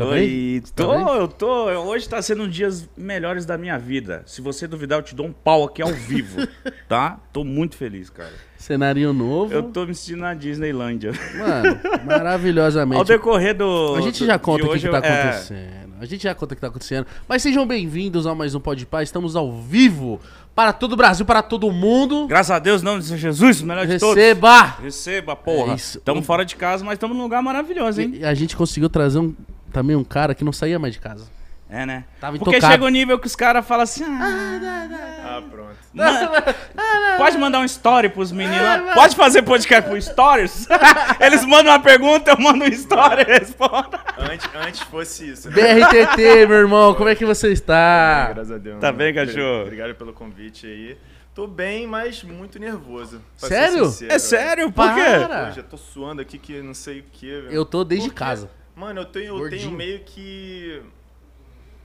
Tá Oi? Tá tô, bem? eu tô. Hoje tá sendo um dias melhores da minha vida. Se você duvidar, eu te dou um pau aqui ao vivo, tá? Tô muito feliz, cara. Cenário novo. Eu tô me sentindo na Disneylândia. Mano, Ao maravilhosamente. decorrer do. A gente já conta o que, que tá é, acontecendo. A gente já conta o que tá acontecendo. Mas sejam bem-vindos a mais um Pode Pá. Estamos ao vivo para todo o Brasil, para todo mundo. graças a Deus, não de Jesus, melhor de todos. Receba! Receba, porra. É isso. Tamo fora de casa, mas tamo num lugar maravilhoso, hein? E a gente conseguiu trazer um, também um cara que não saía mais de casa. É, né? Tava Porque intocado. chega o nível que os caras falam assim. Ah, Ah, pronto. mano, pode mandar um story pros meninos lá? Pode fazer podcast por stories? Eles mandam uma pergunta, eu mando um story e respondo. Antes, antes fosse isso. né? BRTT, meu irmão, como é que você está? Graças a Deus. Tá mano. bem, cachorro? Obrigado pelo convite aí. Tô bem, mas muito nervoso. Sério? É sério? Por quê? Para. Pô, já tô suando aqui que não sei o que. Eu tô desde casa. Mano, eu tenho, eu tenho meio que.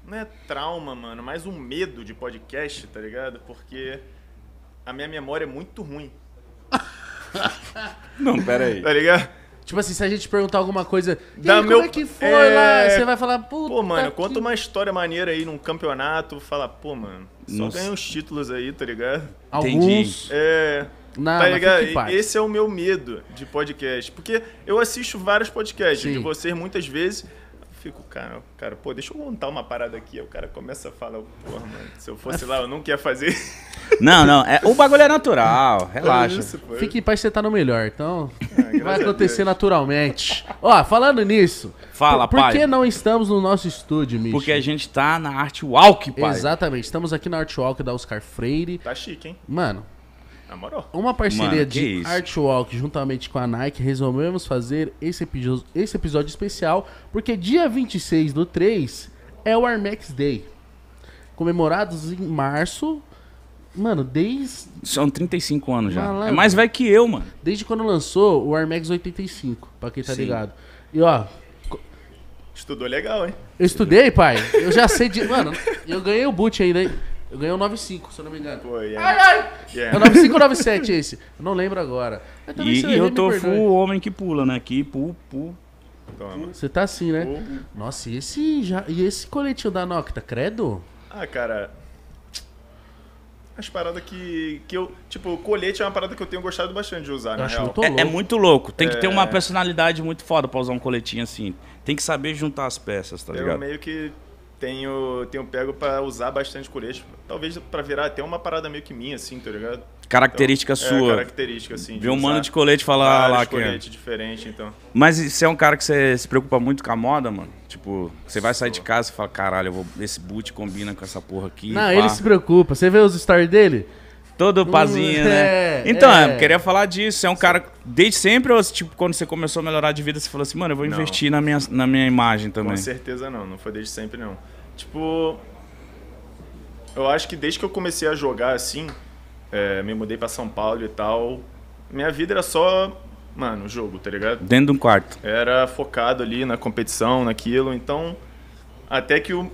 Não é trauma, mano, mas um medo de podcast, tá ligado? Porque a minha memória é muito ruim, Não, pera aí. tá ligado? Tipo assim, se a gente perguntar alguma coisa, e Dá aí, como meu- é que foi é, lá? Você vai falar, puta. Pô, mano, que- conta uma história maneira aí num campeonato, fala, pô, mano, só Nossa. ganhei uns títulos aí, tá ligado? Alguns. É. Não, tá ligado? Esse é o meu medo de podcast. Porque eu assisto vários podcasts Sim. de vocês muitas vezes. eu Fico, cara, cara, pô, deixa eu montar uma parada aqui. Aí o cara começa a falar, porra, mano, se eu fosse lá, eu não queria fazer. Não, não. É, o bagulho é natural. Relaxa. Isso, pô. Fique em paz, você tá no melhor. Então, graças vai acontecer naturalmente. Ó, falando nisso. Fala, por, por pai. que não estamos no nosso estúdio, Micho? Porque a gente tá na Arte Walk, pai. Exatamente, estamos aqui na Artwalk da Oscar Freire. Tá chique, hein? Mano, Na moral. uma parceria Mano, de. Artwalk juntamente com a Nike, resolvemos fazer esse, episo- esse episódio especial, porque dia 26 do 3 é o Armex Day. Comemorados em março, mano, desde, São 35 anos já. Malandro. É mais velho que eu, mano. desde quando lançou o Armex 85, pra quem tá Sim. ligado. E ó, Estudou legal, hein? eu estudei, pai, eu já sei de... Mano, eu ganhei o boot ainda, hein? Eu ganhei o 95, se eu não me engano. Pô, e Ai, aí? ai! Yeah. É o 95 ou 97 esse? Eu não lembro agora. Também E, e eu tô full homem que pula, né? Aqui, pu, pu. Toma. Você tá assim, né? Nossa, e esse, já, e esse coletinho da Nocta, credo? Ah, cara. As paradas que, que eu. Tipo, o colete é uma parada que eu tenho gostado bastante de usar, Eu na acho real. muito É, louco. é muito louco. Tem que ter É. uma personalidade muito foda pra usar um coletinho assim. Tem que saber juntar as peças, tá Eu ligado? meio que tenho, tenho pego pra usar bastante colete. Talvez pra virar até uma parada meio que minha, assim, tá ligado? Característica Então, sua. É, característica, assim. Ver um mano de colete e falar vários lá que é. coletes diferentes, então. Mas você é um cara que você se preocupa muito com a moda, mano? Tipo, você vai sair de casa e fala, caralho, eu vou, esse boot combina com essa porra aqui. Não, pá." ele se preocupa. Você vê os stories dele? Todo pazinho, Hum, né? é, então, é. eu queria falar disso. Você é um cara, desde sempre, ou, tipo, quando você começou a melhorar de vida, você falou assim, mano, eu vou Não. investir na minha, na minha imagem Com também. certeza não, não foi desde sempre não. Tipo, eu acho que desde que eu comecei a jogar assim, é, me mudei pra São Paulo e tal, minha vida era só, mano, jogo, tá ligado? Dentro de um quarto. Era focado ali na competição, naquilo, então até que o,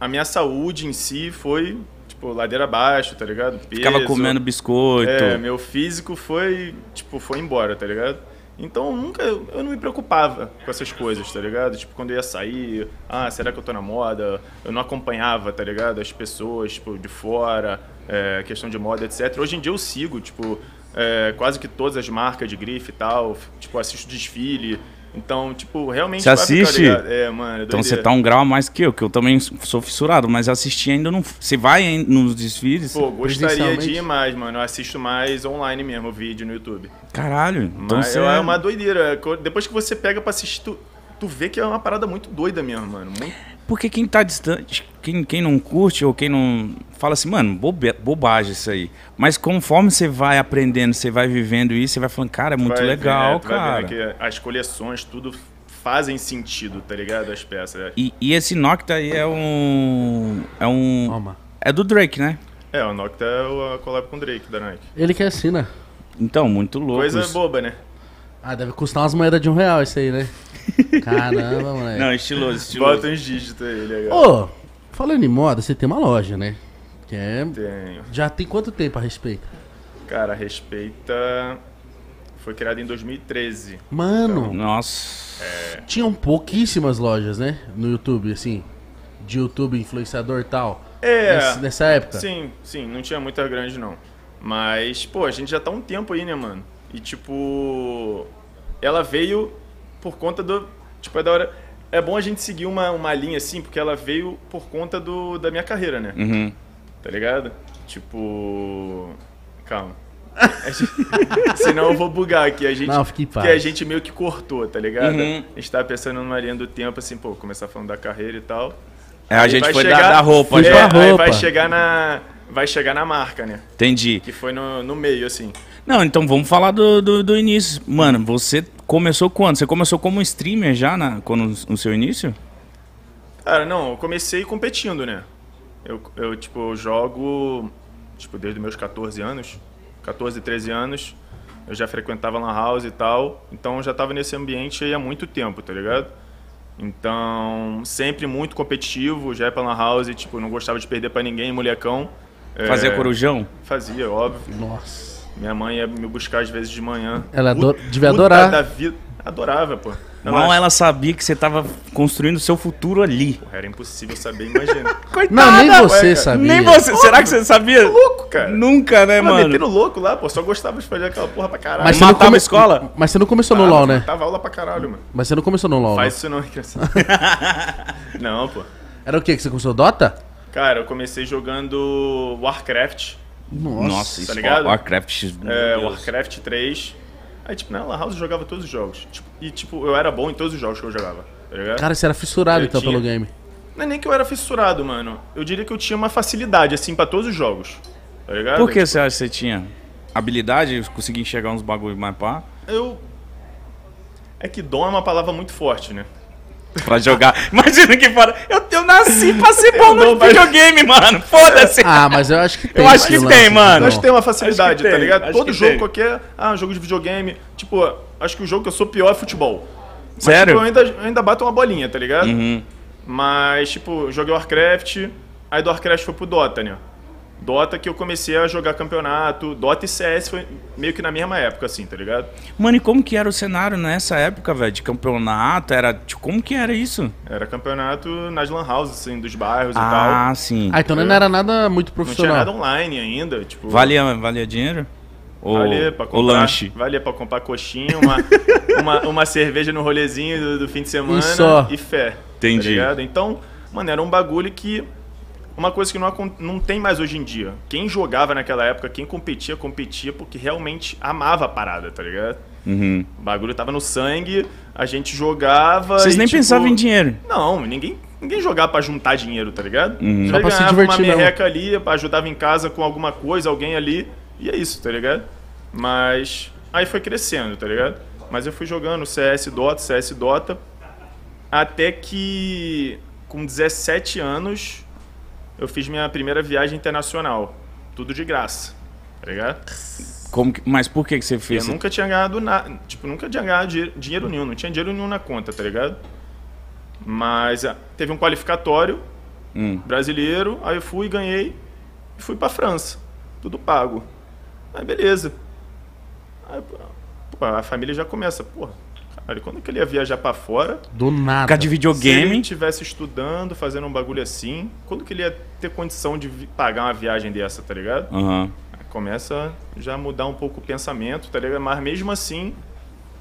a minha saúde em si foi, tipo, ladeira abaixo, tá ligado? Peso, Ficava comendo biscoito. é, meu físico foi, tipo, foi embora, tá ligado? Então nunca, eu não me preocupava com essas coisas, tá ligado? Tipo, quando eu ia sair, ah, será que eu tô na moda? Eu não acompanhava, tá ligado? As pessoas, tipo, de fora, é, questão de moda, etc. Hoje em dia eu sigo, tipo, é, quase que todas as marcas de grife e tal, tipo, assisto desfile. Então, tipo, realmente Você vai ficar assiste? É, mano, é Então você tá um grau a mais que eu, que eu também sou fissurado, mas assistir ainda não. Você vai em- nos desfiles? Pô, gostaria de ir mais, mano. Eu assisto mais online mesmo, vídeo no YouTube. Caralho. Então Mas você é uma doideira. Depois que você pega pra assistir, tu, tu vê que é uma parada muito doida mesmo, mano. Muito... Porque quem tá distante, quem, quem não curte ou quem não. Fala assim, mano, bobe, bobagem isso aí. Mas conforme você vai aprendendo, você vai vivendo isso, você vai falando, cara, é muito Vai legal, vai cara. as coleções, tudo fazem sentido, tá ligado? As peças. E, e esse Nocta aí é um. É um. Toma. É do Drake, né? É, o Nocta é o- a collab com o Drake da Nike. Ele que assina. Então, muito louco. Coisa boba, né? Ah, deve custar umas moedas de um real isso aí, né? Caramba, moleque. Não, estiloso, estiloso. Bota uns dígitos aí, legal. Ô, falando em moda, você tem uma loja, né? Que é... Tenho. Já tem quanto tempo a respeito? Cara, respeita. Foi criado em 2013. Mano, Nossa. tinham pouquíssimas lojas, né? No YouTube, assim. De YouTube, influenciador e tal. É. Nessa, nessa época. Sim, sim, não tinha muita grande não. Mas, pô, a gente já tá um tempo aí, né, mano? E tipo. Ela veio por conta do. Tipo, é da hora. É bom a gente seguir uma, uma linha assim, porque ela veio por conta do, da minha carreira, né? Uhum. Tá ligado? Tipo. Calma. Gente- Senão eu vou bugar aqui. A gente, Não, fique em paz. Porque a gente meio que cortou, tá ligado? Uhum. A gente tava pensando numa linha do tempo, assim, pô, começar falando da carreira e tal. É, a gente foi chegar- dar da roupa. Foi já. É, aí roupa. vai chegar na. Vai chegar na marca, né? Entendi. Que foi no, no meio, assim. Não, então vamos falar do, do, do início. Mano, você começou quando? Você começou como streamer já na, quando, no seu início? Cara, não, eu comecei competindo, né? Eu, eu tipo, jogo, tipo, desde meus 14 anos. 14, 13 anos. Eu já frequentava Lan House e tal. Então eu já tava nesse ambiente aí há muito tempo, tá ligado? Então, sempre muito competitivo, já é pra Lan House, tipo, não gostava de perder pra ninguém, molecão. É, Fazia corujão? Fazia, óbvio. Nossa. Minha mãe ia me buscar às vezes de manhã. Ela ador- Puta devia adorar. Da vida. Adorava, pô. Mal ela sabia que você tava construindo o seu futuro ali. Porra, Era impossível saber, imagina. Não, nem você ué, sabia. Nem você. Será que você sabia? louco, cara. Nunca, né, Mano, mano? metendo louco lá, pô. Só gostava de fazer aquela porra pra caralho. Mas você Matava não come... escola? Mas você não começou no Tava, LoL, né? Tava aula pra caralho, mano. Mas você não começou no LoL, Faz né? isso não, criança. não, pô. Era o quê? Que você começou Dota? Cara, eu comecei jogando Warcraft. Nossa. Nossa, isso, ligado? Warcraft. É. Warcraft 3. Aí, tipo, na House eu jogava todos os jogos. Tipo, e, tipo, eu era bom em todos os jogos que eu jogava. Tá ligado? Cara, você era fissurado Eu então tinha- pelo game. Não é nem que eu era fissurado, mano. Eu diria que eu tinha uma facilidade, assim, pra todos os jogos. Tá ligado? Por que você acha que você tinha? Habilidade? Conseguir enxergar uns bagulho mais pá? Eu. É que dom é uma palavra muito forte, né? Pra jogar. Imagina que fora. Eu, eu nasci pra ser bom no mas- videogame, mano. Foda-se. Ah, mas eu acho que tem. acho que tem, mano. Nós dom. temos uma facilidade, Acho que tá tem, ligado? acho Todo que jogo tem. qualquer. Ah, jogo de videogame. Tipo, acho que o jogo que eu sou pior é futebol. Mas, Sério? tipo, eu ainda, eu ainda bato uma bolinha, tá ligado? Uhum. Mas, tipo, joguei Warcraft. Aí do Warcraft foi pro Dota, né? Dota que eu comecei a jogar campeonato. Dota e CS foi meio que na mesma época, assim, tá ligado? Mano, e como que era o cenário nessa época, velho? De campeonato? Era. Tipo, como que era isso? Era campeonato nas lan houses, assim, dos bairros Ah, sim. Ah, então não era nada muito e tal. Não tinha profissional. nada online ainda, tipo... Valia, valia dinheiro? Ou, Valia pra ou comprar, lanche? Valia pra comprar coxinha, uma, uma, uma cerveja no rolezinho do, do fim de semana E só. e fé. Entendi. Tá ligado? Então, mano, era um bagulho que. Uma coisa que não, não tem mais hoje em dia. Quem jogava naquela época, quem competia, competia porque realmente amava a parada, tá ligado? Uhum. O bagulho tava no sangue, a gente jogava. Vocês e, nem tipo, pensavam em dinheiro. Não, ninguém, ninguém jogava pra juntar dinheiro, tá ligado? Uhum. Só pra se ganhava divertir uma merreca ali, ajudava em casa com alguma coisa, alguém ali, e é isso, tá ligado? Mas aí foi crescendo, tá ligado? Mas eu fui jogando CS Dota, CS Dota, até que com 17 anos eu fiz minha primeira viagem internacional. Tudo de graça, tá ligado? Como que- mas por que, que você Eu fez? nunca tinha ganhado nada, tipo, nunca tinha ganhado dinheiro, dinheiro nenhum, não tinha dinheiro nenhum na conta, tá ligado? Mas ah, teve um qualificatório Hum. brasileiro, aí eu fui, ganhei e fui pra França. Tudo pago. Aí beleza. Aí, pô, a família já começa, porra, quando que ele ia viajar pra fora? Do nada. Causa de Se ele videogame. estivesse estudando, fazendo um bagulho assim, quando que ele ia ter condição de pagar uma viagem dessa, tá ligado? Aí começa já a mudar um pouco o pensamento, tá ligado? Mas mesmo assim,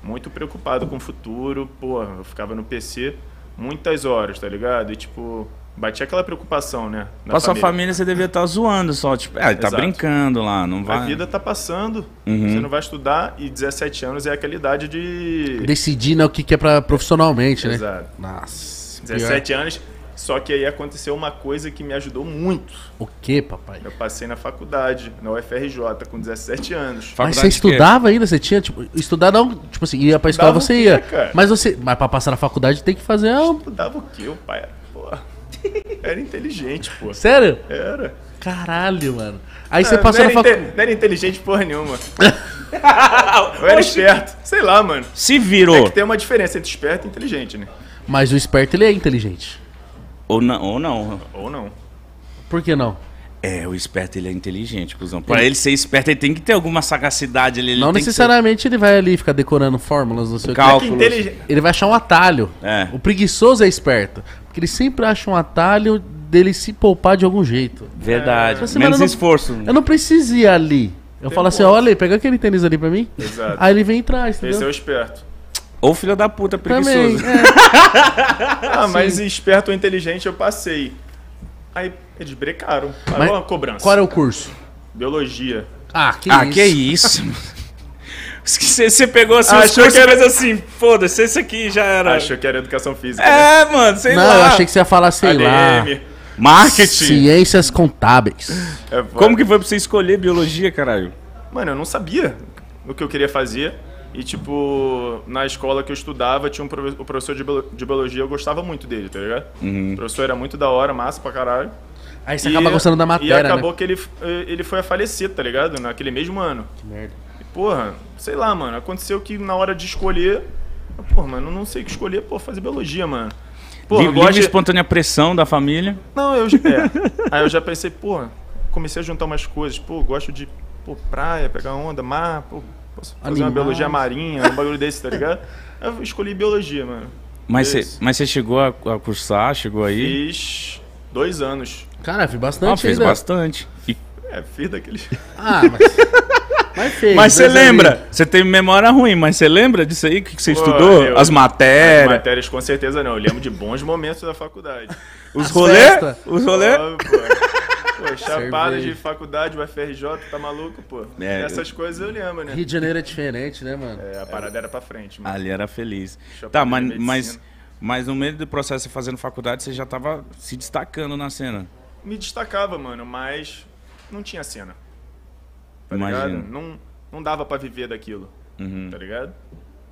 muito preocupado com o futuro, porra, eu ficava no PC muitas horas, tá ligado? E tipo, batia aquela preocupação, né? Pra sua família você devia estar zoando só. Tipo, ah, ele tá Exato. brincando lá, não A vai. vida tá passando, Uhum. você não vai estudar e 17 anos é aquela idade de. Decidir né, o que que é pra profissionalmente, né? Exato. Nossa. 17 anos. Só que aí aconteceu uma coisa que me ajudou muito. O que, papai? Eu passei na faculdade, na UFRJ, com 17 anos. Mas Faculdade você de quê? estudava ainda? Você tinha, tipo, estudar não, tipo assim, ia pra escola Estudava você quê, ia. cara? Mas você, mas pra passar na faculdade tem que fazer um... Estudava o quê, o pai? Porra. Era inteligente, pô. Sério? Era. Caralho, mano. Aí você Ah, passou não na era, faculdade. inte- não era inteligente porra nenhuma. Eu era esperto. Sei lá, mano. Se É virou. que tem uma diferença entre esperto e inteligente, né? Mas o esperto, ele é inteligente. Ou não, ou não. Ou não. Por que não? É, o esperto ele é inteligente, cuzão. Pra ele ser esperto, ele tem que ter alguma sagacidade ali. ele Não tem que necessariamente ele vai ali ficar decorando fórmulas, não sei o que. Cálculos. Ele vai achar um atalho. É. O preguiçoso é esperto. Porque ele sempre acha um atalho dele se poupar de algum jeito. Verdade. Assim, Menos eu não- esforço. Eu não preciso ir ali. Eu Tem falo assim, ponto. olha aí, pega aquele tênis ali pra mim. Exato. Aí ele vem e traz, Esse é entendeu? o esperto. Ou filho da puta Também. preguiçoso. é. Ah, mas esperto ou inteligente eu passei. Aí eles brecaram. Aí Mas uma cobrança. Qual era o curso? Biologia. Ah, que ah, isso. que isso? Você, pegou assim, achou cursos que e era- assim, foda-se, esse aqui já era. Achou que era educação física. né? É, mano, sei Não, lá. eu achei que você ia falar, sei lá. ADM. Marketing. Ciências contábeis. É, Como que foi pra você escolher biologia, caralho? Mano, eu não sabia o que eu queria fazer. E, tipo, na escola que eu estudava, tinha um o professor de, bio- de biologia, eu gostava muito dele, tá ligado? Uhum. O professor era muito da hora, massa pra caralho. Aí você acaba gostando da E matéria, acabou né? que ele, ele foi a falecer, tá ligado? Naquele mesmo ano. Que merda. Porra, sei lá, mano. Aconteceu que na hora de escolher. Porra, mano, eu não sei o que escolher, pô, fazer biologia, mano. Porra, Li- eu gosto livre de- espontânea pressão da família. Não, eu já. É. Aí eu já pensei, pô, comecei a juntar umas coisas. Pô, gosto de pô, praia, pegar onda, mar, pô, posso fazer uma Animais. biologia marinha, um bagulho desse, tá ligado? Aí eu escolhi biologia, mano. Mas você mas você chegou a, a cursar, chegou aí? Fiz dois anos. Cara, fiz Ah, bastante fez ainda. bastante. E- É, fiz daquele. Ah, mas... mas fez. Mas você ali. lembra? Você tem memória ruim, mas você lembra disso aí? O que que você Pô, estudou? eu- As As matérias, matérias com certeza não. Eu lembro de bons momentos da faculdade. os As rolê? Os rolê? Pô, chapada Cerveja. de faculdade, o FRJ, tá maluco, pô? É, Essas coisas eu lembro, né? Rio de Janeiro é diferente, né, mano? É, a parada era pra frente, mano. Ali era feliz. Eu Tá, mas, mas, mas no meio do processo de fazendo faculdade, você já tava se destacando na cena. me destacava, mano, mas não tinha cena. Tá Imagino. ligado? Não, não dava pra viver daquilo, Uhum. tá ligado?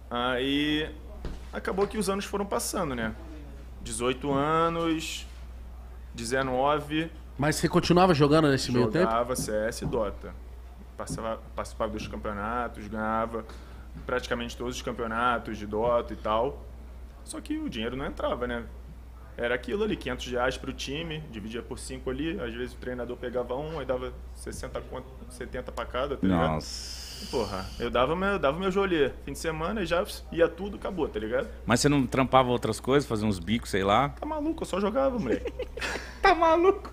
Aí acabou que os anos foram passando, né? 18 anos, 19, Mas você continuava jogando nesse meio tempo? jogava CS e Dota. Participava, participava dos campeonatos, ganhava praticamente todos os campeonatos de Dota e tal. Só que o dinheiro não entrava, né? Era aquilo ali, 500 reais pro time, dividia por 5 ali, às vezes o treinador pegava um, aí dava 60 conto, 70 pra cada, tá ligado? Nossa. Porra, eu dava meu, eu dava meu jolê. Fim de semana já ia tudo, acabou, tá ligado? Mas você não trampava outras coisas, fazia uns bicos, sei lá? Tá maluco, eu só jogava, moleque. Tá maluco?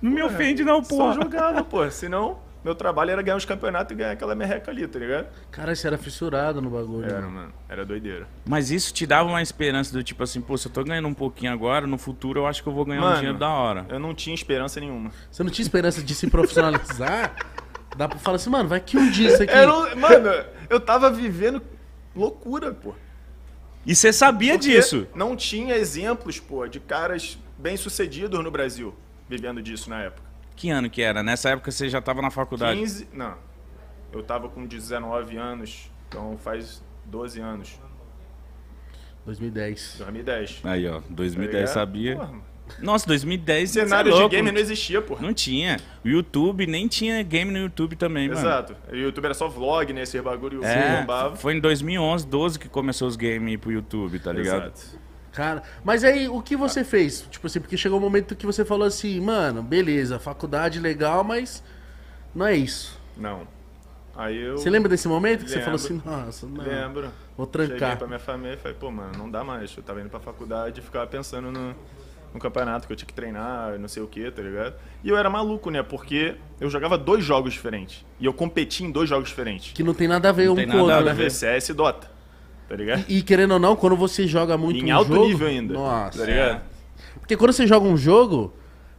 Não me ofende não, Só jogava, pô. Senão, meu trabalho era ganhar os campeonatos e ganhar aquela merreca ali, tá ligado? Cara, você era fissurado no bagulho. Era, mano. mano. Era doideira. Mas isso te dava uma esperança do tipo assim, pô, se eu tô ganhando um pouquinho agora, no futuro eu acho que eu vou ganhar um Mano, dinheiro da hora. Eu não tinha esperança nenhuma. Você não tinha esperança de se profissionalizar? Dá pra falar assim, mano, vai que um dia isso aqui. Era um- mano, eu tava vivendo loucura, pô. E você sabia Porque disso? Não tinha exemplos, pô, de caras bem-sucedidos no Brasil vivendo disso na época. Que ano que era? Nessa época você já tava na faculdade. 15. Não. Eu tava com 19 anos, então faz 12 anos. 2010. 2010. Aí, ó, tá 2010 ligado? sabia. Porra, Nossa, 2010 você é cenário de louco. game não existia, pô. Não tinha. O YouTube nem tinha game no YouTube também, mano. Exato. O YouTube era só vlog, né? Esse bagulho É, bombava. foi em 2011, 12 que começou os games pro YouTube, tá ligado? Exato. Cara, mas aí o que você fez? Tipo assim, porque chegou um momento que você falou assim, mano, beleza, faculdade legal, mas não é isso. Não. Aí eu. Você lembra desse momento que você falou Lembro. assim, nossa, não, Lembro. vou Cheguei trancar. pra minha família e falei, pô, mano, não dá mais. Eu tava indo pra faculdade e ficava pensando no, no campeonato que eu tinha que treinar, não sei o que, tá ligado? E eu era maluco, né? Porque eu jogava dois jogos diferentes. E eu competi em dois jogos diferentes. Que não tem nada a ver um tem com o nada a outro, Nada né? a ver CS e Dota. Tá ligado? E querendo ou não, quando você joga muito em um alto jogo, nível ainda. Nossa. Tá ligado? Porque quando você joga um jogo,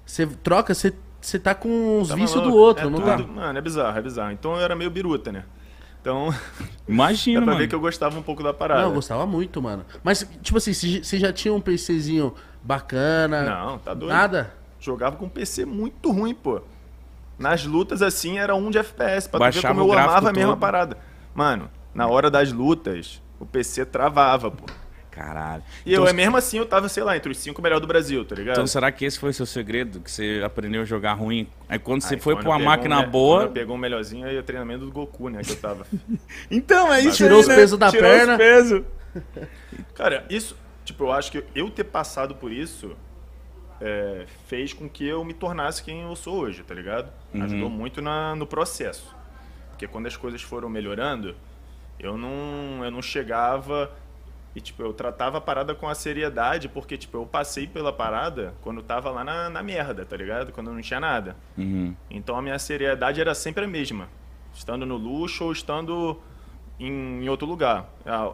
você troca, você, você tá com os Tá vícios do outro, é não tudo, tá? Mano, é bizarro, é bizarro. Então eu era meio biruta, né? Então, Imagina, dá pra mano. ver que eu gostava um pouco da parada. Não, eu gostava muito, mano. Mas, tipo assim, você já tinha um PCzinho bacana? Não, tá doido. Nada? Jogava com um PC muito ruim, pô. Nas lutas, assim, era um de FPS, pra tu ver Baixava como eu amava a mesma parada. Mano, na hora das lutas, o PC travava, pô. Caralho. E Então, eu, mesmo assim, eu tava, sei lá, entre os cinco melhores do Brasil, tá ligado? então será que esse foi o seu segredo? Que você aprendeu a jogar ruim? Aí quando você Aí, foi pra uma máquina um boa. eu pegou um melhorzinho, aí o treinamento do Goku, né, que eu tava. Então, é isso Tirou aí, os né? pesos da Tirou perna. Os pesos. Cara, isso, tipo, eu acho que eu ter passado por isso é, fez com que eu me tornasse quem eu sou hoje, tá ligado? Ajudou muito na, no processo. Porque quando as coisas foram melhorando, eu não, eu não chegava e, tipo, eu tratava a parada com a seriedade, porque, tipo, eu passei pela parada quando tava lá na, na merda, tá ligado? Quando não tinha nada. Uhum. Então a minha seriedade era sempre a mesma. Estando no luxo ou estando em, em outro lugar.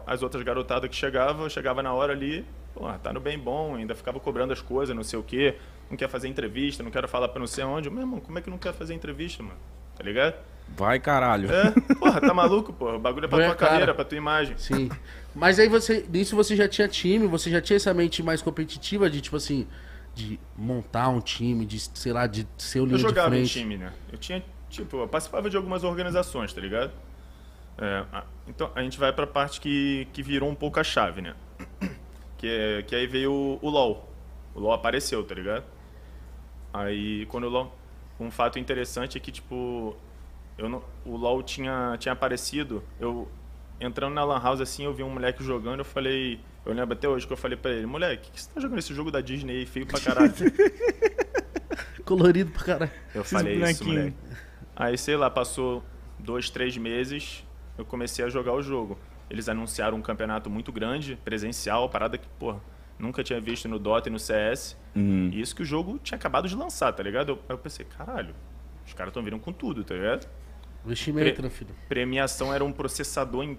As outras garotadas que chegavam, eu chegava na hora ali, pô, tá no bem bom, ainda ficava cobrando as coisas, não sei o quê. Não quer fazer entrevista, não quero falar pra não sei onde. Meu irmão, como é que não quer fazer entrevista, mano? Tá ligado? Vai, caralho. É, porra, tá maluco, porra? O bagulho é pra Põe a tua cara. carreira, pra tua imagem. Sim. Mas aí você. Nisso você já tinha time, você já tinha essa mente mais competitiva de, tipo assim, de montar um time, de, sei lá, de ser o Eu linha de jogava em time, né? Eu tinha, tipo, eu participava de algumas organizações, tá ligado? É, então a gente vai pra parte que, que virou um pouco a chave, né? Que, é- que aí veio o, o LoL. O LoL apareceu, tá ligado? Aí quando o LoL. Um fato interessante é que, tipo, eu não, o LoL tinha, tinha aparecido. Eu entrando na Lan House assim, eu vi um moleque jogando, eu falei. Eu lembro até hoje que eu falei pra ele, moleque, que você tá jogando esse jogo da Disney aí, feio pra caralho? Colorido pra caralho. Eu Esses falei isso, moleque. Aí, sei lá, passou dois, três meses, eu comecei a jogar o jogo. Eles anunciaram um campeonato muito grande, presencial, parada que, porra, nunca tinha visto no Dota e no CS. Uhum. E isso que o jogo tinha acabado de lançar, tá ligado? Eu, aí eu pensei, caralho, os caras estão vindo com tudo, tá ligado? Pre- né, filho? Premiação era um processador em-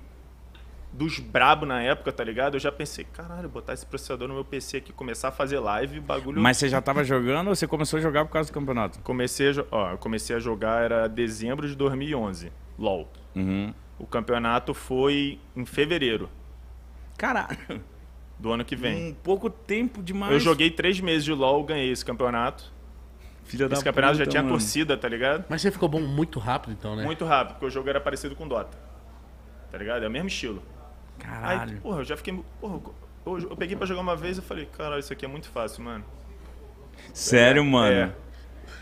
dos brabo na época, tá ligado? Eu já pensei, caralho, botar esse processador no meu PC aqui, começar a fazer live, bagulho... Mas você já tava jogando ou você começou a jogar por causa do campeonato? Comecei a, jo- ó, eu comecei a jogar era dezembro de 2011, LoL. Uhum. O campeonato foi em fevereiro Caralho. do ano que vem. Um pouco tempo demais. Eu joguei três meses de LoL, ganhei esse campeonato. Filha Esse campeonato já puta, tinha mano. torcida, tá ligado? Mas você ficou bom muito rápido, então, né? Muito rápido, porque o jogo era parecido com Dota. Tá ligado? É o mesmo estilo. Aí, Caralho. porra, eu já fiquei. Porra, eu, eu peguei pra jogar uma vez e falei, caralho, isso aqui é muito fácil, mano. Sério, mano. É.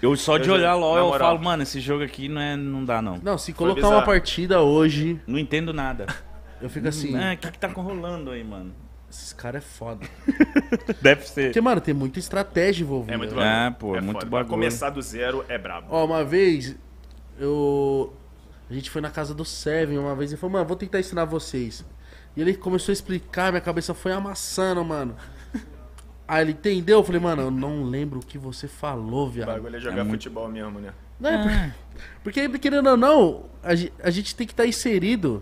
Eu só Eu de já- olhar LOL, na eu moral. falo, mano, esse jogo aqui não, é, não dá, não. Não, se colocar uma partida hoje, Não entendo nada. eu fico assim, Ah, O que que tá rolando aí, mano? Esses caras é foda. Deve ser. Porque, mano, tem muita estratégia envolvida. É muito né? bagulho. É, pô, é muito foda. bagulho. Pra começar do zero é brabo. Ó, uma vez, eu. A gente foi na casa do Seven uma vez e falou, mano, vou tentar ensinar vocês. E ele começou a explicar, minha cabeça foi amassando, mano. Aí ele entendeu, eu falei, mano, eu não lembro o que você falou, O viado. bagulho é jogar É muito- futebol mesmo, né? Não, é porque, porque, querendo ou não, a, ge- a gente tem que estar inserido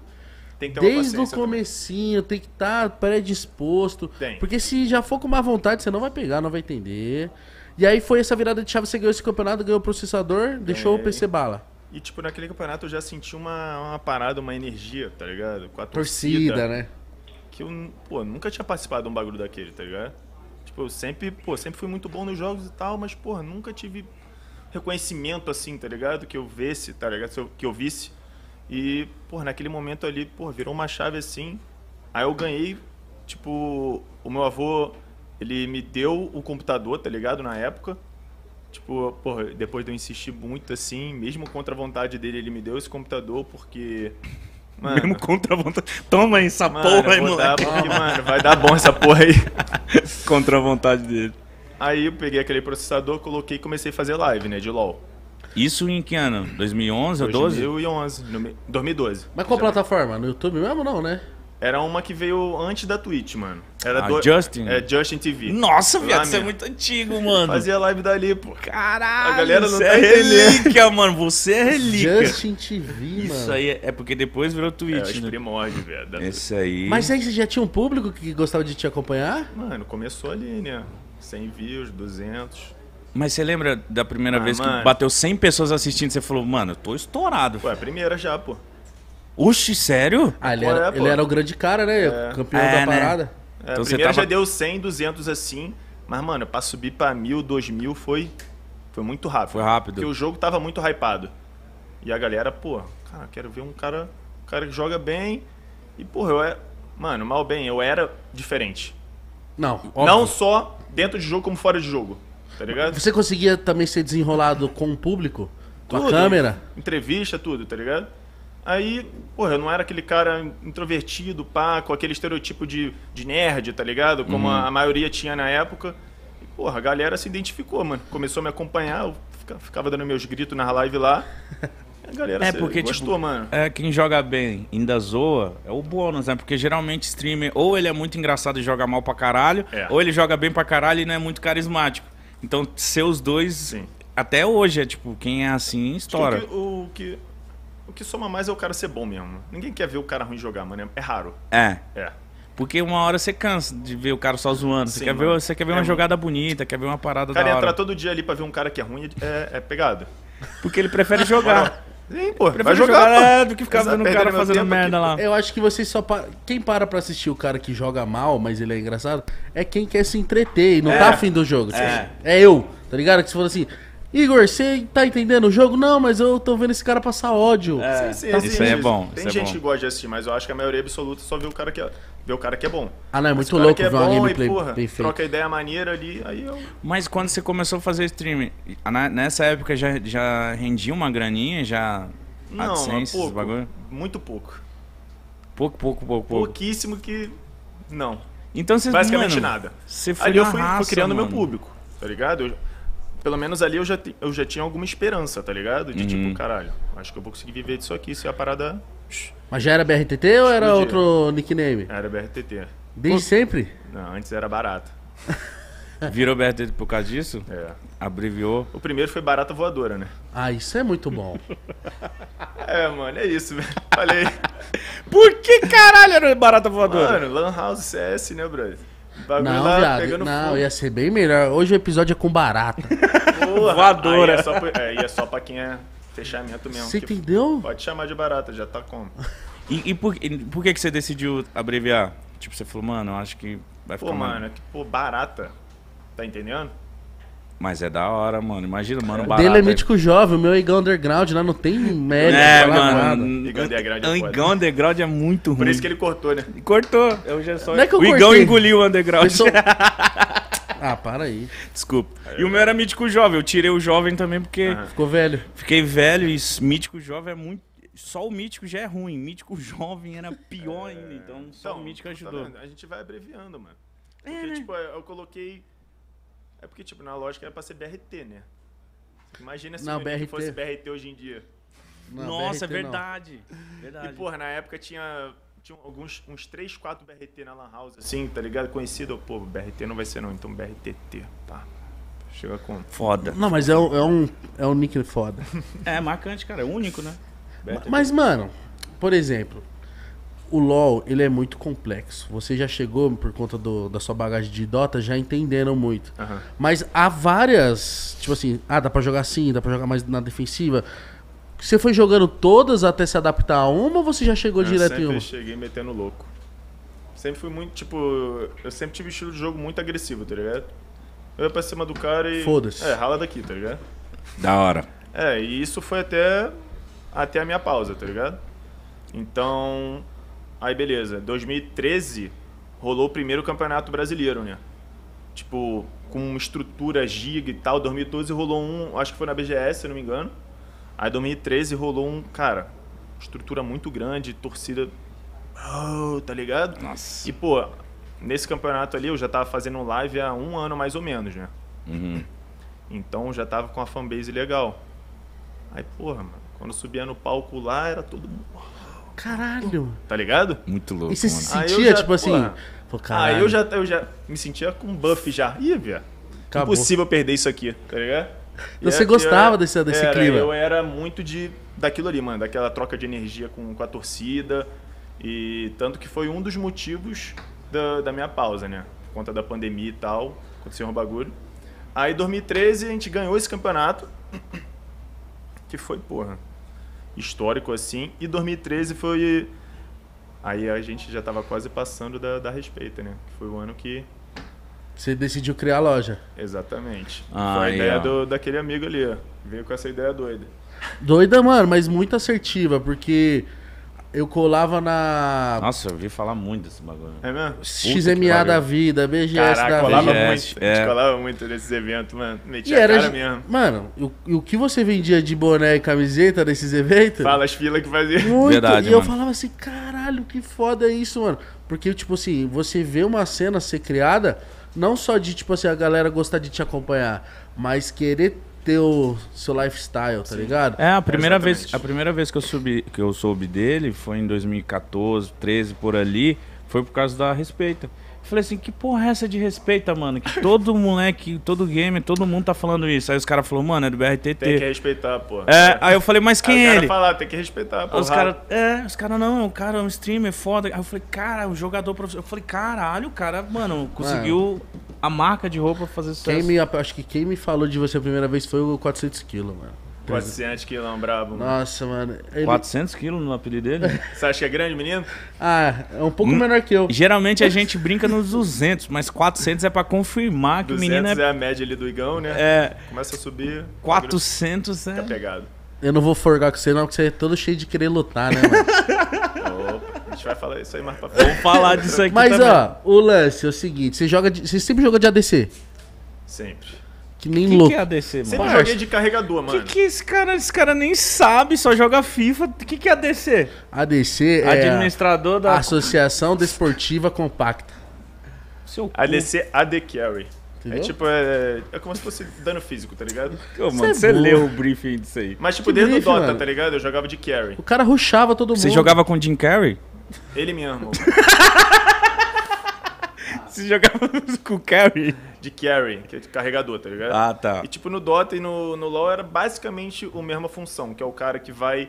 Tem que ter desde o paciência também. comecinho, tem que estar predisposto. Tem. Porque se já for com má vontade, você não vai pegar, não vai entender. E aí foi essa virada de chave, você ganhou esse campeonato, ganhou o processador, deixou o Ganhei. PC bala. E, tipo, naquele campeonato eu já senti uma, uma parada, uma energia, tá ligado? Com a Torcida, torcida. né? Que eu, pô, nunca tinha participado de um bagulho daquele, tá ligado? Tipo, eu sempre, pô, sempre fui muito bom nos jogos e tal, mas, porra, nunca tive reconhecimento assim, tá ligado? Que eu visse, tá ligado? Que eu visse. E, porra, naquele momento ali, porra, virou uma chave assim. Aí eu ganhei, tipo, o meu avô, ele me deu o computador, tá ligado? Na época. Tipo, porra, depois de eu insistir muito assim, mesmo contra a vontade dele, ele me deu esse computador porque. Mano, Mesmo contra a vontade. Toma aí essa mano, porra aí, moleque. porque, mano, vai dar bom essa porra aí. Contra a vontade dele. Aí eu peguei aquele processador, coloquei e comecei a fazer live, né, de LoL. Isso em que ano? 2011 ou 12? 2011, no me- 2012. Mas qual plataforma? No YouTube mesmo não, né? Era uma que veio antes da Twitch, mano. Era Ah, do... Justin? É, Justin TV. Nossa, viado, você é muito antigo, mano. Fazia live dali, pô. Caralho, A galera não você tá é relíquia, mano. Você é relíquia. Justin TV, Isso mano. aí é, é porque depois virou É, Twitch, os né? primórdios, velho. Esse aí. Mas aí você já tinha um público que gostava de te acompanhar? Mano, começou ali, né? 100 views, 200. Mas você lembra da primeira Ah, vez que mano. bateu 100 pessoas assistindo e você falou, mano, eu tô estourado. Pô, é a primeira já, pô. Oxi, sério? Ah, ele, Pô, era, é, ele era o grande cara, né? É. Campeão É, da né? parada. É, Então primeira tava- já deu 100, 200 assim. Mas, mano, pra subir pra 1000, 2000 foi, foi muito rápido. Foi rápido. Porque o jogo tava muito hypado. E a galera, pô, cara, quero ver um cara, um cara que joga bem. E, porra, eu é. Mano, mal bem, eu era diferente. Não, óbvio. Não só dentro de jogo, como fora de jogo. Tá ligado? Você conseguia também ser desenrolado com o público? Com a Tudo. câmera? Entrevista, tudo, tá ligado? Aí, porra, eu não era aquele cara introvertido, pá, com aquele estereotipo de, de nerd, tá ligado? Como a, a maioria tinha na época. porra, a galera se identificou, mano. Começou a me acompanhar, eu fica- ficava dando meus gritos na live lá. A galera É se- porque, gostou, tipo, mano. É, quem joga bem ainda zoa é o bônus, né? Porque geralmente streamer, ou ele é muito engraçado e joga mal pra caralho, É. ou ele joga bem pra caralho e não é muito carismático. Então, ser os dois, Sim. até hoje, é tipo, quem é assim, estoura. O que, o, que, o que soma mais é o cara ser bom mesmo. Ninguém quer ver o cara ruim jogar, mano. É raro. É. É. Porque uma hora você cansa de ver o cara só zoando. Você Sim, quer ver, mano. você quer ver É, uma mano. jogada bonita, quer ver uma parada O cara da hora. entrar todo dia ali pra ver um cara que é ruim é, é pegado. Porque ele prefere jogar. Sim, pô. Vai jogar, jogar, é, pô. do que ficar vendo o cara fazendo merda aqui. lá. Eu acho que vocês só. Pa... Quem para pra assistir o cara que joga mal, mas ele é engraçado, é quem quer se entreter e não É. tá afim do jogo. É. É eu, tá ligado? Que se for assim, Igor, você tá entendendo o jogo? Não, mas eu tô vendo esse cara passar ódio. É. Sim, Isso existe. aí é bom, Tem isso é gente bom. que gosta de assistir, mas eu acho que a maioria absoluta só vê o cara que é, vê o cara que é bom. Ah, não, é muito louco é ver uma bom gameplay porra, bem feita. troca ideia maneira ali, aí eu... Mas quando você começou a fazer streaming, nessa época já, já rendia uma graninha, já Não, AdSense, pouco. bagulho? Muito pouco. Pouco, pouco, pouco, pouco. Pouquíssimo que... Não. Então você, Basicamente mano, nada. Você foi ali eu fui, fui raça, criando meu mano. público, tá ligado? Eu- pelo menos ali eu já, eu já tinha alguma esperança, tá ligado? De Uhum. tipo, caralho, acho que eu vou conseguir viver disso aqui, se a parada... Mas já era BRTT ou era Explodir. outro nickname? Era BRTT. Desde sempre? Não, antes era barata. Virou BRT por causa disso? É. Abreviou. O primeiro foi barata voadora, né? Ah, isso é muito bom. É, mano, é isso, velho. Falei. Por que caralho era barata voadora? Mano, Lan House CS, né, brother? Bagulho Não, lá viado. pegando Não, fogo. ia ser bem melhor. Hoje o episódio é com barata. Porra, Voadora. Aí é, só pra, é, é só pra quem é fechamento mesmo. Você entendeu? Pode chamar de barata, já tá como. E, e por, e por que, que você decidiu abreviar? Tipo, você falou, mano, eu acho que vai Pô, ficar mais- mano, é que, pô, barata. Tá entendendo? Mas é da hora, mano. Imagina, mano, O barata. dele é mítico jovem, o meu é Igão Underground, lá não tem mérito. É, mano. Igão Underground é O foda. Igão Underground é muito ruim. Por isso que ele cortou, né? Cortou. Eu já só... Não é que eu o Igão cortei. engoliu o Underground. Pessoa- Ah, para aí. Desculpa. E o meu era mítico jovem. Eu tirei o jovem também porque Aham. Ficou velho. fiquei velho e mítico jovem é muito. Só o mítico já é ruim. Mítico jovem era pior ainda. Então só o mítico tá ajudou. vendo? a gente vai abreviando, mano. É, Porque, né? tipo, eu coloquei. É porque, tipo, na lógica era pra ser BRT, né? Imagina se Não, o BRT. fosse BRT hoje em dia. Não, Nossa, é BRT não. verdade. Verdade. E, porra, na época tinha, tinha alguns, uns 3, 4 BRT na Lan House, assim, tá ligado? Conhecido, pô, BRT não vai ser não, então BRTT, pá. Chega com. Foda. Não, mas é um, é um, é um nick foda. É marcante, cara. É único, né? Mas, mano, por exemplo, o LoL, ele é muito complexo. Você já chegou, por conta do- da sua bagagem de Dota, já entendendo muito. Aham. Mas há várias, tipo assim, ah, dá pra jogar assim, dá pra jogar mais na defensiva. Você foi jogando todas até se adaptar a uma ou você já chegou Eu direto em sempre uma? cheguei metendo louco. Sempre fui muito, tipo, eu sempre tive um estilo de jogo muito agressivo, tá ligado? Eu ia pra cima do cara e. Foda-se. É, rala daqui, tá ligado? Da hora. É, e isso foi até, até a minha pausa, tá ligado? Então, aí beleza. 2013 rolou o primeiro campeonato brasileiro, né? Tipo, com uma estrutura giga e tal. 2012 rolou um, acho que foi na BGS, se não me engano. Aí 2013 rolou um, cara, estrutura muito grande, torcida. Oh, tá ligado? Nossa. E, pô, nesse campeonato ali eu já tava fazendo live há um ano mais ou menos, né? Uhum. Então já tava com a fanbase legal. Aí, porra, mano, quando subia no palco lá, era todo mundo. Caralho. Tá ligado? Muito louco, E você mano. se Aí eu sentia, já- tipo assim, pô, Aí caralho, eu já, eu já me sentia com buff já. Ih, acabou. Impossível perder isso aqui, tá ligado? Então você gostava e desse- desse era, clima? Eu era muito de daquilo ali, mano, daquela troca de energia com, com a torcida. E tanto que foi um dos motivos da, da minha pausa, né? Por conta da pandemia e tal, aconteceu um bagulho. Aí 2013 a gente ganhou esse campeonato, que foi, porra, histórico assim. E 2013 foi. Aí a gente já tava quase passando da, da respeita, né? Que foi o ano que. Você decidiu criar a loja. Exatamente. Ah, foi a ideia do, daquele amigo ali, ó. Veio com essa ideia doida. Doida, mano, mas muito assertiva, porque eu colava na Nossa, eu ouvi falar muito desse bagulho. É mesmo? XMA da vida, BGS Caraca, da colava vida. BGS, muito. A gente é. colava muito nesses eventos, mano. E Metia era. a cara mesmo. Mano, o, e o que você vendia de boné e camiseta nesses eventos? Fala as filas que fazia. Muito. Verdade, e eu mano. falava assim, caralho, que foda isso, mano. Porque, tipo assim, você vê uma cena ser criada Não só de, tipo assim, a galera gostar de te acompanhar, mas querer ter o seu lifestyle, tá ligado? É, a primeira Exatamente. vez, a primeira vez que eu subi, que eu soube dele foi em 2014, 13 por ali, foi por causa da respeita. Eu falei assim, que porra é essa de respeita, mano? Que todo moleque, todo gamer, todo mundo tá falando isso. Aí os caras falaram, mano, é do BRTT. Tem que respeitar, pô. É, aí eu falei, mas quem Aí é ele? falar, tem que respeitar, pô. Os caras, é, os caras, não, o cara é um streamer foda. Aí eu falei, cara, um jogador profissional. Eu falei, caralho, o cara, mano, conseguiu a marca de roupa fazer sucesso. Quem me, acho que quem me falou de você a primeira vez foi o 400 quilos, mano. 400 quilão brabo. mano. Nossa, mano. Ele- 400 quilos no apelido dele? Você acha que é grande, menino? Ah, é um pouco Hum. menor que eu. Geralmente a gente brinca nos 200, mas 400 é pra confirmar que o 200 menino é, é a média ali do Igão, né? é Começa a subir. 400 Fica é... pegado. Eu não vou forgar com você, não, porque você é todo cheio de querer lutar, né, mano? Opa, a gente vai falar isso aí mais pra frente. Vamos falar disso aqui Mas, também. ó, o lance é o seguinte: você joga de- Você sempre jogou de ADC. Sempre. Que nem O que, louco. que é ADC, mano? Sempre joguei de carregador, O mano. que, que esse cara, esse cara nem sabe, só joga FIFA. O que, que é ADC? ADC é Administrador da... Associação Desportiva Compacta. Seu cu. ADC AD Carry. Entendeu? É tipo, é, é como se fosse dano físico, tá ligado? Ô, mano, é você leu o briefing disso aí. Mas tipo, Que desde o Dota, mano. tá ligado? Eu jogava de carry. O cara ruxava todo mundo. Você jogava com Jim Carrey? Ele mesmo. Você jogava com o Carrey? de carry, que é de carregador, tá ligado? Ah, tá. E tipo, no Dota e no, no LoL era basicamente a mesma função, que é o cara que vai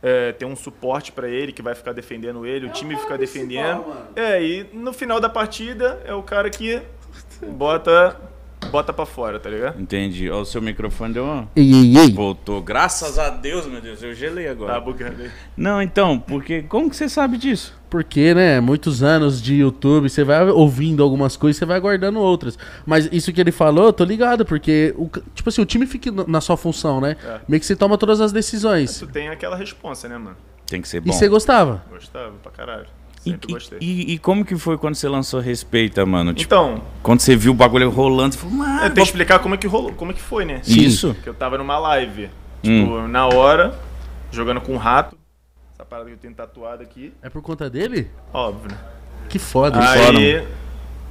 é, ter um suporte pra ele, que vai ficar defendendo ele, o time fica defendendo. É, e no final da partida é o cara que bota bota pra fora, tá ligado? Entendi. Ó, o seu microfone deu uma... Ei, ei, ei. Voltou. Graças a Deus, meu Deus. Eu gelei agora. Tá bugando aí. Não, então, porque... Como que você sabe disso? Porque, né, muitos anos de YouTube, você vai ouvindo algumas coisas, você vai guardando outras. Mas isso que ele falou, eu tô ligado, porque, o, tipo assim, o time fica na- sua função, né? É. Meio que você toma todas as decisões. Tu tem aquela responsa, né, mano? Tem que ser E bom. você gostava? Gostava pra caralho. E, gostei. e- e como que foi quando você lançou Respeita, mano? Tipo, Então, quando você viu o bagulho rolando, você falou, eu mano... tenho que explicar como é que rolou, como é que foi, né? Isso. Que eu tava numa live, tipo, na hora, jogando com um rato. Essa parada que eu tenho tatuada aqui, É por conta dele? óbvio, né? Que foda. foda, Aí,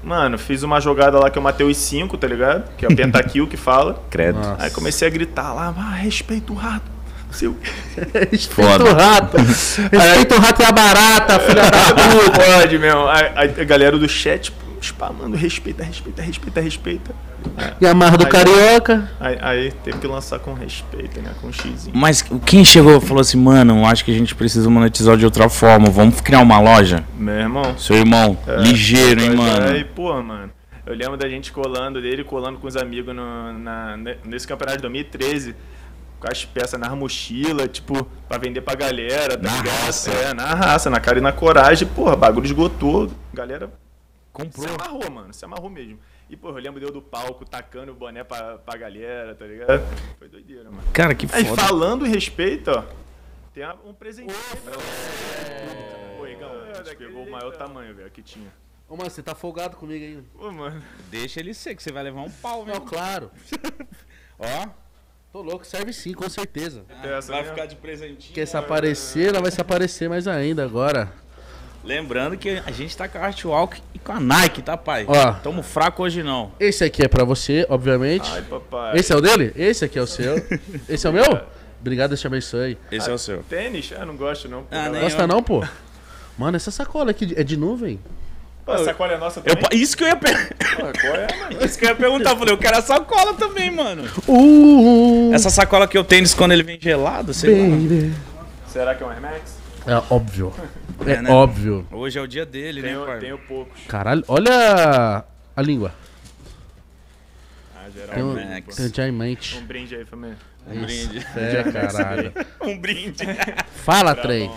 mano, fiz uma jogada lá que eu matei os cinco, tá ligado? Que é o pentakill que fala. Credo. Nossa. Aí comecei a gritar lá, ah, respeita o rato. Não sei o quê. Respeita o rato. Respeita o rato e a barata, filha da Não pode, meu. Aí, aí a galera do chat, tipo, spamando, respeita, respeita, respeita, respeita. E a marra do Aí- carioca. Aí, aí teve que lançar com respeito, né? Com um xizinho. Mas quem chegou e falou assim, mano, eu acho que a gente precisa monetizar de outra forma, vamos criar uma loja? Meu irmão. Seu irmão, É, ligeiro, hein, mano? É, e, pô, mano. Eu lembro da gente colando dele, colando com os amigos no, na, ne- nesse campeonato de 2013. Com as peças nas mochilas, tipo, pra vender pra galera. Tá Na ligado? raça. É, na raça, na cara e na coragem. Porra, bagulho esgotou. Galera Comprou. se amarrou, mano. Se amarrou mesmo. E, porra, eu lembro deu do palco tacando o boné pra, pra galera, tá ligado? Foi doideira, mano. Cara, que Aí, foda. falando em respeito, ó. Tem a- um presentinho. Pô, Igão, a gente pegou o maior tamanho, velho, que tinha. Ô, mano, você tá folgado comigo ainda. Pô, mano. Deixa ele ser, que você vai levar um pau, Não, velho. claro. Ó, Tô louco, serve sim, com certeza. Essa vai ficar de presentinho. Quer se aparecer, ela vai se aparecer mais ainda agora. Lembrando que a gente tá com a Artwalk e com a Nike, tá, pai? Ó. Tamo fraco hoje não. Esse aqui é pra você, obviamente. Ai, papai. Esse é o dele? Esse aqui é o seu. Esse é o meu? Obrigado, Deus te abençoe. Esse é o seu. Tênis? Ah, não gosto não. Pô, Ah, nem Gosta eu. não, pô? Mano, essa sacola aqui é de nuvem? Pô, a sacola é nossa Eu, também? isso que eu ia perguntar. É, mano? Isso que eu ia perguntar. Eu falei, eu quero a sacola também, mano. Uh, Essa sacola que eu tenho quando ele vem gelado, sei lá. baby. Será que é um Air Max? É óbvio. É, É, né? óbvio. Hoje é o dia dele, né, Tenho, pai? tenho poucos. Caralho, olha a língua. Ah, geral. Tem um, Max. tem um diamante. Um brinde aí, família. Um brinde. É, caralho. Um brinde. Fala, bravo.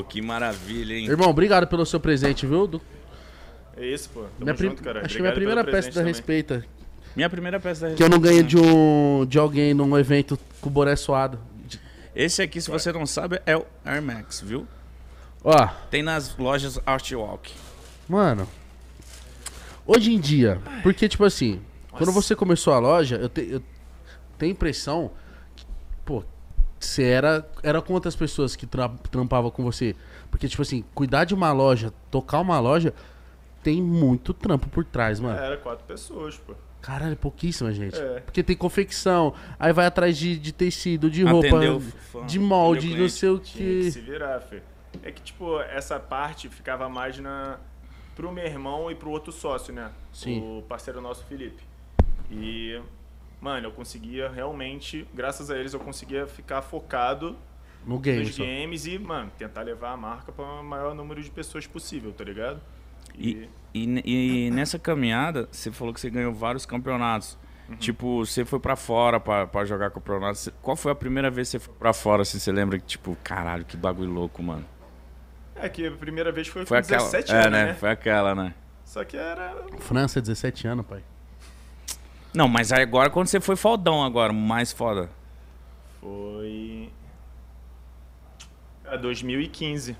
Ô, que maravilha, hein? Irmão, obrigado pelo seu presente, viu? Do- É isso, pô. Tamo minha junto, cara. Acho que minha primeira peça da também. respeita. Minha primeira peça da Que eu não ganhei de um de alguém num evento com o boné suado. Esse aqui, se você não sabe, é o Air Max, viu? Ó, Tem nas lojas Artwalk. mano. Hoje em dia, porque tipo assim, quando você começou a loja, eu, te- eu tenho a impressão que, pô, você era era quantas pessoas que tra- trampavam com você? Porque tipo assim, cuidar de uma loja, tocar uma loja tem muito trampo por trás, mano. Era quatro pessoas, pô. Caralho, pouquíssima gente. É. Porque tem confecção, aí vai atrás de, de tecido, de roupa, Atendeu de molde, o não cliente. sei o Tinha que que. se virar, filho. É que, tipo, essa parte ficava mais na pro meu irmão e pro outro sócio, né? Sim. O parceiro nosso, Felipe. E, mano, eu conseguia realmente, graças a eles, eu conseguia ficar focado No game nos só. games e, mano, tentar levar a marca para o maior número de pessoas possível, tá ligado? E, e, e nessa caminhada, você falou que você ganhou vários campeonatos. Uhum. Tipo, você foi pra fora pra, pra jogar campeonato. Qual foi a primeira vez que você foi pra fora, assim, você lembra que, tipo, caralho, que bagulho louco, mano? É que a primeira vez foi, Foi com aquela. 17 é, anos, né? né? Foi aquela, né? Só que era França, 17 anos, pai. Não, mas aí agora quando você foi fodão agora, mais foda. Foi. É 2015.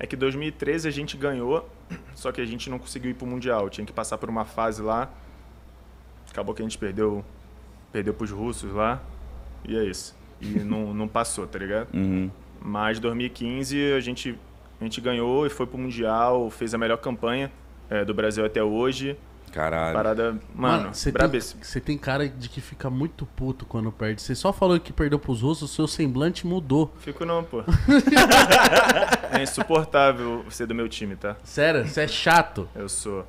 É que 2013 a gente ganhou, só que a gente não conseguiu ir pro Mundial. Tinha que passar por uma fase lá. Acabou que a gente perdeu. Perdeu pros russos lá. E é isso. E não, não passou, tá ligado? Uhum. Mas 2015 a gente, a gente ganhou e foi pro Mundial, fez a melhor campanha é, do Brasil até hoje. Caralho. Parada, mano, você tem, você tem cara de que fica muito puto quando perde. Você só falou que perdeu pros russos, seu semblante mudou. Fico não, pô. é insuportável ser do meu time, tá? Sério, você é chato. Eu sou.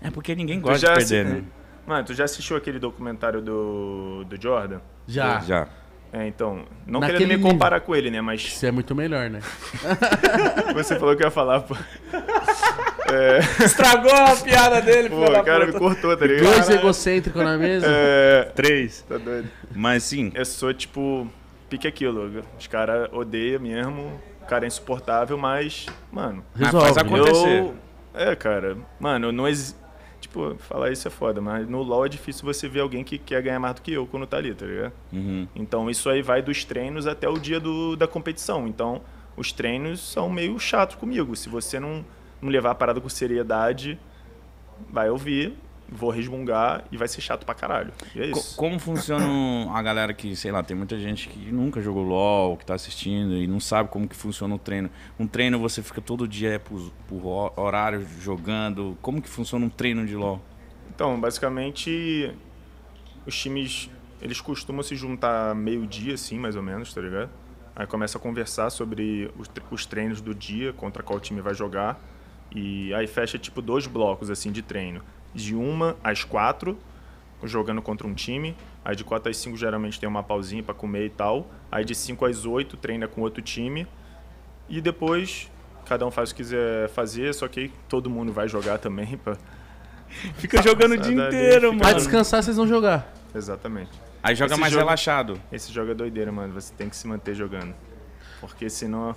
É porque ninguém gosta de perder, assi- né? Mano, tu já assistiu aquele documentário do, do Jordan? Já. Já. É, então, não Naquele querendo me nível. comparar com ele, né? Mas Você é muito melhor, né? você falou que ia falar, pô. Estragou a piada dele, Pô, o cara me cortou, tá ligado? Dois egocêntricos na mesa. É, Três. tá doido. Mas sim, Eu sou, tipo, pique aquilo. Os caras odeiam mesmo, o cara é insuportável, mas, mano, Mas Resolve. faz acontecer. eu... É, cara, mano, não exi... Tipo, falar isso é foda, mas no LoL é difícil você ver alguém que quer ganhar mais do que eu quando tá ali, tá ligado? Uhum. Então isso aí vai dos treinos até o dia do, da competição. Então os treinos são meio chatos comigo. Se você não, não levar a parada com seriedade, vai ouvir, vou resmungar e vai ser chato pra caralho. E é isso. como funciona a galera que, sei lá, tem muita gente que nunca jogou LOL, que tá assistindo e não sabe como que funciona o treino. Um treino você fica todo dia é por, por ho- horário jogando. Como que funciona um treino de LOL? Então, basicamente, os times, eles costumam se juntar meio-dia, assim, mais ou menos, tá ligado? Aí começa a conversar sobre os treinos do dia, contra qual time vai jogar. E aí fecha, tipo, dois blocos, assim, de treino. De uma às quatro, jogando contra um time. Aí de quatro às cinco, geralmente, tem uma pausinha pra comer e tal. Aí de cinco às oito, treina com outro time. E depois, cada um faz o que quiser fazer, só que aí todo mundo vai jogar também pra... Fica jogando o dia inteiro, mano. descansar, vocês vão jogar. Exatamente. Aí joga Esse mais jogo- relaxado. Esse jogo é doideira, mano. Você tem que se manter jogando. Porque senão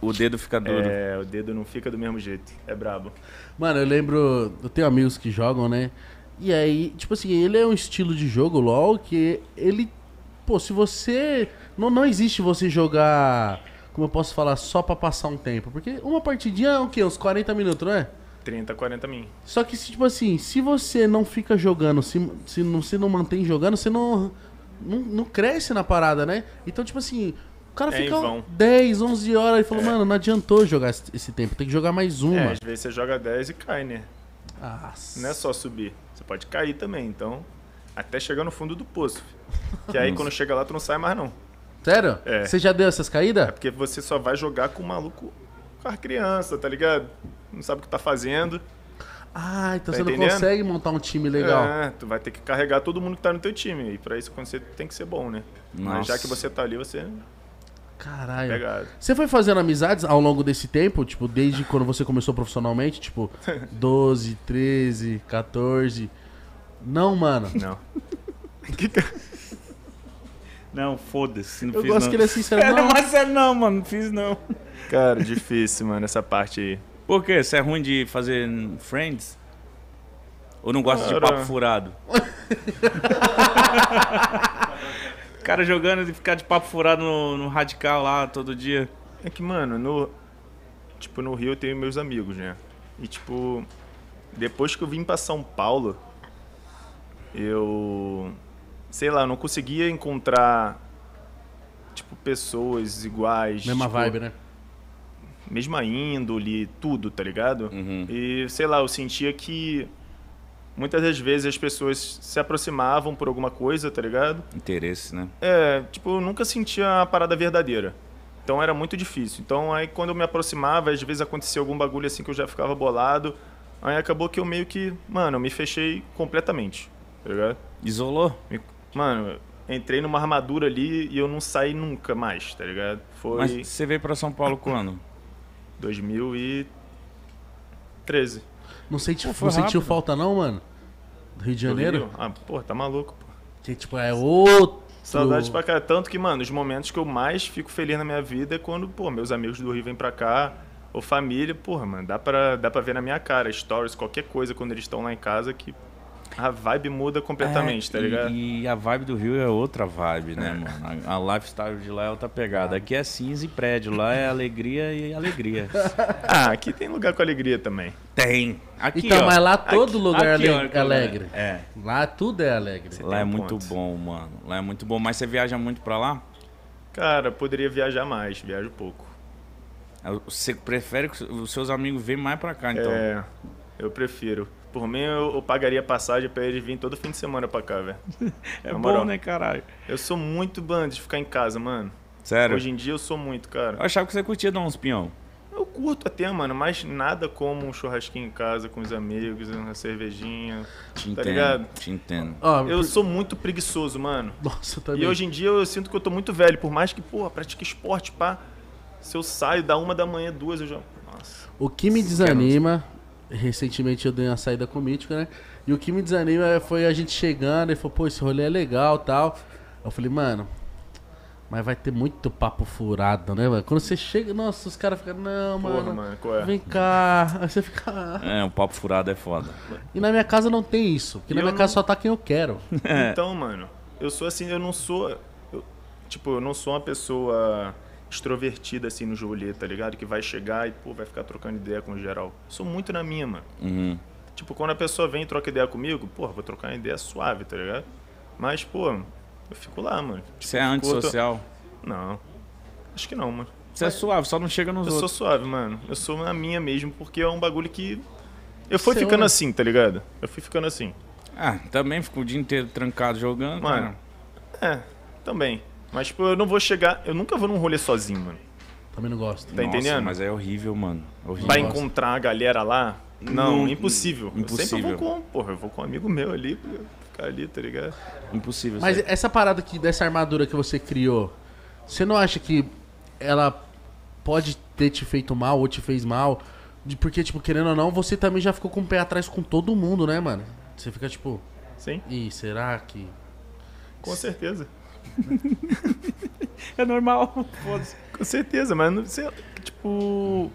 O dedo fica duro. é, o dedo não fica do mesmo jeito. É brabo. Mano, eu lembro. Eu tenho amigos que jogam, né? E aí, tipo assim, ele é um estilo de jogo, LOL, que ele. Pô, se você. Não, não existe você jogar. Como eu posso falar, só pra passar um tempo. Porque uma partidinha é o quê? Uns 40 minutos, não é? 30, 40 min. Só que, se, tipo assim, se você não fica jogando, se, se não, você não mantém jogando, você não, não, não cresce na parada, né? Então, tipo assim, cara É fica vão. 10, 11 horas e falou, mano, não adiantou jogar esse, tempo, tem que jogar mais É, uma. às vezes você joga 10 e cai, né? Nossa. Não é só subir. Você pode cair também. Então, até chegar no fundo do poço. Que aí quando chega lá, tu não sai mais, não. Sério? É. Você já deu essas caídas? É porque você só vai jogar com o maluco, com as crianças, tá ligado? Não sabe o que tá fazendo. Ah, então Tá você não entendendo? consegue montar um time legal. É, tu vai ter que carregar todo mundo que tá no teu time. E pra isso você tem que ser bom, né? Mas já Nossa. que você tá ali, você é Caralho. pegado. Você foi fazendo amizades ao longo desse tempo? Tipo, desde quando você começou profissionalmente? Tipo, 12, 13, 14. Não, mano. Não. Não, foda-se. Não Eu fiz, gosto não. que ele é sincero. É, Não, mas é não, mano. Não fiz não. Cara, difícil, mano, essa parte aí. Por quê? Você é ruim de fazer friends? Ou não gosta de Cara. papo furado? cara jogando e ficar de papo furado no, no radical lá todo dia. É que, mano, no. Tipo, no Rio eu tenho meus amigos, né? E, tipo, depois que eu vim pra São Paulo, eu. Sei lá, eu não conseguia encontrar. Tipo, pessoas iguais. mesma tipo, vibe, né? mesma índole, tudo, tá ligado? Uhum. E sei lá, eu sentia que muitas das vezes as pessoas se aproximavam por alguma coisa, tá ligado? Interesse, né? É, tipo, eu nunca sentia a parada verdadeira. Então era muito difícil. Então aí quando eu me aproximava, às vezes acontecia algum bagulho assim que eu já ficava bolado. Aí acabou que eu meio que, mano, eu me fechei completamente, tá ligado? Isolou? Me- Mano, entrei numa armadura ali e eu não saí nunca mais, tá ligado? Foi Mas você veio pra São Paulo quando? 2013. Não, senti, Pô, foi não sentiu falta não, mano? Do Rio de Janeiro? Rio? Ah, pô, tá maluco, pô. Que tipo, é outro... Saudades pra cá. Tanto que, mano, os momentos que eu mais fico feliz na minha vida é quando, pô, meus amigos do Rio vêm pra cá, ou família, porra, mano, dá pra, dá pra ver na minha cara, stories, qualquer coisa quando eles estão lá em casa que a vibe muda completamente, É, tá e- ligado? E, a vibe do Rio é outra vibe, né, mano? A, a lifestyle de lá é outra pegada. Aqui é cinza e prédio, lá é alegria e alegria. Ah, aqui tem lugar com alegria também. Tem. Aqui, Então, ó. mas lá todo Aqui- lugar é Aqui, ó, ale- que alegre. É. Lá tudo é alegre. Lá é um muito ponto. bom, mano. Lá é muito bom. Mas você viaja muito pra lá? Cara, poderia viajar mais, viajo pouco. Você prefere que os seus amigos venham mais pra cá, então? É, eu prefiro. Por mim, eu, eu pagaria passagem pra eles virem todo fim de semana pra cá, velho. É Na bom, moral. né, caralho? Eu sou muito bando de ficar em casa, mano. Sério? Hoje em dia eu sou muito, cara. Eu achava que você curtia dar uns pinhão. Eu curto até, mano, mas nada como um churrasquinho em casa com os amigos, uma cervejinha. Te Tá entendo. ligado? Te entendo. Ó, Eu por- sou muito preguiçoso, mano. Nossa, também. E hoje em dia eu sinto que eu tô muito velho, por mais que, porra, pratique esporte, pá. Se eu saio da uma da manhã, duas, eu já. Nossa. O que me desanima, recentemente eu dei uma saída com o Mítico, né? E o que me desanima foi a gente chegando e falou, pô, esse rolê é legal tal. Eu falei, mano, mas vai ter muito papo furado, né, mano? Quando você chega, nossa, os caras ficam, não, Porra, mano, mano, qual é? vem cá. Aí você fica. É, um papo furado é foda. E na minha casa não tem isso, porque E na minha não- casa só tá quem eu quero. Então, mano, eu sou assim, eu não sou. eu- tipo, eu não sou uma pessoa extrovertida assim no rolê, tá ligado? Que vai chegar e, pô, vai ficar trocando ideia com o geral. Sou muito na minha, mano. Uhum. Tipo, quando a pessoa vem e troca ideia comigo, pô, vou trocar uma ideia suave, tá ligado? Mas, pô, eu fico lá, mano. Você é antissocial? Não. Acho que não, mano. Você é suave, só não chega nos Eu sou outros. suave, mano. Eu sou na minha mesmo, porque é um bagulho que. Eu fui Seu, ficando né? assim, tá ligado? Eu fui ficando assim. Ah, também fico o dia inteiro trancado jogando. Mano, cara. É, também. Mas, tipo, eu não vou chegar. Eu nunca vou num rolê sozinho, mano. Também não gosto. Tá Nossa, entendendo? Mas é horrível, mano. Horrível. Vai gosto. encontrar a galera lá? Não, Não, impossível. Eu sempre impossível. vou com. Porra, eu vou com um amigo meu ali, pra ficar ali, tá ligado? Impossível. Mas essa parada aqui, dessa armadura que você criou, você não acha que ela pode ter te feito mal ou te fez mal? De- Porque, tipo, querendo ou não, você também já ficou com o pé atrás com todo mundo, né, mano? Você fica tipo, Sim, ih, será que. com certeza. É normal. Com certeza, mas não sei. Tipo.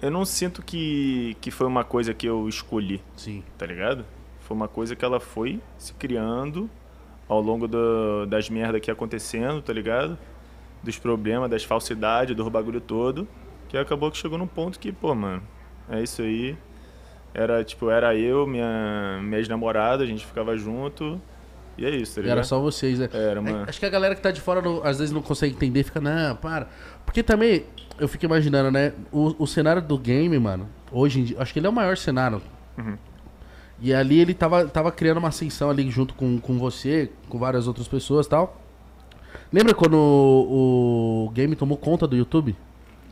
Eu não sinto que, que foi uma coisa que eu escolhi, Sim. tá ligado? Foi uma coisa que ela foi se criando ao longo do- das merdas que ia acontecendo, tá ligado? Dos problemas, das falsidades, do bagulho todo. Que acabou que chegou num ponto que, pô, mano, é isso aí. Era, tipo, era eu, minha, minha ex-namorada, a gente ficava junto. E é isso, tá E ligado? era só vocês, né? Era, É, mano. Acho que a galera que tá de fora não- às vezes não consegue entender, fica, não, para. Porque também, eu fico imaginando, né? O, o cenário do game, mano, hoje em dia, acho que ele é o maior cenário. Uhum. E ali ele tava, tava criando uma ascensão ali junto com, com você, com várias outras pessoas e tal. Lembra quando o, o game tomou conta do YouTube?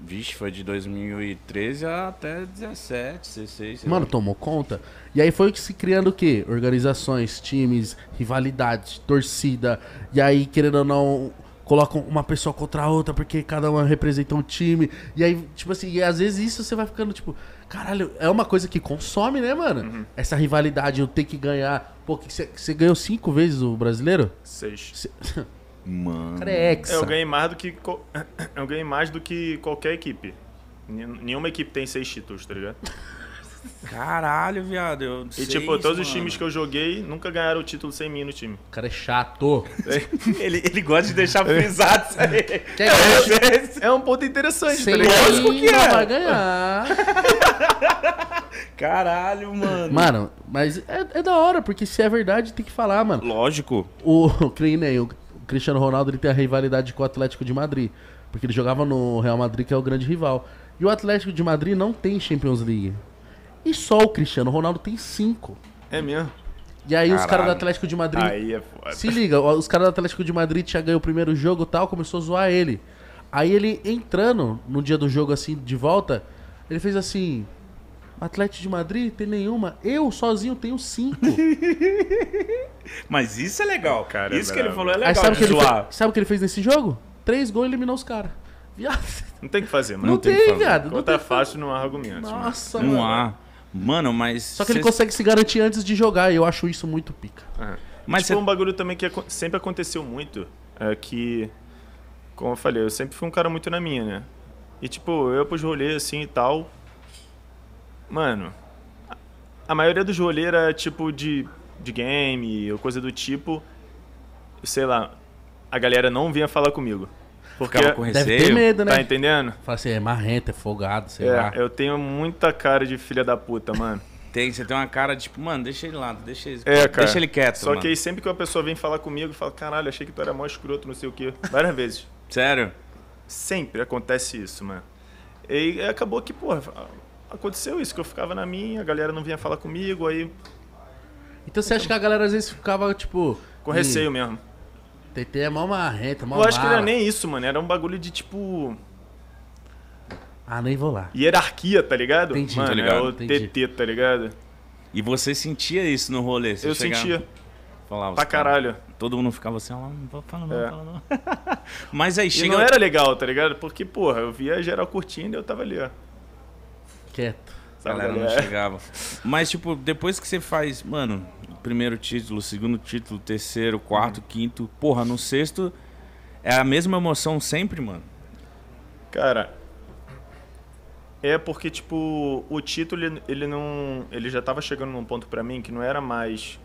Vixe, foi de 2013 até 17, 16. sei Mano, lá. tomou conta. E aí foi que se criando o quê? Organizações, times, rivalidade, torcida. E aí, querendo ou não, colocam uma pessoa contra a outra porque cada uma representa um time. E aí, tipo assim, e às vezes isso você vai ficando tipo, caralho, é uma coisa que consome, né, mano? Essa rivalidade, eu ter que ganhar. Pô, você ganhou cinco vezes o brasileiro? Seis. Cê- Mano. cara é exa. É, eu ganhei mais do que. co- Eu ganhei mais do que qualquer equipe. Nen- Nenhuma equipe tem seis títulos, tá ligado? Caralho, viado. Eu E tipo, isso, todos os mano. times que eu joguei nunca ganharam o título sem mim no time. O cara é chato. ele, ele gosta de deixar frisado isso aí. Quer ganhar É um ponto interessante, sem tá ligado? mim, que é. vai ganhar. Caralho, mano. Mano, mas é, é da hora, porque se é verdade, tem que falar, mano. Lógico. O, que nem o Cristiano Ronaldo ele tem a rivalidade com o Atlético de Madrid. Porque ele jogava no Real Madrid, que é o grande rival. E o Atlético de Madrid não tem Champions League. E só o Cristiano Ronaldo tem cinco. É mesmo? E aí os Caralho. caras do Atlético de Madrid. Aí é foda. Se liga, os caras do Atlético de Madrid tinha ganho o primeiro jogo e tal, começou a zoar ele. Aí ele entrando no dia do jogo assim, de volta, ele fez assim. Atlético de Madrid tem nenhuma. Eu sozinho tenho cinco. Mas isso é legal. Cara, é isso que ele falou é Aí legal sabe o que, o que ele fez nesse jogo? Três gols e eliminou os caras. Viado. Não tem o que fazer, mano. Não, tem tem, que fazer. viado. Não Contra tem. fácil não há argumentos. mano. Nossa, Não mano. há. Mano, mas. Só que ele consegue se garantir antes de jogar, e eu acho isso muito pica. É. Mas tipo, cê- um bagulho também que sempre aconteceu muito é que, como eu falei, eu sempre fui um cara muito na minha, né? E tipo, eu pros rolês assim e tal. Mano, a- maioria dos rolês era tipo de, de game ou coisa do tipo. Sei lá, a galera não vinha falar comigo. Porque, Ficava com Deve ter receio. medo, né? tá entendendo? Fala assim, é marrento, é folgado, sei lá. É, eu tenho muita cara de filha da puta, mano. Tem, você tem uma cara de tipo, mano, deixa ele lá, deixa ele, É, cara. deixa ele quieto. Só mano. que aí sempre que uma pessoa vem falar comigo, fala, caralho, achei que tu era mó escroto, não sei o quê. Várias vezes. Sério? Sempre acontece isso, mano. E acabou que, porra, aconteceu isso, que eu ficava na minha, a galera não vinha falar comigo, aí Então você acha que a galera às vezes ficava, tipo. com receio mesmo. TT é mó marrenta, mó Eu acho que não era nem isso, mano, era um bagulho de tipo. Ah, nem vou lá. hierarquia, tá ligado? Entendi. mano, Tô ligado, é o entendi. TT, tá ligado? E você sentia isso no rolê? Você eu chegava- sentia Falava, pra caralho. Todo mundo ficava assim, ó, não vou falar não, É. fala não. Mas aí E chega... não era legal, tá ligado? Porque, porra, eu via geral curtindo e eu tava ali, ó. Quieto. A galera não galera? chegava. Mas, tipo, depois que você faz, mano, primeiro título, segundo título, terceiro, quarto, quinto, porra, no sexto é a mesma emoção sempre, mano. Cara, é porque, tipo, o título, ele, ele não. Ele já tava chegando num ponto pra mim que não era mais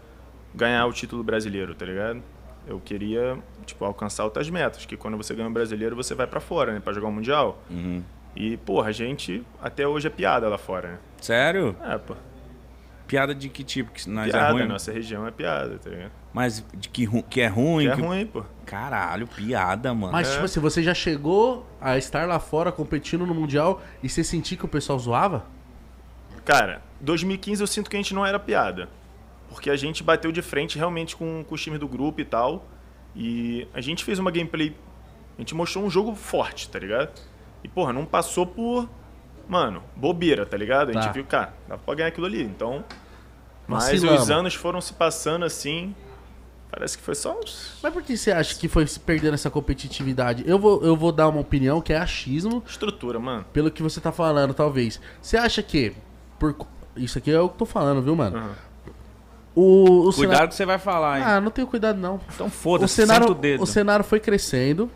ganhar o título brasileiro, tá ligado? Eu queria, tipo, alcançar outras metas, que quando você ganha o brasileiro, você vai pra fora, né? Pra jogar o Mundial. Uhum. E, porra, a gente até hoje é piada lá fora, né? Sério? É, pô. Piada de que tipo? Que nós é Piada, ruim? nossa região é piada, tá ligado? Mas de que, que é ruim? Que é que- ruim, pô. Caralho, piada, mano. Mas, É. tipo assim, você já chegou a estar lá fora competindo no Mundial e você sentir que o pessoal zoava? Cara, 2015 eu sinto que a gente não era piada. Porque a gente bateu de frente realmente com, com os times do grupo e tal. E a gente fez uma gameplay. A gente mostrou um jogo forte, tá ligado? E, porra, não passou por. Mano, bobeira, tá ligado? A gente Tá. viu, cara, dá pra ganhar aquilo ali. Então. Mas Vacilamos. os anos foram se passando assim. Parece que foi só uns. Mas por que você acha que foi se perdendo essa competitividade? Eu vou, eu vou dar uma opinião que é achismo, Estrutura, mano. pelo que você tá falando, talvez. Você acha que. Por... Isso aqui é o que eu tô falando, viu, mano? Aham. O, o Cuidado cenário- que você vai falar, hein? Ah, não tenho cuidado, não. então O foda-se, cenário, senta o dedo. o cenário foi crescendo.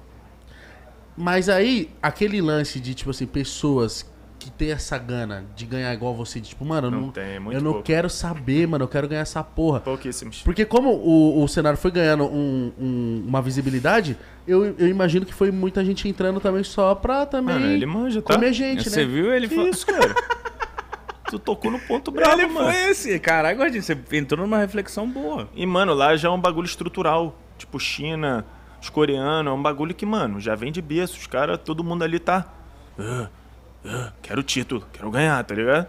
Mas aí, aquele lance de, tipo assim, pessoas que tem essa gana de ganhar igual você, de, tipo, mano, eu Não não, tem, é muito eu não quero saber, mano, eu quero ganhar essa porra. Pouquíssimos. Porque como o, o cenário foi ganhando um- um- uma visibilidade, eu, eu imagino que foi muita gente entrando também só pra também Mano, ele manja, tá? comer gente, Você né? viu ele Que fa- isso, cara? tu tocou no ponto bravo, Ele mano. foi esse. Caralho, Gordinho, você entrou numa reflexão boa. E, mano, lá já é um bagulho estrutural. Tipo, China, os coreanos, é um bagulho que, mano, já vem de berço. Os caras, todo mundo ali tá. "Ah, ah, quero título, quero ganhar, tá ligado?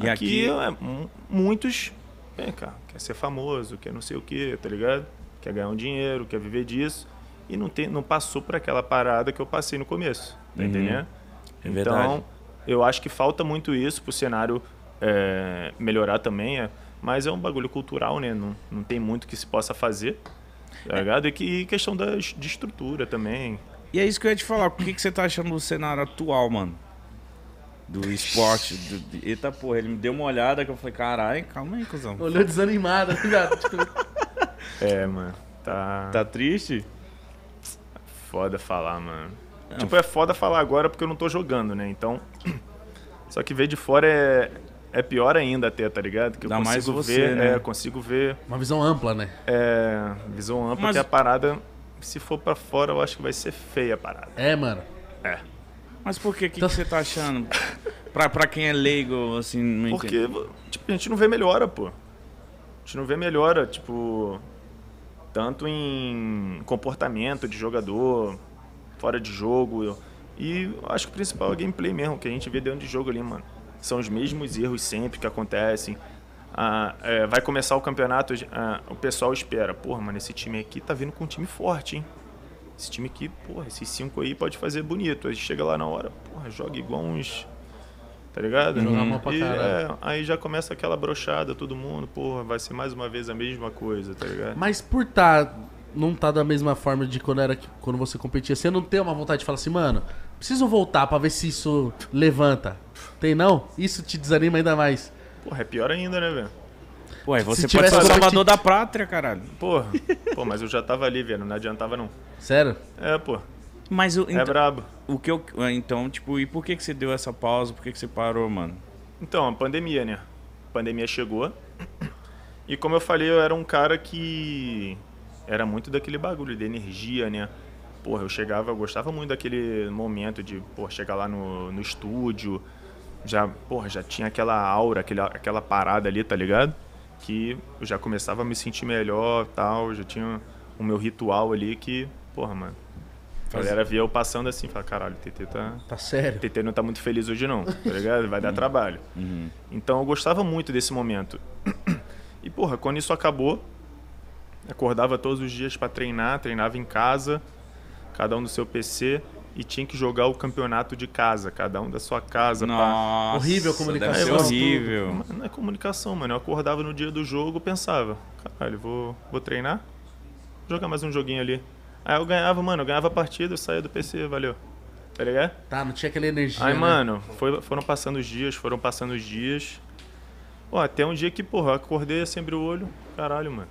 E aqui- é, mu- muitos. Vem cá, quer ser famoso, quer não sei o que, tá ligado? Quer ganhar um dinheiro, quer viver disso. E não, tem, não passou por aquela parada que eu passei no começo, tá Uhum. entendendo? É então, verdade. eu acho que falta muito isso pro cenário é, melhorar também. é, mas é um bagulho cultural, né? Não, não tem muito que se possa fazer. Tá ligado? E que questão da, de estrutura também. E é isso que eu ia te falar. O que, que você tá achando do cenário atual, mano? Do esporte. Do... de- Eita porra, ele me deu uma olhada que eu falei, caralho, calma aí, cuzão. Olhou desanimado, tá ligado? Tipo, É, mano. Tá, Tá triste? foda falar, mano. Não. Tipo, é foda falar agora porque eu não tô jogando, né? Então. Só que ver de fora é, é pior ainda até, tá ligado? Que eu mais consigo você, ver, né? é, consigo ver uma visão ampla, né? é, visão ampla Mas- que a parada, se for pra fora, eu acho que vai ser feia a parada. É, mano. É. Mas por que? O que, Então- que você tá achando? Pra, pra quem é leigo, assim, não. Porque, tipo, a gente não vê melhora, pô. A gente não vê melhora, tipo, tanto em comportamento de jogador. fora de jogo. E eu acho que o principal é o gameplay mesmo, que a gente vê dentro de jogo ali, mano. São os mesmos erros sempre que acontecem. Ah, é, vai começar o campeonato, ah, o pessoal espera. Porra, mano, esse time aqui tá vindo com um time forte, hein? Esse time aqui, porra, esses cinco aí pode fazer bonito. Aí chega lá na hora, porra, joga igual uns. Tá ligado? Jogar mal pra E, é, aí já começa aquela brochada, todo mundo, porra, vai ser mais uma vez a mesma coisa, tá ligado? Mas por tá, não tá da mesma forma de quando, era, quando você competia, você não tem uma vontade de falar assim, mano, preciso voltar pra ver se isso levanta. Tem não? Isso te desanima ainda mais. Porra, é pior ainda, né, velho? Ué, você Se pode ser o salvador da pátria, caralho. Porra, pô, mas eu já tava ali, velho, não adiantava não. Sério? É, pô, Mas o, é então, brabo. o que eu. Então, tipo, e por que, que você deu essa pausa? Por que, que você parou, mano? Então, a pandemia, né? A pandemia chegou. E como eu falei, eu era um cara que era muito daquele bagulho de energia, né? Porra, eu chegava, eu gostava muito daquele momento de, porra, chegar lá no, no estúdio, já, porra, já tinha aquela aura, aquela, aquela parada ali, tá ligado? Que eu já começava a me sentir melhor, tal, já tinha o meu ritual ali que, porra, mano. A galera via eu passando assim, fala, caralho, o TT tá, Tá sério? o TT não tá muito feliz hoje não, tá ligado? Vai dar trabalho. Então eu gostava muito desse momento. E porra, quando isso acabou, acordava todos os dias pra treinar, treinava em casa, cada um do seu PC e tinha que jogar o campeonato de casa, cada um da sua casa. pá. Nossa, Horrível a comunicação. Deve ser Aí, horrível. Não é comunicação, mano. Eu acordava no dia do jogo, pensava, caralho, vou, vou treinar, jogar mais um joguinho ali. Aí eu ganhava, mano, eu ganhava a partida, eu saía do PC, valeu. Tá ligado? Tá, não tinha aquela energia. Aí, né? mano, foi- foram passando os dias, foram passando os dias. Pô, até um dia que, porra, eu acordei assim, abri o olho. Caralho, mano.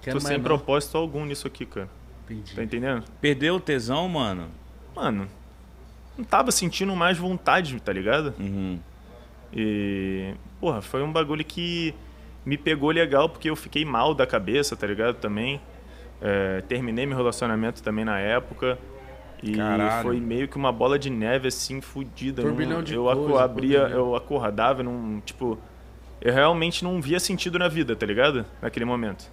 Quero Tô sem não. propósito algum nisso aqui, cara. Entendi. Tá entendendo? Perdeu o tesão, mano? Mano, não tava sentindo mais vontade, tá ligado? Uhum. E, porra, foi um bagulho que me pegou legal porque eu fiquei mal da cabeça, tá ligado? Também. É, terminei meu relacionamento também na época. E Caralho. foi meio que uma bola de neve assim, fodida. Turbilhão de eu coisa, abria, eu acordava num. Tipo. Eu realmente não via sentido na vida, tá ligado? Naquele momento.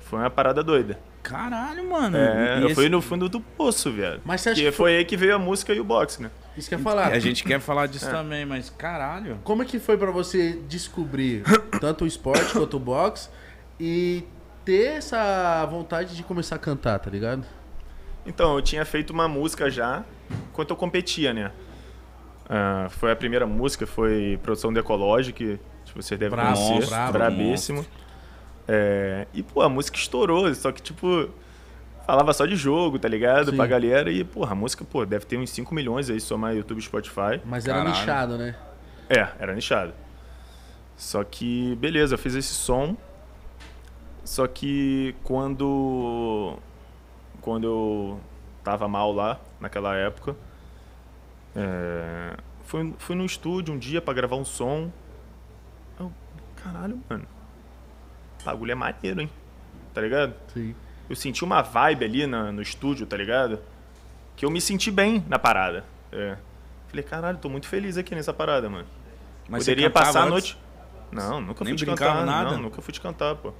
Foi uma parada doida. Caralho, mano. É, eu esse- fui no fundo do poço, viado. Mas você acha que que foi aí que veio a música e o boxe, né? Isso que eu ia falar. A gente quer falar disso É. também, mas caralho. Como é que foi pra você descobrir tanto o esporte quanto o boxe e ter essa vontade de começar a cantar, tá ligado? Então, eu tinha feito uma música já enquanto eu competia, né? Ah, foi a primeira música, foi Produção do Ecológico, que tipo, você deve Brabo, conhecer. brabo. brabíssimo. É, e, pô, a música estourou, só que, tipo, falava só de jogo, tá ligado? Sim. Pra galera. E, porra, a música, pô, deve ter uns 5 milhões aí, somar YouTube e Spotify. Mas era Caralho. nichado, né? É, era nichado. Só que, beleza, eu fiz esse som. Só que quando. Quando eu tava mal lá, naquela época, é, fui, fui no estúdio um dia pra gravar um som. Eu, caralho, mano. O bagulho é maneiro, hein? Tá ligado? Sim. eu senti uma vibe ali na- no estúdio, tá ligado? Que eu me senti bem na parada. É. Falei, caralho, tô muito feliz aqui nessa parada, mano. Mas Poderia passar a noite. Não, nunca Nem fui de cantar. nada? Não, nunca fui de cantar, pô.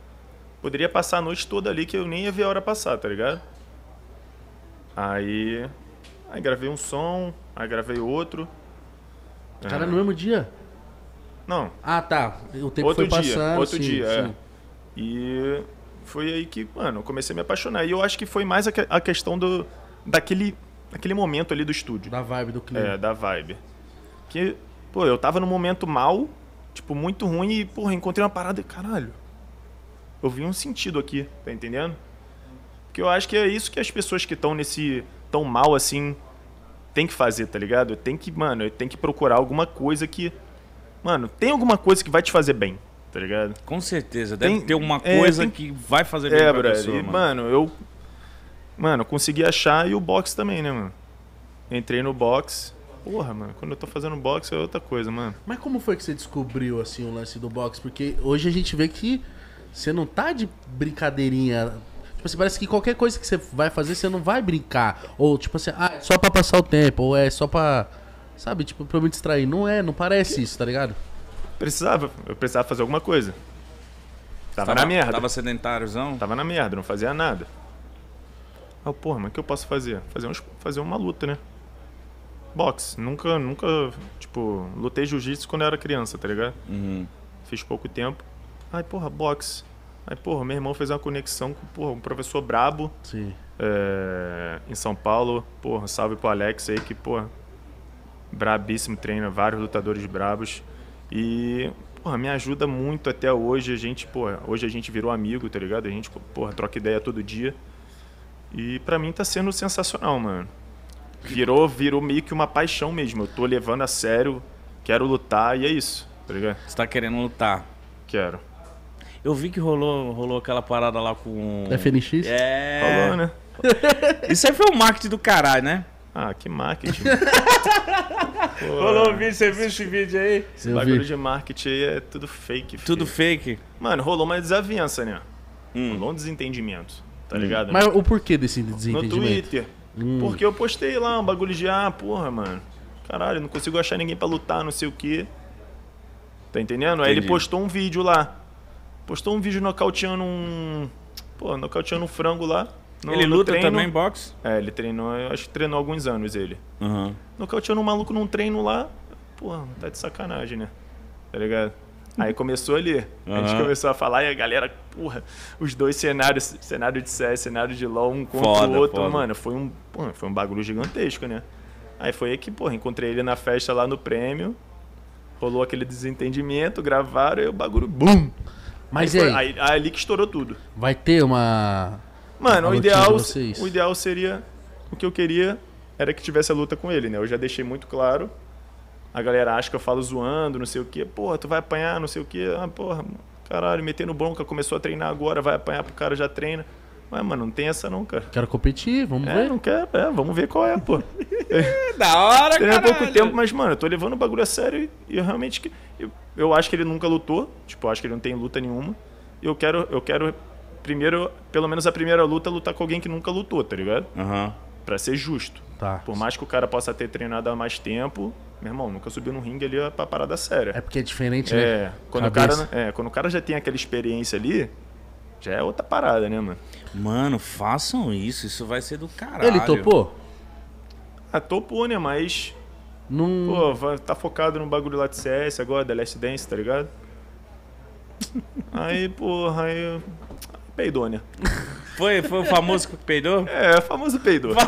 Poderia passar a noite toda ali que eu nem ia ver a hora passar, tá ligado? Aí. Aí gravei um som, aí gravei outro. Cara, É. no mesmo dia? Não, Ah, tá. O tempo outro foi dia. passando. outro sim, dia, é. E foi aí que, mano, eu comecei a me apaixonar. E eu acho que foi mais a, que- a questão do. daquele. daquele momento ali do estúdio. Da vibe do clipe. É, da vibe. Que, pô, eu tava num momento mal, tipo, muito ruim e, porra, encontrei uma parada e, caralho. Eu vi um sentido aqui, tá entendendo? Porque eu acho que é isso que as pessoas que estão nesse. tão mal assim. tem que fazer, tá ligado? Tem que, mano, tem que procurar alguma coisa que. Mano, tem alguma coisa que vai te fazer bem, tá ligado? Com certeza. Deve Tem- ter uma é, coisa tem- que vai fazer bem É, pra pessoa, e, mano. mano, eu. Mano, eu consegui achar e o box também, né, mano? Entrei no box. Porra, mano, quando eu tô fazendo box é outra coisa, mano. Mas como foi que você descobriu, assim, o lance do boxe? Porque hoje a gente vê que você não tá de brincadeirinha. Tipo assim, parece que qualquer coisa que você vai fazer, você não vai brincar. Ou, tipo assim, ah, é só pra passar o tempo. Ou é só pra, sabe, tipo, pra eu me distrair. Não é, não parece isso, tá ligado? Precisava, eu precisava fazer alguma coisa. Tava, na merda. Tava Tava... sedentáriozão? na merda, não fazia nada. Eu, porra, mas o que eu posso fazer? Fazer, uns, fazer uma luta, né? Boxe. Nunca, nunca, tipo, lutei jiu-jitsu quando eu era criança, tá ligado? Uhum. Fiz pouco tempo. Aí, porra, boxe. Aí, porra, meu irmão fez uma conexão com, porra, um professor brabo Sim. é, em São Paulo. Porra, salve pro Alex aí, que, porra, brabíssimo, treina vários lutadores brabos. E, porra, me ajuda muito até hoje. A gente, porra, hoje a gente virou amigo, tá ligado? A gente, porra, troca ideia todo dia. E pra mim tá sendo sensacional, mano. Virou, virou meio que uma paixão mesmo. Eu tô levando a sério, quero lutar e é isso, tá ligado? Você tá querendo lutar. Quero. Eu vi que rolou, rolou aquela parada lá com. FNX? É. Falou, né? Isso aí foi um marketing do caralho, né? Ah, que marketing. Rolou o vídeo, você viu esse vídeo aí? Esse Eu bagulho vi. de marketing aí é tudo fake, Tudo filho. fake. Mano, rolou uma desavença, né? Hum. Rolou um desentendimento, tá ligado? Mas o porquê desse no desentendimento? Twitter. Hum. Porque eu postei lá um bagulho de, ah, porra, mano. Caralho, não consigo achar ninguém pra lutar, não sei o quê. Tá entendendo? Aí ele Entendi. postou um vídeo lá. Postou um vídeo nocauteando um. Pô, nocauteando um frango lá. No- ele luta treino. também boxe? É, ele treinou, eu acho que treinou alguns anos ele. Aham. Nocauteando um maluco num treino lá. Porra, tá de sacanagem, né? Tá ligado? Aí começou ali. A gente começou a falar e a galera, porra, os dois cenários, cenário de CS, cenário de LoL, um contra Foda, o outro, foda. mano, foi um, porra, foi um bagulho gigantesco, né? Aí foi aí que, porra, encontrei ele na festa lá no prêmio. Rolou aquele desentendimento, gravaram e o bagulho, bum! Mas aí, e foi- aí, aí, aí ali que estourou tudo. vai ter uma. Mano, A o ideal, o ideal seria. O que eu queria era que tivesse a luta com ele, né? Eu já deixei muito claro. A galera acha que eu falo zoando, não sei o quê. Porra, tu vai apanhar, não sei o quê. Ah, porra, caralho, metendo bronca, começou a treinar agora, vai apanhar pro cara já treina. Mas, mano, não tem essa não, cara. Quero competir, vamos É, ver. não quero, é, vamos ver qual é, pô. Da hora, cara. pouco tempo, mas, mano, eu tô levando o bagulho a sério e eu realmente. Eu, eu acho que ele nunca lutou. Tipo, eu acho que ele não tem luta nenhuma. E eu quero, eu quero, primeiro, pelo menos a primeira luta, lutar com alguém que nunca lutou, tá ligado? Aham. Pra ser justo. Tá. Por mais que o cara possa ter treinado há mais tempo, meu irmão, nunca subiu no ringue ali pra parada séria. É porque é diferente, né? É, quando o, cara, é, quando o cara já tem aquela experiência ali, já é outra parada, né, mano? Mano, façam isso. Isso vai ser do caralho. Ele topou? Ah, topou, né? Mas, Não. pô, vai- tá focado no bagulho lá de CS agora, da Last Dance, tá ligado? Aí, porra, aí. Peidou, né? Foi, foi o famoso que peidou? É, famoso peidou.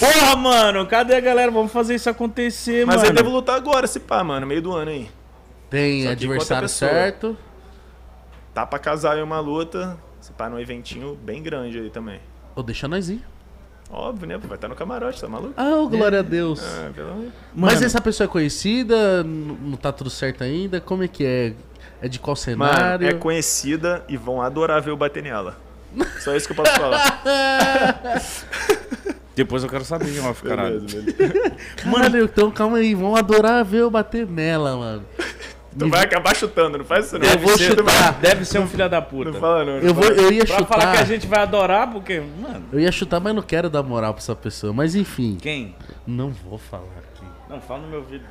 Porra, mano, cadê a galera? Vamos fazer isso acontecer, Mas mano. eu devo lutar agora, se pá, mano, meio do ano aí. Tem adversário certo. Tá pra casar aí uma luta, se pá, num eventinho bem grande aí também. Ou deixa nós ir. Óbvio, né? Vai estar no camarote, tá maluco? Ah, ô, glória a Deus. Ah, pelo amor. Mas essa pessoa é conhecida? Não tá tudo certo ainda? Como é que é? É de qual Mano, cenário? é conhecida e vão adorar ver eu bater nela. Só isso que eu posso falar. Depois eu quero saber off, caralho. Beleza, beleza. Caralho, então calma aí. Vão adorar ver eu bater nela, mano. Tu vai acabar chutando, não faz isso não. Eu vou ser, chutar. Deve ser um filho da puta. Não fala não. não Eu, vou, fala. eu ia Pra chutar. falar que a gente vai adorar, porque, mano, Eu ia chutar, mas não quero dar moral pra essa pessoa. Mas enfim, quem? não vou falar aqui. Não, fala no meu ouvido.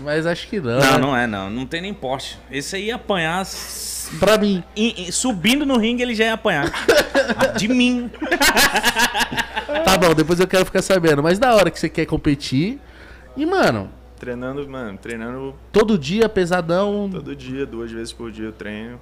Mas acho que não. Não, né? não é, não. Não tem nem porte. Esse aí ia apanhar. s- Pra mim. subindo no ringue, ele já ia apanhar. De mim. Tá bom, depois eu quero ficar sabendo. Mas da hora que você quer competir. E, mano, Treinando, mano, treinando todo dia, pesadão. todo dia, duas vezes por dia eu treino.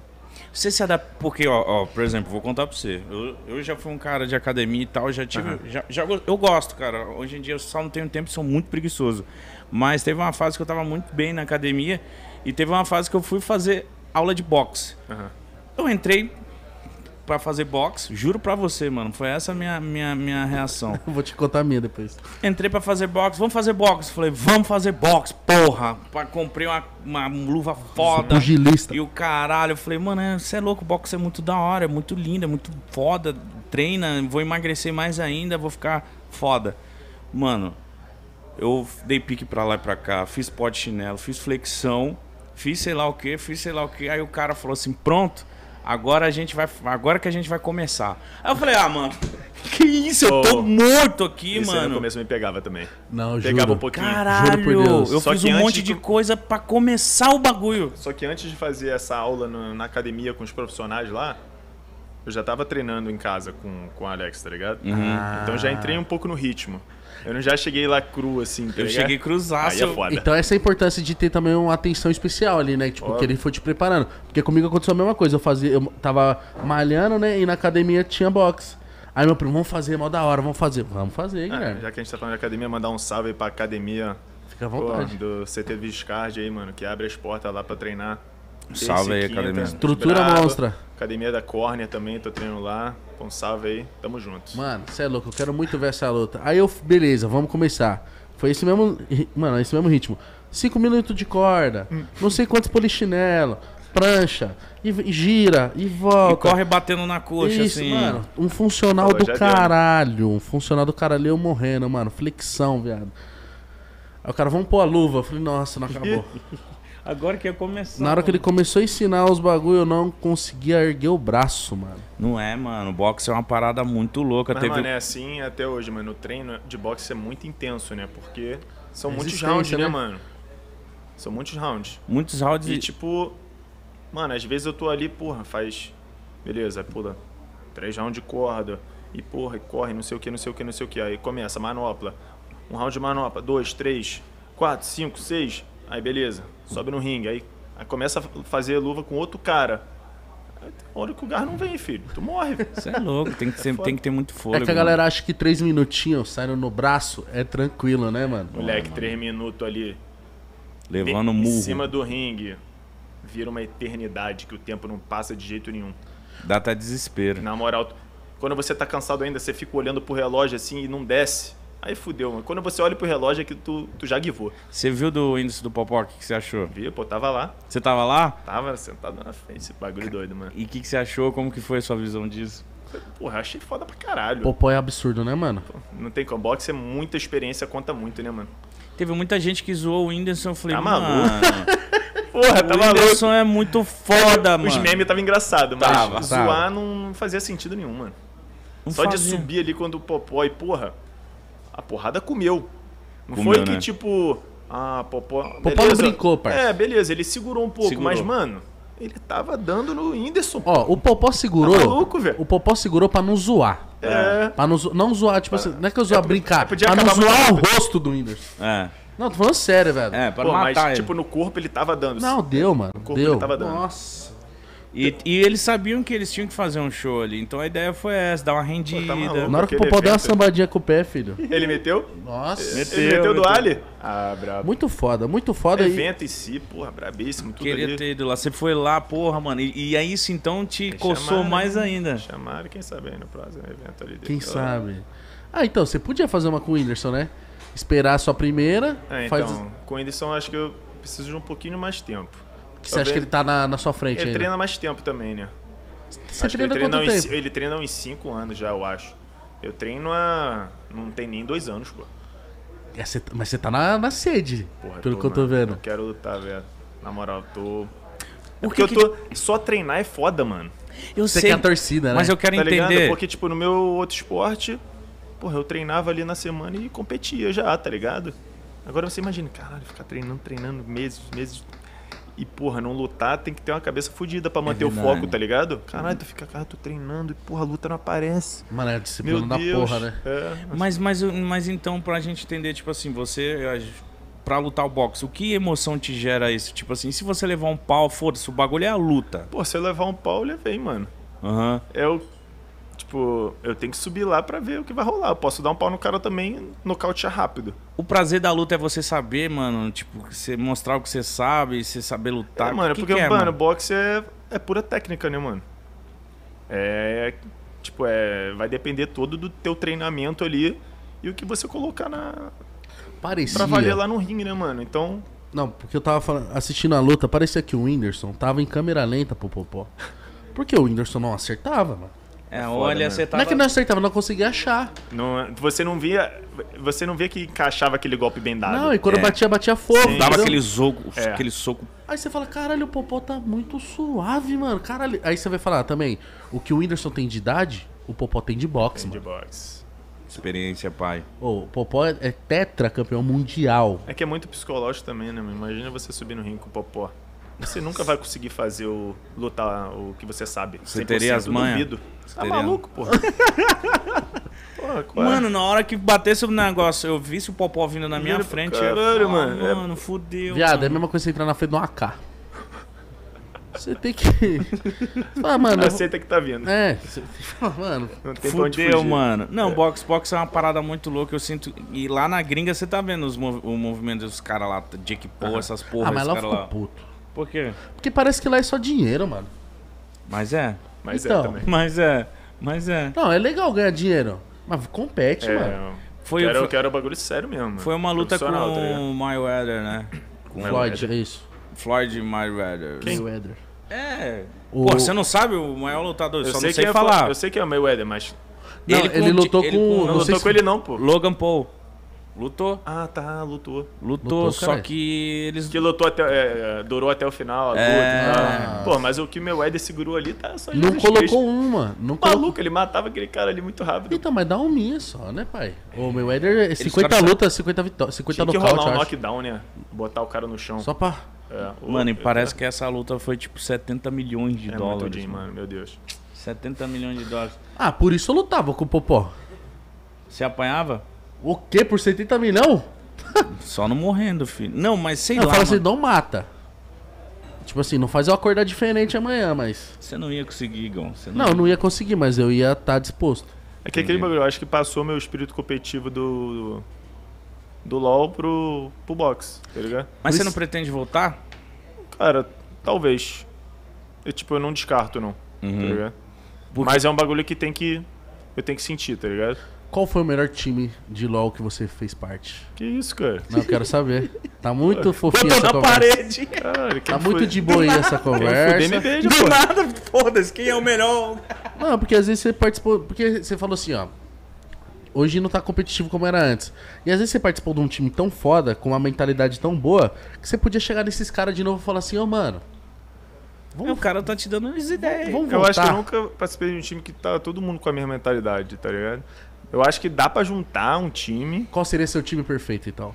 Você se adapta. Porque, ó, ó, por exemplo, vou contar pra você. Eu, eu já fui um cara de academia e tal, já tive. Já, já go- eu gosto, cara. Hoje em dia eu só não tenho tempo e sou muito preguiçoso. Mas teve uma fase que eu tava muito bem na academia e teve uma fase que eu fui fazer aula de boxe. Aham. Eu entrei pra fazer boxe, juro pra você, mano. Foi essa a minha, minha, minha reação. Eu Vou te contar a minha depois. Entrei pra fazer boxe, vamos fazer boxe. Falei, vamos fazer boxe, porra. Comprei uma, uma luva foda. Pugilista. E o caralho, eu falei, mano, você é louco, boxe é muito da hora, é muito lindo, é muito foda. Treina, vou emagrecer mais ainda, vou ficar foda. Mano, eu dei pique pra lá e pra cá, fiz pó de chinelo, fiz flexão, fiz sei lá o que, fiz sei lá o que. Aí o cara falou assim, pronto. agora a gente vai. Agora que a gente vai começar. Aí eu falei, ah, mano, que isso? Eu tô morto aqui, Esse aí no mano. começo me pegava também. Não, Pegava juro. um pouquinho. Caralho, Juro por Deus. eu Só fiz um monte de tu- coisa pra começar o bagulho. Só que antes de fazer essa aula no- na academia com os profissionais lá, eu já tava treinando em casa com, com o Alex, tá ligado? Ah. Então já entrei um pouco no ritmo. Eu não já cheguei lá cru assim, tá Eu ligado? cheguei cruzaço. Aí é foda. Então essa é a importância de ter também uma atenção especial ali, né? Tipo, Óbvio. que ele foi te preparando. Porque comigo aconteceu a mesma coisa. Eu fazia, eu tava malhando, né? E na academia tinha boxe. Aí meu primo, vamos fazer, mó da hora, vamos fazer. Vamos fazer, Ah, Guilherme. já que a gente tá falando de academia, mandar um salve aí pra academia Fica à pô, vontade. do CT Viscard aí, mano, que abre as portas lá pra treinar. Salve aí, academia. Estrutura brabo. monstra. Academia da Córnea também, tô treinando lá. Salve aí, tamo junto. Mano, você é louco, eu quero muito ver essa luta. Aí eu, beleza, vamos começar. Foi esse mesmo, mano, esse mesmo ritmo. Cinco minutos de corda, não sei quantos polichinelo, prancha, e, e gira, e E volta. corre batendo na coxa, Isso, assim. mano. Um funcional Falou, do deu, caralho. Um funcional do caralho eu morrendo, mano. Flexão, viado. Aí o cara, vamos pôr a luva. Eu falei, nossa, não acabou. Agora que ia começar. Na hora que ele começou a ensinar os bagulho, eu não conseguia erguer o braço, mano. Não é, mano. Boxe é uma parada muito louca. Mas, Teve... mano, é assim até hoje, mano. O treino de boxe é muito intenso, né? Porque são muitos Resistência, rounds, né, né? mano? São muitos rounds. Muitos rounds. E E, tipo, mano, às vezes eu tô ali, porra, faz. Beleza, pula três rounds de corda. E porra, e corre, não sei o que, não sei o que, não sei o que. Aí começa, manopla. Um round de manopla, dois, três, quatro, cinco, seis. Aí beleza, sobe no ringue. Aí, aí começa a fazer luva com outro cara. Aí tem hora que o gar não vem, filho. Tu morre, velho. Você é louco. Tem que, ser, tem que ter muito É fôlego. que a galera acha que três minutinhos saindo no braço é tranquilo, né, mano? Moleque, três minutos ali. mano. Levando em murro. cima do ringue. Vira uma eternidade que o tempo não passa de jeito nenhum. Dá até desespero. Na moral, quando você tá cansado ainda, você fica olhando pro relógio assim e não desce. Aí fudeu, mano. Quando você olha pro relógio é que tu, tu já guivou. Você viu do índice do Popó? O que, que você achou? Viu? Pô, tava lá. Você tava lá? Tava sentado na frente, esse bagulho doido, mano. E o que, que você achou? Como que foi a sua visão disso? Porra, achei foda pra caralho. Popó é absurdo, né, mano? Não tem como. Boxe é muita experiência, conta muito, né, mano? Teve muita gente que zoou o Whindersson. Eu falei, Tá mano, maluco? Porra, tá o maluco. Whindersson é muito foda, mano. Os memes tava engraçado, mas Tava, zoar tava. não fazia sentido nenhum, mano. Não Só de fazia. subir ali quando o Popó e porra, a porrada comeu. Não Comeu, foi que né? tipo, ah, Popó. Popó não brincou, parça. É, beleza, ele segurou um pouco, Segurou. mas mano, ele tava dando no Whindersson. Ó, o Popó segurou. Tá maluco, velho? o Popó segurou pra não zoar. É. Pra não, zo- não zoar, tipo assim, não é que eu zoar É, brincar, podia pra não zoar o rosto do Whindersson. É, Não, tô falando sério, velho. é, pra Pô, não mas matar ele. tipo no corpo ele tava dando. Não, deu, mano. corpo Deu. ele tava dando. Nossa. E, e eles sabiam que eles tinham que fazer um show ali. Então a ideia foi essa, dar uma rendida. tá maluco. Na hora que o Popó deu uma sambadinha com o pé, filho. Ele meteu? Nossa. Meteu, ele meteu do meteu. Ali? Ah, brabo. Muito foda, muito O foda. E, evento em si, porra, brabíssimo, tudo Queria ali. ter ido lá. Você foi lá, porra, mano. E, e aí isso então te Aí coçou chamaram, mais né? ainda. Chamaram, quem sabe aí no próximo evento ali. quem sabe? Ah, então, você podia fazer uma com o Whindersson, né? Esperar a sua primeira. É, faz... então, com o Whindersson acho que eu preciso de um pouquinho mais tempo. Que você acha que ele tá na, na sua frente Ele ainda? treina mais tempo também, né? Você Acho que ele treina treina, quanto uns, tempo? ele treina uns 5 anos já, eu acho. Eu treino há. não tem nem dois anos, pô. É, você- mas você tá na, na sede, Porra, pelo que eu tô mano. vendo. Eu quero lutar, velho. Na moral, tô. É O porque que eu tô. Só treinar é foda, mano. Eu Você sei, quer a torcida, né? mas eu quero Tá ligado? entender. Porque, tipo, no meu outro esporte, porra, eu treinava ali na semana e competia já, tá ligado? Agora você imagina, caralho, ficar treinando, treinando meses, meses. E, porra, não lutar tem que ter uma cabeça fodida pra manter o verdade. foco, tá ligado? Caralho, tu fica, cara, tô treinando e, porra, a luta não aparece. Mano, é a disciplina Meu da Deus. porra, né? É, Mas, mas, mas então, pra gente entender, tipo assim, você. a- Pra lutar o boxe, o que emoção te gera isso? Tipo assim, se você levar um pau, foda-se, o bagulho é a luta. Pô, se eu levar um pau, eu levei, mano. Aham. É o. Tipo, eu tenho que subir lá pra ver o que vai rolar. Eu posso dar um pau no cara também, nocautear rápido. O prazer da luta é você saber, mano, tipo, você mostrar o que você sabe, você saber lutar. é, mano, O que porque, que é, mano, boxe é, é pura técnica, né, mano? É. Tipo, é. Vai depender todo do teu treinamento ali e o que você colocar na. Parecia. Pra valer lá no ringue, né, mano? Então. Não, porque eu tava falando- assistindo a luta, parecia que o Whindersson tava em câmera lenta pro Popó. Porque o Whindersson não acertava, mano. É, foda, olha, mano. você Não tava... é que não acertava, não conseguia achar. Não, você não via. Você não via que encaixava aquele golpe bem dado. Não, e quando É. batia, batia fogo. Sim. Dava aquele soco, É. aquele soco. Aí você fala, caralho, o Popó tá muito suave, mano. Caralho. Aí você vai falar também, o que o Whindersson tem de idade, o Popó tem de boxe, de mano. boxe. Experiência, pai. Ô, o Popó é, é tetra campeão mundial. É que é muito psicológico também, né? mano? Imagina você subir no ringue com o Popó. Você nunca vai conseguir fazer o. lutar o que você sabe. Você 100%, teria as manhas? tá teria. maluco, porra? porra qual é? Mano, na hora que batesse o negócio, eu visse o Popó vindo na minha Vira frente. caralho, eu ia falar, mano. É- Mano, fudeu. Viado, é a mano. mesma coisa você entrar na frente de um AK. Você tem que. ah, mano. Aceita que tá vindo. É, você mano. Não tem Fudeu, mano. Não, box, box é uma parada muito louca. Eu sinto. E lá na gringa você tá vendo os mov- o movimento dos caras lá, Jake Paul, essas porras, ah, mas lá eu os fico caras lá. puto. Por quê? Porque parece que lá é só dinheiro, mano. Mas é. Mas Então. é também. Mas é. Mas é. Não, é legal ganhar dinheiro. Mas compete, mano. É, Foi, quero, foi, quero um bagulho sério mesmo. mano. foi uma luta com tá o Mayweather, né? Com Floyd, é isso. Floyd Mayweather. Mayweather. É. O- Pô, você não sabe o maior lutador, Eu só sei, não sei que é, falar. Eu sei que é o Mayweather, mas. Não, Ele ele, com- lutou ele com. com- Não não lutou com ele, não, pô. Logan Paul. Lutou. Ah, tá, lutou. Lutou, Lutou, só caralho. que eles. Que lutou até. é, durou até o final, a luta É. tal. Pô, mas o que o Mayweather segurou ali tá só Não colocou uma. Não colocou. Maluco, ele matava aquele cara ali muito rápido. Então, mas dá um minha só, né, pai? O Mayweather é 50 caras- lutas, 50 vitórias, 50 Tinha que nocaute, rolar um knockdown, né? Botar o cara no chão. Só pra. É, o- Mano, e é, parece que essa luta foi tipo 70 milhões de é dólares. muito din, mano, meu Deus. 70 milhões de dólares. Ah, por isso eu lutava com o Popó. Você apanhava? O quê? Por 70 milhão? Só não morrendo, filho. Não, mas sei Não, lá. fala assim, não mata. Tipo assim, não faz eu acordar diferente amanhã, mas. Você não ia conseguir, Igão. Você Não, eu não ia conseguir, mas eu ia estar disposto. É que aquele bagulho, eu acho que passou meu espírito competitivo do. do LoL pro, pro boxe, tá ligado? Mas você não pretende voltar? Cara, talvez. Eu, tipo, eu não descarto, não, tá Uhum. ligado? Por- Mas é um bagulho que tem que. Eu tenho que sentir, tá ligado? Qual foi o melhor time de LoL que você fez parte? Que isso, cara? Não, eu quero saber. Tá muito fofinha essa na conversa. parede. Quem Tá foi? muito de boa aí essa Quem foi? conversa. Dei me beija, Do nada, foda-se. Quem é o melhor? Não, porque às vezes você participou. Porque você falou assim, ó. Hoje não tá competitivo como era antes. E às vezes você participou de um time tão foda, com uma mentalidade tão boa, que você podia chegar nesses caras de novo e falar assim, ô mano. O cara tá te dando as ideias. Vamos Eu voltar. acho que eu nunca participei de um time que tá todo mundo com a mesma mentalidade, tá ligado? Eu acho que dá pra juntar um time. Qual seria seu time perfeito então?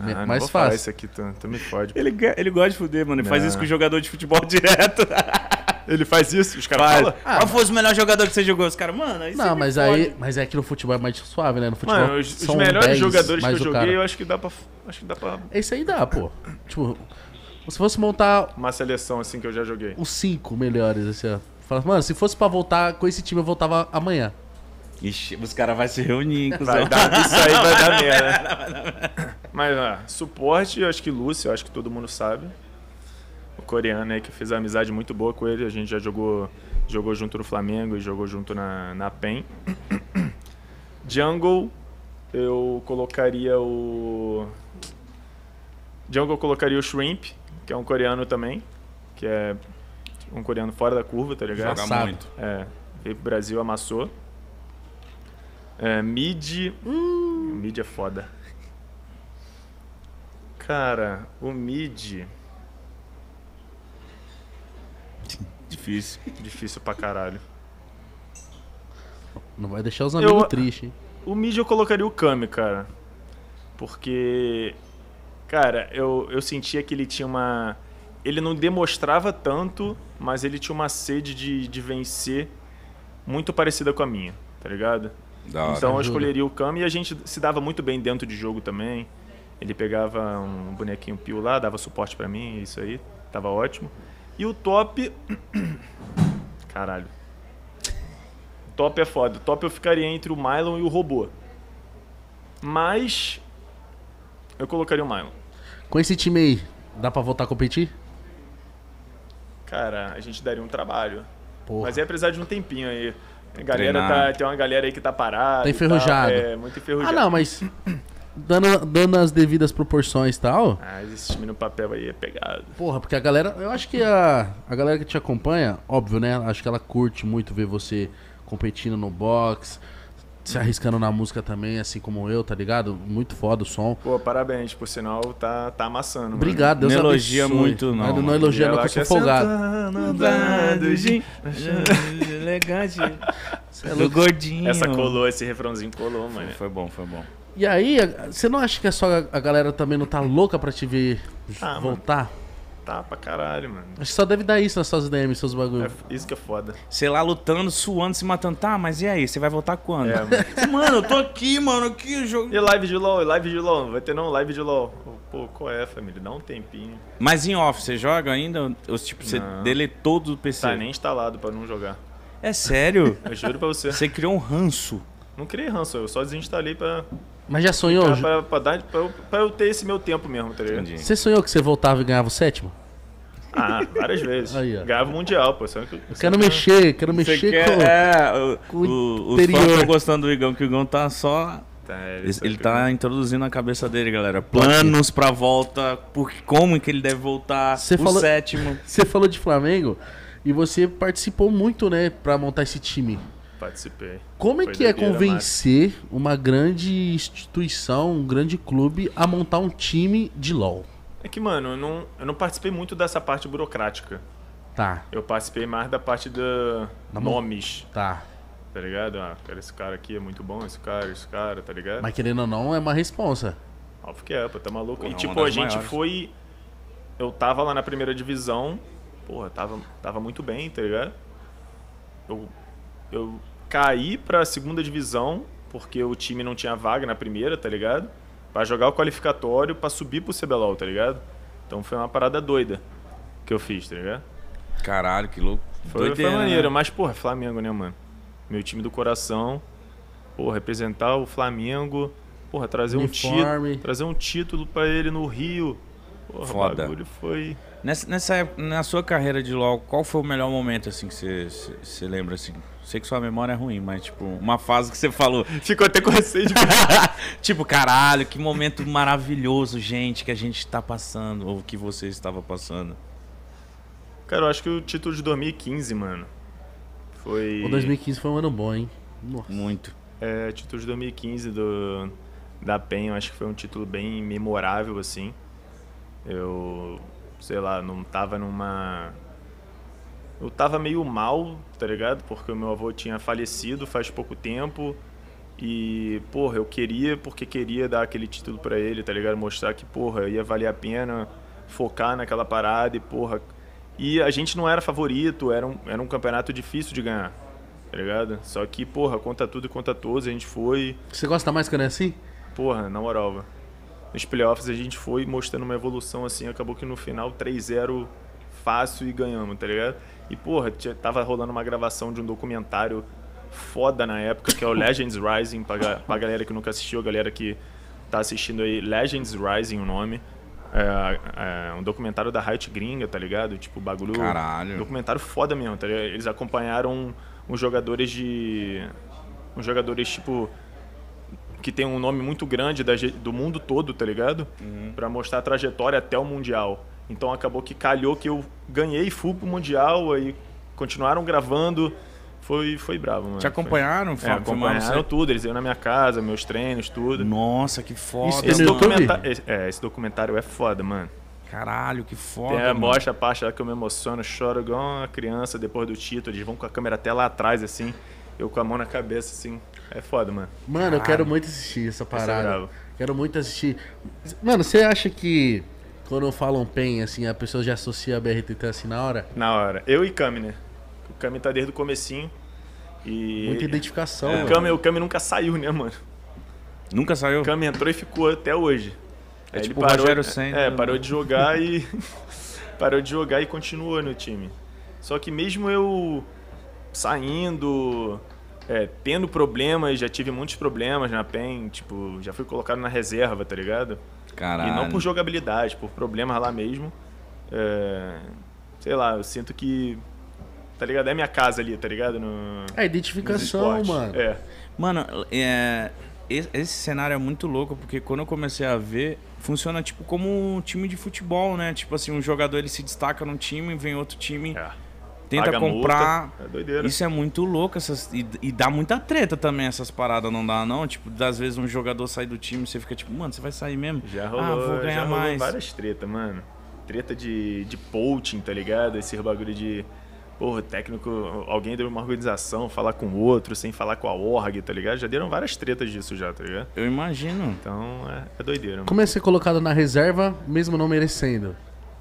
Ah, não mais vou falar fácil. isso aqui, tu, tu me fode. Ele, ele gosta de fuder, mano. Ele faz Não. isso com o jogador de futebol direto. Ele faz isso? Os caras Faz. falam? Ah, Qual foi o melhor jogador que você jogou? Os caras, mano, aí Não, mas aí. Mas é que no futebol é mais suave, né? No futebol. Mano, os, os melhores 10 jogadores que eu o joguei, cara. eu acho que dá pra. Acho que dá pra. Esse aí dá, pô. Tipo, se fosse montar Uma seleção assim que eu já joguei. os cinco melhores, assim, ó. Fala, mano, se fosse pra voltar com esse time, eu voltava amanhã. Ixi, os caras vão se reunir. Vai dar, isso aí vai dar merda. Mas, ó, suporte, eu acho que Lúcio, eu acho que todo mundo sabe. O coreano aí que eu fiz uma amizade muito boa com ele. A gente já jogou, jogou junto no Flamengo e jogou junto na, na PEN. Jungle, eu colocaria o. Jungle eu colocaria o Shrimp, que é um coreano também. Que é um coreano fora da curva, tá ligado? Joga muito. É, veio pro Brasil, amassou. É, mid. O mid é foda. Cara, o mid. Difícil. Difícil pra caralho. Não vai deixar os amigos Eu- tristes, hein? O mid eu colocaria o Kami, cara. Porque. Cara, eu, eu sentia que ele tinha uma. Ele não demonstrava tanto, mas ele tinha uma sede de, de vencer muito parecida com a minha, tá ligado? Da hora. Então eu escolheria o Kami e a gente se dava muito bem dentro de jogo também. Ele pegava um bonequinho Pio lá, dava suporte pra mim, isso aí, tava ótimo. E o top. Caralho. Top é foda. O top eu ficaria entre o Mylon e o robô. Mas. Eu colocaria o Mylon. Com esse time aí, dá pra voltar a competir? Cara, a gente daria um trabalho. Porra. Mas ia precisar de um tempinho aí. A galera tá, tem uma galera aí que tá parada. Tá e tal. enferrujado. É, muito Ah, enferrujado. não, mas. Dando, dando as devidas proporções e tal. Ah, esse time no papel aí é pegado. Porra, porque a galera. Eu acho que a, a galera que te acompanha, óbvio, né? Acho que ela curte muito ver você competindo no box, se arriscando na música também, assim como eu, tá ligado? Muito foda o som. Pô, parabéns, por sinal, tá, tá amassando. mano. Obrigado, Deus Não elogia abençoe. muito, não, Mas Não mano. elogia não, que eu quer sou folgado. Elegante. É Do gordinho. Essa colou, esse refrãozinho colou, mano. Foi bom, foi bom. E aí, você não acha que é só a galera também não tá louca pra te ver Ah, mano. Tá pra caralho, mano. Acho que só deve dar isso nas suas DMs, seus bagulho. É, isso que é foda. Sei lá, lutando, suando, se matando. Tá, mas e aí? Você vai voltar quando? É, mano. mano, eu tô aqui, mano, aqui, jogo. E live de LOL, e live de LOL. Não vai ter não, live de LOL. Pô, qual é, família? Dá um tempinho. Mas em off, você joga ainda? Os tipo, você Não. deletou do PC? Tá nem instalado pra não jogar. É sério? Eu juro pra você. Você criou um ranço. Não criei ranço, eu só desinstalei pra, Mas já sonhou? pra, pra, pra dar, pra, eu, pra eu ter esse meu tempo mesmo, tá ligado? Você sonhou que você voltava e ganhava o sétimo? Ah, várias vezes. Aí, ó. Ganhava o Mundial, pô. Eu quero mexer, quero Você mexer quer, com... é, o, com o, os interior. fãs estão gostando do Igão, que o Igão tá só... Tá, é, Ele, ele aqui. tá introduzindo na cabeça dele, galera. Planos pra volta, por, como que ele deve voltar, Você o falou- sétimo. Você falou de Flamengo e você participou muito, né, pra montar esse time. Participei. Como é Foi que é convencer uma grande instituição, um grande clube a montar um time de LoL? É que, mano, eu não, eu não participei muito dessa parte burocrática. Tá, Eu participei mais da parte da mão. nomes, tá. tá ligado? Ah, cara, esse cara aqui é muito bom, esse cara, esse cara, tá ligado? Mas querendo ou não, é uma responsa. Óbvio que é, pô, tá maluco. Porra, e tipo, a gente maiores. foi. Eu tava lá na primeira divisão, porra, tava, tava muito bem, tá ligado? Eu, eu caí pra segunda divisão, porque o time não tinha vaga na primeira, tá ligado? Pra jogar o qualificatório pra subir pro CBLOL, tá ligado? Então foi uma parada doida que eu fiz, tá ligado? Caralho, que louco. Foi, foi Doideira, maneiro, né? mas, porra, Flamengo, né, mano? Meu time do coração. Porra, representar o Flamengo. Porra, trazer um Uniforme. título. Trazer um título pra ele no Rio. Porra, Foda. o bagulho foi. Nessa, nessa época, na sua carreira de LoL, qual foi o melhor momento, assim, que você- lembra, assim? Sei que sua memória é ruim, mas, tipo, uma fase que você falou, Ficou até com receio de. tipo, caralho, que momento maravilhoso, gente, que a gente tá passando, ou que você estava passando. Cara, eu acho que o título de 2015, mano. Foi. O 2015 foi um ano bom, hein? Nossa. Muito. É, título de 2015 do, da PEN, eu acho que foi um título bem memorável, assim. Eu, sei lá, não tava numa. Eu tava meio mal, tá ligado? Porque o meu avô tinha falecido faz pouco tempo. E, porra, eu queria, porque queria dar aquele título pra ele, tá ligado? Mostrar que, porra, ia valer a pena focar naquela parada e, porra. E a gente não era favorito, era um, era um campeonato difícil de ganhar, tá ligado? Só que, porra, conta tudo e conta todos, a gente foi. Você gosta mais quando é assim? Porra, na moral, velho. Nos playoffs a gente foi mostrando uma evolução assim, acabou que no final 3-0 fácil e ganhamos, tá ligado? E porra, tava rolando uma gravação de um documentário foda na época, que é o Legends Rising, pra, pra galera que nunca assistiu, a galera que tá assistindo aí, Legends Rising o nome. É, é um documentário da Riot Gringa, tá ligado? Tipo, bagulho. Caralho. Documentário foda mesmo, tá ligado? Eles acompanharam uns jogadores de. Uns jogadores, tipo. Que tem um nome muito grande da do mundo todo, tá ligado? Pra mostrar a trajetória até o Mundial. Então acabou que calhou que eu ganhei e fui pro Mundial, aí continuaram gravando. Foi, foi bravo, mano. Te acompanharam? Foi, é, acompanharam tudo, eles iam na minha casa, meus treinos, tudo. Nossa, que foda. Isso Esse, documenta- esse- é, esse documentário é foda, mano. Caralho, que foda. Mano. mostra a parte lá que eu me emociono, choro igual uma criança depois do título. Eles vão com a câmera até lá atrás, assim. Eu com a mão na cabeça, assim. É foda, mano. Mano, eu Caralho. quero muito assistir essa é parada. bravo. quero muito assistir. Mano, você acha que quando falam PEN, assim, a pessoa já associa a BRTT assim na hora? Na hora. Eu e Kami, né? O Kami tá desde o comecinho. E. Muita identificação. o, mano. Kami, o Kami nunca saiu, né, mano? Nunca saiu? O Kami entrou e ficou até hoje. É Aí tipo o Rogério Senna, É, né? parou de jogar e. parou de jogar e continuou no time. Só que mesmo eu saindo, é, tendo problemas, já tive muitos problemas na PEN, tipo, já fui colocado na reserva, tá ligado? Caralho. E não por jogabilidade, por problemas lá mesmo. É, sei lá, eu sinto que. Tá ligado? É minha casa ali, tá ligado? No, É identificação, mano. É. Mano, é, esse, esse cenário é muito louco, porque quando eu comecei a ver, funciona tipo como um time de futebol, né? Tipo assim, um jogador ele se destaca num time, vem outro time, é. Tenta paga multa. comprar. É doideira. Isso é muito louco. Essas, e, e dá muita treta também essas paradas, não dá, não? Tipo, às vezes um jogador sai do time você fica tipo, mano, você vai sair mesmo? Já rolou, ah, vou já ganhar rolou mais. várias tretas, mano. Treta de, de poaching, tá ligado? Esse bagulho de. Porra, técnico, alguém deu uma organização, falar com o outro, sem falar com a org, tá ligado? Já deram várias tretas disso já, tá ligado? Eu imagino. Então é, é doideira, mano. Como é ser colocado na reserva, mesmo não merecendo?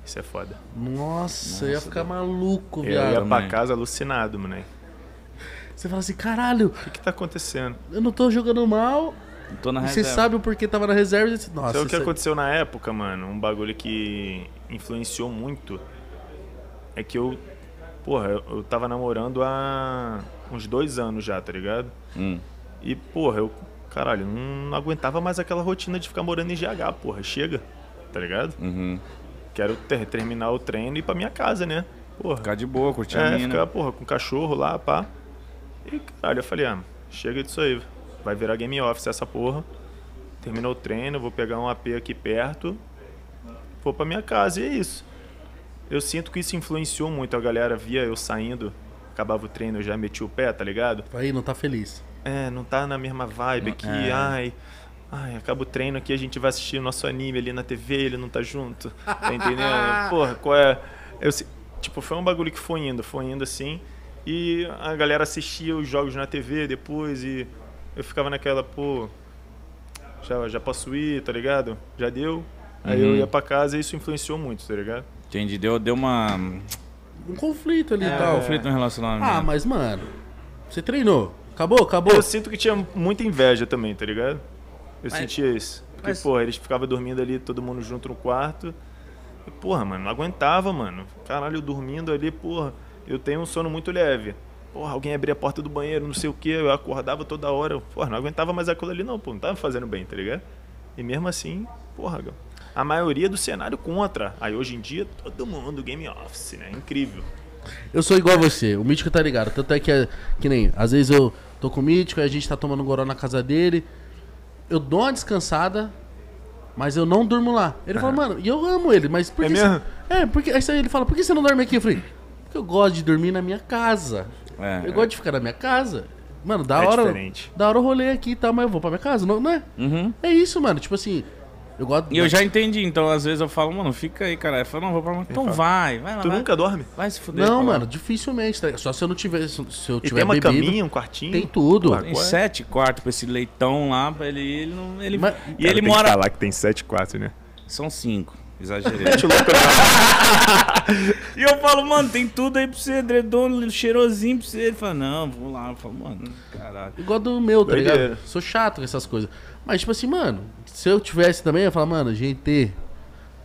Isso é foda. Nossa, eu ia ficar maluco, Eu ia viado. pra casa alucinado, moleque. Você fala assim, caralho, O que que tá acontecendo? eu não tô jogando mal. Tô na você sabe o porquê tava na reserva e você, nossa, Sabe o que isso aí- aconteceu na época, mano? Um bagulho que influenciou muito é que eu. Porra, eu, eu tava namorando há uns dois anos já, tá ligado? Hum. E, porra, eu. Caralho, não aguentava mais aquela rotina de ficar morando em GH, porra. Chega, tá ligado? Uhum. Quero ter- terminar o treino e ir pra minha casa, né? Porra. Ficar de boa, curtir a É, mina. ficar, porra, com o cachorro lá, pá. E, caralho, eu falei, ah, chega disso aí. Vai virar game office essa porra. Terminou o treino, vou pegar um AP aqui perto. Vou pra minha casa e é isso. Eu sinto que isso influenciou muito. A galera via eu saindo, acabava o treino, eu já meti o pé, tá ligado? Aí não tá feliz. É, não tá na mesma vibe aqui, É. ai. Ai, acaba o treino aqui, a gente vai assistir o nosso anime ali na TV, ele não tá junto. Tá entendendo? Porra, qual é. Eu, tipo, foi um bagulho que foi indo, foi indo assim. E a galera assistia os jogos na TV depois e eu ficava naquela, pô. Já, já posso ir, tá ligado? Já deu. Aí eu Uhum. ia pra casa e isso influenciou muito, tá ligado? Entendi. Deu, deu uma. Um conflito ali É. e tal. conflito no relacionamento. Ah, mas mano, você treinou. Acabou, acabou. Eu sinto que tinha muita inveja também, tá ligado? Eu Mas- sentia isso. Porque, mas- porra, eles ficavam dormindo ali, todo mundo junto no quarto. E, porra, mano, não aguentava, mano. Caralho, eu dormindo ali, porra, eu tenho um sono muito leve. Porra, alguém abria a porta do banheiro, não sei o que, eu acordava toda hora. Porra, não aguentava mais aquilo ali, não, pô, não tava fazendo bem, tá ligado? E mesmo assim, porra, a maioria do cenário contra. Aí hoje em dia, todo mundo game office, né? Incrível. Eu sou igual a você, o Mítico tá ligado. Tanto é que, é- que nem, às vezes eu tô com o Mítico, a gente tá tomando um goró na casa dele. Eu dou uma descansada, mas eu não durmo lá. Ele fala, mano, e eu amo ele, mas por É que mesmo? Você... É, porque aí ele fala, por que você não dorme aqui? Eu falei, porque eu gosto de dormir na minha casa. É, Eu gosto de ficar na minha casa. Mano, da É hora. diferente. Da hora eu rolei aqui e tal, mas eu vou pra minha casa, não, não é? Uhum. É isso, mano. Tipo assim, eu gosto. E eu já entendi, então às vezes eu falo, mano, fica aí, cara. Eu falo, não, vou pra. Então fala, vai, vai lá. Tu vai, nunca dorme? vai se fuder. Não, mano, dificilmente. tá? Só se eu não tiver. Se eu E tiver tem uma bebido, caminha, um quartinho? Tem tudo. Tem qual sete quartos pra esse leitão lá, pra ele. Ele não. Ele, Mas- e ele mora. falar que tem 7 4, né? São cinco. Exagerei. E eu falo, mano, tem tudo aí pra você, edredom, cheirosinho pra você. Ele fala, não, vou lá. Eu falo, mano, caralho. Igual do meu, tá Doideira. ligado? Sou chato com essas coisas. Mas, tipo assim, mano, se eu tivesse também, eu ia falar, mano, GT,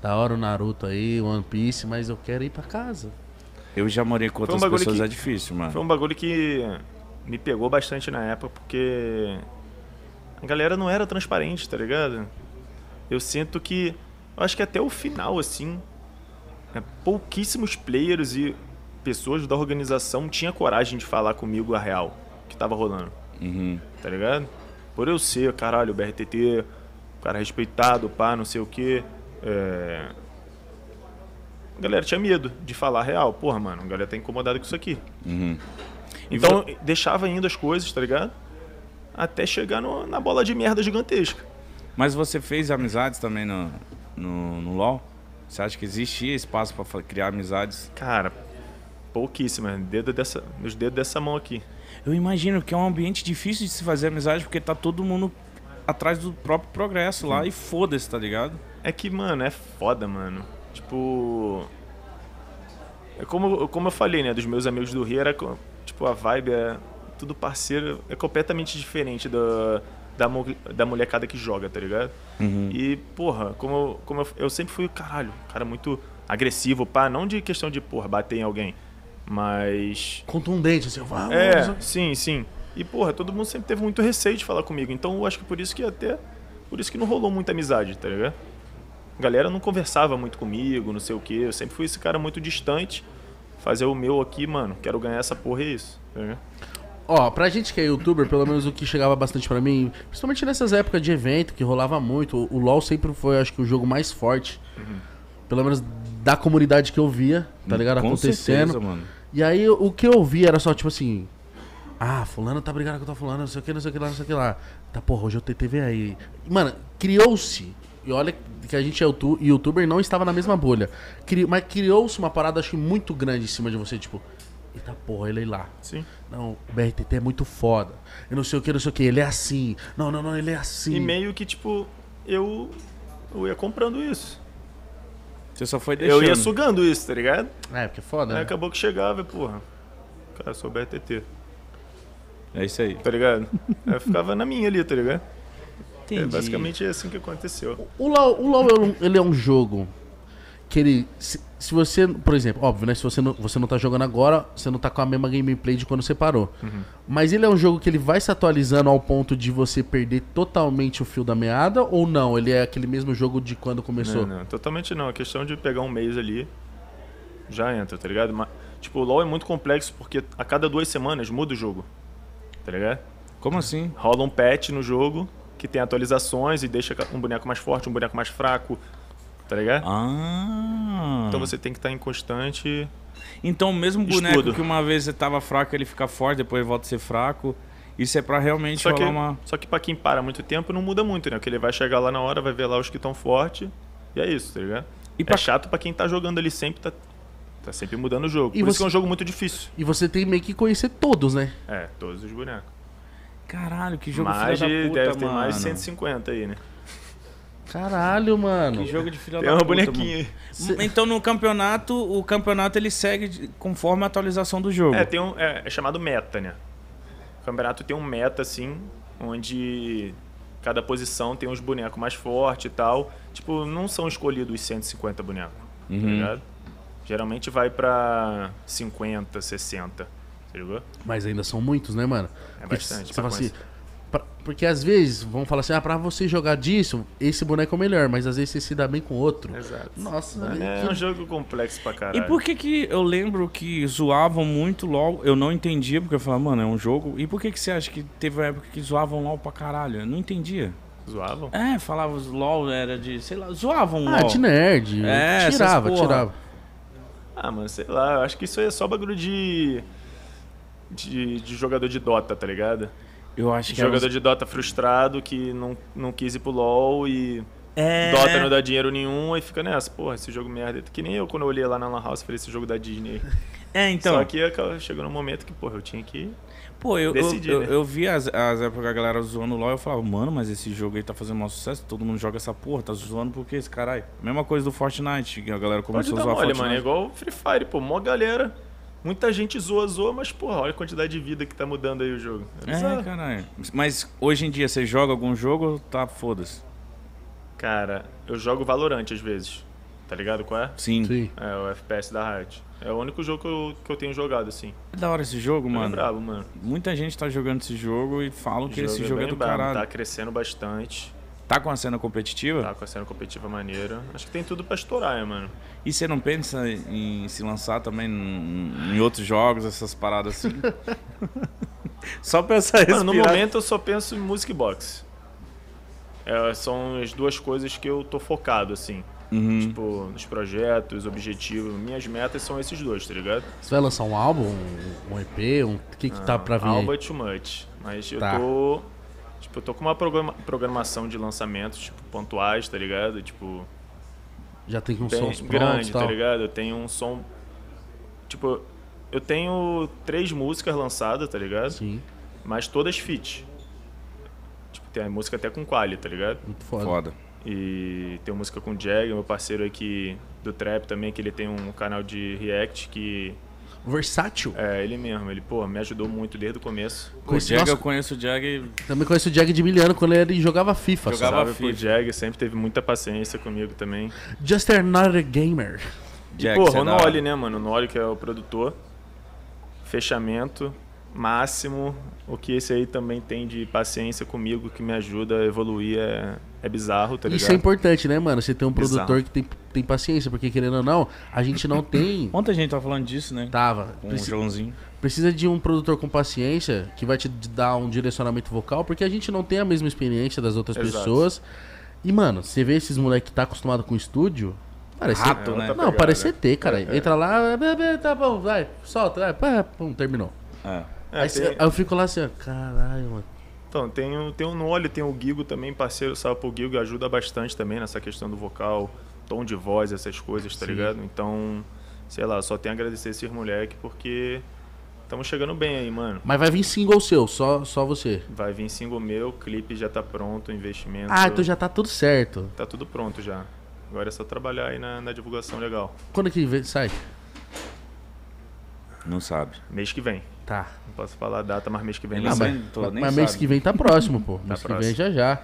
da hora o Naruto aí, One Piece, mas eu quero ir pra casa. Eu já morei com um outras bagulho pessoas, que- é difícil, mano. Foi um bagulho que me pegou bastante na época, porque a galera não era transparente, tá ligado? Eu sinto que, eu acho que até o final, assim, é, pouquíssimos players e pessoas da organização tinham coragem de falar comigo a real que tava rolando, Uhum. tá ligado? Por eu ser, caralho, o BRTT, cara respeitado, pá, não sei o quê. É... A galera tinha medo de falar real. Porra, mano, a galera tá incomodada com isso aqui. Uhum. Então, deixava indo as coisas, tá ligado? Até chegar no- na bola de merda gigantesca. Mas você fez amizades também no, no, no LoL? Você acha que existia espaço pra fa- criar amizades? Cara, pouquíssimas. Dedo dessa, nos dedos dessa mão aqui. Eu imagino que é um ambiente difícil de se fazer amizade porque tá todo mundo atrás do próprio progresso lá e foda-se, tá ligado? É que, mano, é foda, mano. Tipo. É como, como eu falei, né? Dos meus amigos do Rio, era. Tipo, a vibe é. Tudo parceiro. É completamente diferente da, da, da molecada que joga, tá ligado? Uhum. E, porra, como, eu- como eu, eu sempre fui, caralho, cara muito agressivo, pá. Não de questão de, porra, bater em alguém. Mas. Contundente, assim, vamos. É, sim, sim. E, porra, todo mundo sempre teve muito receio de falar comigo. Então, eu acho que por isso que até. Por isso que não rolou muita amizade, tá ligado? A galera não conversava muito comigo, não sei o quê. Eu sempre fui esse cara muito distante. Fazer o meu aqui, mano. Quero ganhar essa porra, é isso. Tá ligado? Ó, pra gente que é youtuber, pelo menos o que chegava bastante pra mim, principalmente nessas épocas de evento, que rolava muito, o- LoL sempre foi, acho que, o jogo mais forte. Pelo menos da comunidade que eu via, tá ligado? Com Acontecendo. certeza, mano. E aí o que eu vi era só tipo assim. Ah, fulano tá brigando com o tal fulano, não sei o que, não sei o que lá, não sei o que lá. Tá, porra, hoje eu TTV aí. Mano, criou-se. E olha que a gente é youtu- youtuber e não estava na mesma bolha. Cri- mas criou-se uma parada, acho muito grande em cima de você, tipo. Eita porra, ele é lá. Sim. Não, o BRTT é muito foda. Eu não sei o que, não sei o que. Ele é assim. Não, não, não, ele é assim. E meio que, tipo, eu, eu ia comprando isso. Você só foi deixando. Eu ia sugando isso, tá ligado? É, porque é foda, Aí né? acabou que chegava e, porra, cara, sou BRTT, É isso aí. tá ligado? Aí eu ficava na minha ali, tá ligado? É, Entendi. basicamente é assim que aconteceu. O LoL, o LoL é um- ele é um jogo que ele. Se, se você, por exemplo, óbvio, né? Se você não, você não tá jogando agora, você não tá com a mesma gameplay de quando você parou. Uhum. Mas ele é um jogo que ele vai se atualizando ao ponto de você perder totalmente o fio da meada ou não? Ele é aquele mesmo jogo de quando começou? Não, não, totalmente não. A questão de pegar um mês ali já entra, tá ligado? Mas, tipo, o LoL é muito complexo porque a cada duas semanas muda o jogo, tá ligado? Como assim? Rola um patch no jogo que tem atualizações e deixa um boneco mais forte, um boneco mais fraco, tá ligado? Ah. Então você tem que estar em constante. Então o mesmo boneco Estudo. que uma vez você tava fraco, ele fica forte, depois volta a ser fraco. Isso é pra realmente Só que, uma. só que pra quem para muito tempo não muda muito, né? Porque ele vai chegar lá na hora, vai ver lá os que estão fortes e é isso, tá ligado? E É pra- chato pra quem tá jogando ali sempre, tá, tá sempre mudando o jogo. E Por isso você- que é um jogo muito difícil. E você tem meio que conhecer todos, né? É, todos os bonecos. Caralho, que jogo mais filho de, da puta, deve ter mano. mais de 150 aí, né? Caralho, mano. Que jogo de filho Tem da uma puta, bonequinha mano. Cê- Então no campeonato, o campeonato ele segue conforme a atualização do jogo. É, tem um, é, é chamado meta, né? O campeonato tem um meta, assim, onde cada posição tem uns bonecos mais fortes e tal. Tipo, não são escolhidos os 150 bonecos, tá Uhum. ligado? Geralmente vai pra 50, 60, tá ligado? Mas ainda são muitos, né, mano? É bastante, Você fala assim. Pra- porque às vezes vão falar assim, ah, pra você jogar disso, esse boneco é o melhor, mas às vezes você se dá bem com outro. Exato. Nossa, é que- um jogo complexo pra E caralho. por que que eu lembro que zoavam muito LoL? Eu não entendia, porque eu falava, mano, é um jogo. E por que que você acha que teve uma época que zoavam LoL pra caralho? Eu não entendia. Zoavam? É, falavam os LoL era de, sei lá, zoavam Ah, LoL. de nerd. É, tirava, tirava. Ah, mano, sei lá, eu acho que isso aí é só bagulho de. de, de jogador de Dota, tá ligado? Eu acho que era jogador uns- de Dota frustrado que não, não quis ir pro LoL e É... Dota não dá dinheiro nenhum e fica nessa, porra, esse jogo merda. Que nem eu quando eu olhei lá na Lan House falei esse jogo da Disney. É, então. Só que chegou num momento que, porra, eu tinha que. Pô, eu, eu, Decidi, eu, né? eu vi as, as épocas que a galera zoando o LoL, eu falava, mano, mas esse jogo aí tá fazendo maior sucesso, todo mundo joga essa porra, tá zoando por quê esse caralho? Mesma coisa do Fortnite, que a galera Pode começou a dar zoar mole, Fortnite. mano. É igual Free Fire, pô, mó galera. Muita gente zoa, zoa, mas, porra, olha a quantidade de vida que tá mudando aí o jogo. É, É, caralho. Mas hoje em dia você joga algum jogo ou tá foda-se? Cara, eu jogo Valorant às vezes. Tá ligado qual é? Sim. Sim. É o FPS da Riot. É o único jogo que eu, que eu tenho jogado, assim. É da hora esse jogo, Mano. É mano. brabo, mano. Muita gente tá jogando esse jogo e falam que esse jogo é bem do brabo, caralho. Tá crescendo bastante. Tá com a cena competitiva? Tá com a cena competitiva maneira. Acho que tem tudo pra estourar, né, mano? E você não pensa em se lançar também em, em outros jogos, essas paradas assim? Só pensar Mano, no momento eu só penso em music box. É, são as duas coisas que eu tô focado, assim. Uhum. Tipo, nos projetos, objetivos. Minhas metas são esses dois, tá ligado? Você vai lançar um álbum, um, EP, um... o que que tá pra vir? Alba é too much. Mas eu Tá. tô. Tipo, eu tô com uma programa- programação de lançamentos, tipo, pontuais, tá ligado? Tipo, Já tem sons prontos grande, tá ligado? Eu tenho um som. Tipo, eu tenho três músicas lançadas, tá ligado? Sim, Mas todas fit. Tipo, tem a música até com quali, tá ligado? muito foda. Foda. E tem música com o Jag, meu parceiro aqui do Trap também, que ele tem um canal de react que. Versátil. É, ele mesmo, ele, pô, me ajudou muito desde o começo. O Conheci- Jag, nossa, eu conheço o Jag. Também conheço o Jag de Miliano quando ele jogava FIFA. só. Jogava Salve pro FIFA. Jag, sempre teve muita paciência comigo também. Just another gamer. Jag, e, você porra, o. Noli, né, mano? O Noli, que é o produtor. Fechamento máximo. O que esse aí também tem de paciência comigo, que me ajuda a evoluir, é, é bizarro, tá ligado? Isso é importante, né, mano? Você ter um Bizarro. produtor que tem, tem paciência, porque querendo ou não, a gente não tem. Ontem a gente tava falando disso, né? Tava. Com Preci- o Joãozinho. Precisa de um produtor com paciência que vai te dar um direcionamento vocal, porque a gente não tem a mesma experiência das outras Exato. pessoas. E, mano, você vê esses moleques que tá acostumado com estúdio, Parece Rato, É né? outra Não, pegada. parece ET, cara. Entra lá, tá bom, vai, solta, vai, pá, pum, terminou. É. É, aí, tem- cê- aí eu fico lá assim, ó, caralho, mano. Então, tem, o- tem o no olho, tem o Gigo também, parceiro, sabe? O Gigo ajuda bastante também nessa questão do vocal, tom de voz, essas coisas, tá Sim. ligado? Então, sei lá, só tenho a agradecer esses moleque porque estamos chegando bem aí, mano. Mas vai vir single seu, só, só você. Vai vir single meu, clipe já tá pronto, investimento. Ah, então já tá tudo certo. Tá tudo pronto já. Agora é só trabalhar aí na, na divulgação legal. Quando que sai? Não sabe. Mês que vem. Tá. Não posso falar a data, mas mês que vem Ele Ah, não nem sei. mas, tô- mas- nem mas mês que vem tá próximo, pô. mês que vem próximo. já já.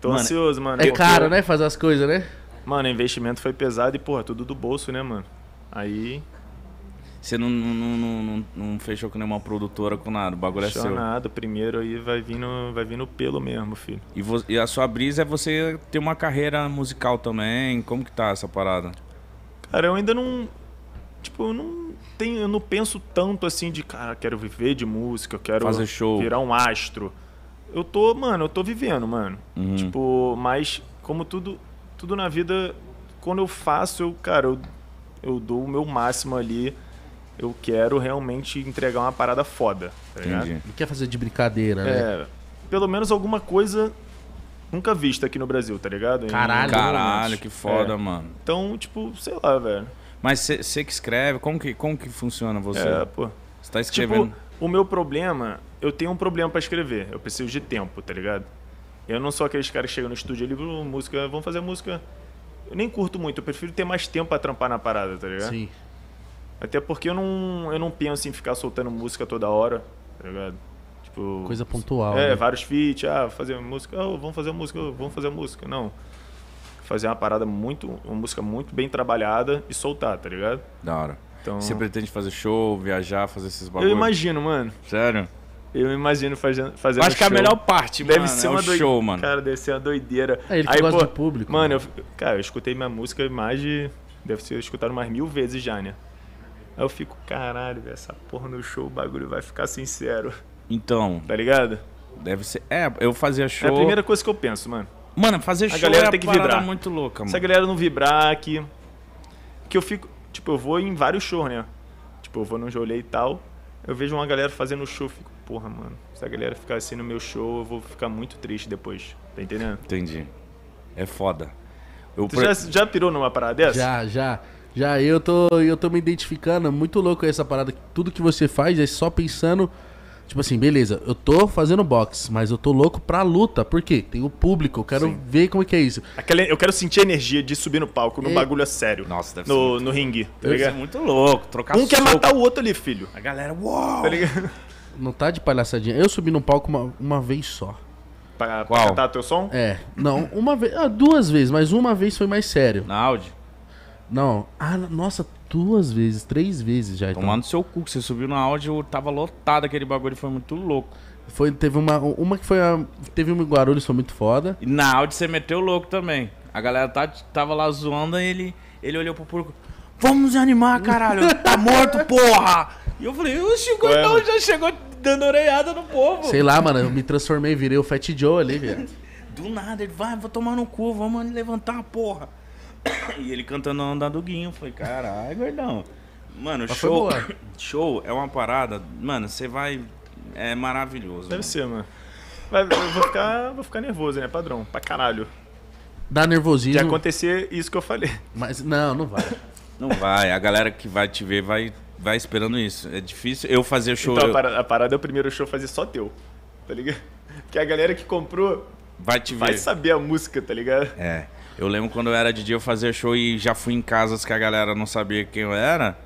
Tô Mano, ansioso, mano. É caro, né? Fazer as coisas, né? Mano, o investimento foi pesado e, porra, tudo do bolso, né, mano? Aí, Você não, não, não, não, não fechou com nenhuma produtora com nada. O bagulho é seu. Chonado, primeiro aí vai vir no, vai vir no pelo mesmo, filho. E, vo- e a sua brisa é você ter uma carreira musical também. Como que tá essa parada? Cara, eu ainda não. Tipo, eu não tenho. Eu não penso tanto assim de, cara, quero viver de música, eu quero Fazer show. virar um astro. Eu tô, mano, eu tô vivendo, mano. Uhum. Tipo, mas como tudo, tudo na vida, quando eu faço, eu, cara, eu, eu dou o meu máximo ali. Eu quero realmente entregar uma parada foda, tá ligado? Não quer fazer de brincadeira, né? É, pelo menos alguma coisa nunca vista aqui no Brasil, tá ligado? Em Caralho. Caralho, que foda, É. mano. Então, tipo, sei lá, velho. Mas você que escreve, como que, como que funciona você? É, pô. Você tá escrevendo. Tipo, o meu problema, eu tenho um problema pra escrever. Eu preciso de tempo, tá ligado? Eu não sou aqueles caras que chegam no estúdio ali, "Bru, música, vamos fazer música. Eu nem curto muito, eu prefiro ter mais tempo pra trampar na parada, tá ligado? Sim. Até porque eu não, eu não penso em ficar soltando música toda hora, tá ligado? Tipo. Coisa pontual. É, né? vários feats, ah, fazer música, oh, vamos fazer música, oh, vamos fazer música. Não. Fazer uma parada muito, uma música muito bem trabalhada e soltar, tá ligado? Da hora. Então, Você pretende fazer show, viajar, fazer esses eu bagulhos? imagino, mano. Sério? Eu imagino fazendo, Eu fazendo acho que a show. melhor parte, Deve mano, ser é uma o doi- show, mano. Cara, deve ser uma doideira. É, ele que Aí, gosta pô, do público. Mano, eu, cara, eu escutei minha música mais de. Deve ser escutado umas mil vezes já, né? Aí eu fico, caralho, velho, essa porra no show, o bagulho vai ficar sincero. Então, Tá ligado? deve ser... É, eu fazia show... É a primeira coisa que eu penso, mano. Mano, fazer show galera é tem que vibrar. muito louca, mano. Se a galera não vibrar aqui. Que eu fico. Tipo, eu vou em vários shows, né? Tipo, eu vou num rolê e tal. Eu vejo uma galera fazendo show, eu fico, porra, mano. Se a galera ficar assim no meu show, eu vou ficar muito triste depois. Tá entendendo? Entendi. É foda. Eu Tu pre- já, já pirou numa parada dessa? Já, já. Já, eu tô, eu tô me identificando. Muito louco essa parada. Tudo que você faz é só pensando. Tipo assim, beleza, eu tô fazendo boxe, mas eu tô louco pra luta. Por quê? Tem o público, eu quero Sim. ver como é que é isso. Aquela, eu quero sentir a energia de subir no palco, E- bagulho a sério. Nossa, deve ser no, muito- no ringue, tá Deve ser ligado? muito louco. Trocar Um quer soco. matar o outro ali, filho. A galera, uau! Tá ligado? Não tá de palhaçadinha. Eu subi no palco uma, uma vez só. Pra, pra Qual? cantar teu som? É, não, uma vez. Ah, duas vezes, mas uma vez foi mais sério. Na Audi? Não, ah, nossa, duas vezes, três vezes já. Então. Tomando seu cu, que você subiu na Audi, eu tava lotado aquele bagulho, foi muito louco. Foi, teve uma, uma que foi a, teve uma em Guarulhos, foi muito foda. E na Audi você meteu louco também. A galera tá, tava lá zoando e ele, ele olhou pro público. Vamos animar, caralho. Tá morto, porra! E eu falei, o gordão mano. já chegou dando orelhada no povo. Sei lá, mano, eu me transformei, virei o Fat Joe ali, velho. Do nada, ele vai, vou tomar no cu, vamos levantar, porra. E ele cantando a onda do Guinho. Falei, caralho, gordão. Mano, Mas show, show é uma parada, mano, você vai. É maravilhoso. Deve mano. ser, mano. Vai, eu vou ficar, vou ficar nervoso, né? Padrão. Pra caralho. Dá De nervosismo. acontecer isso que eu falei. Mas não, não vai. Não vai, a galera que vai te ver vai, vai esperando isso. É difícil eu fazer show. Então a eu- parada, a parada é o primeiro show fazer só teu. Tá ligado? Que a galera que comprou vai te ver. vai saber a música, tá ligado? É. Eu lembro quando eu era DJ, eu fazia show e já fui em casas que a galera não sabia quem eu era.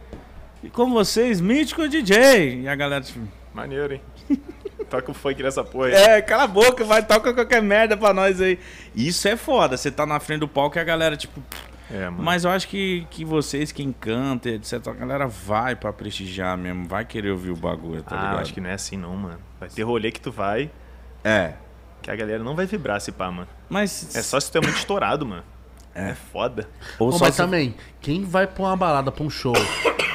E com vocês, mítico DJ. E a galera, tipo, Maneiro, hein? Toca o funk nessa porra aí. é, cala a boca, vai, toca qualquer merda pra nós aí. Isso é foda, você tá na frente do palco e a galera, tipo. É, mano. Mas eu acho que, que vocês, quem canta, etc., a galera vai pra prestigiar mesmo, vai querer ouvir o bagulho, tá ah, ligado? acho que não é assim não, mano. Vai ter rolê que tu vai, É. que a galera não vai vibrar se pá, mano. Mas. É só se tu é muito estourado, mano. É. É foda. Ou Pô, só mas se- também, quem vai pra uma balada, pra um show,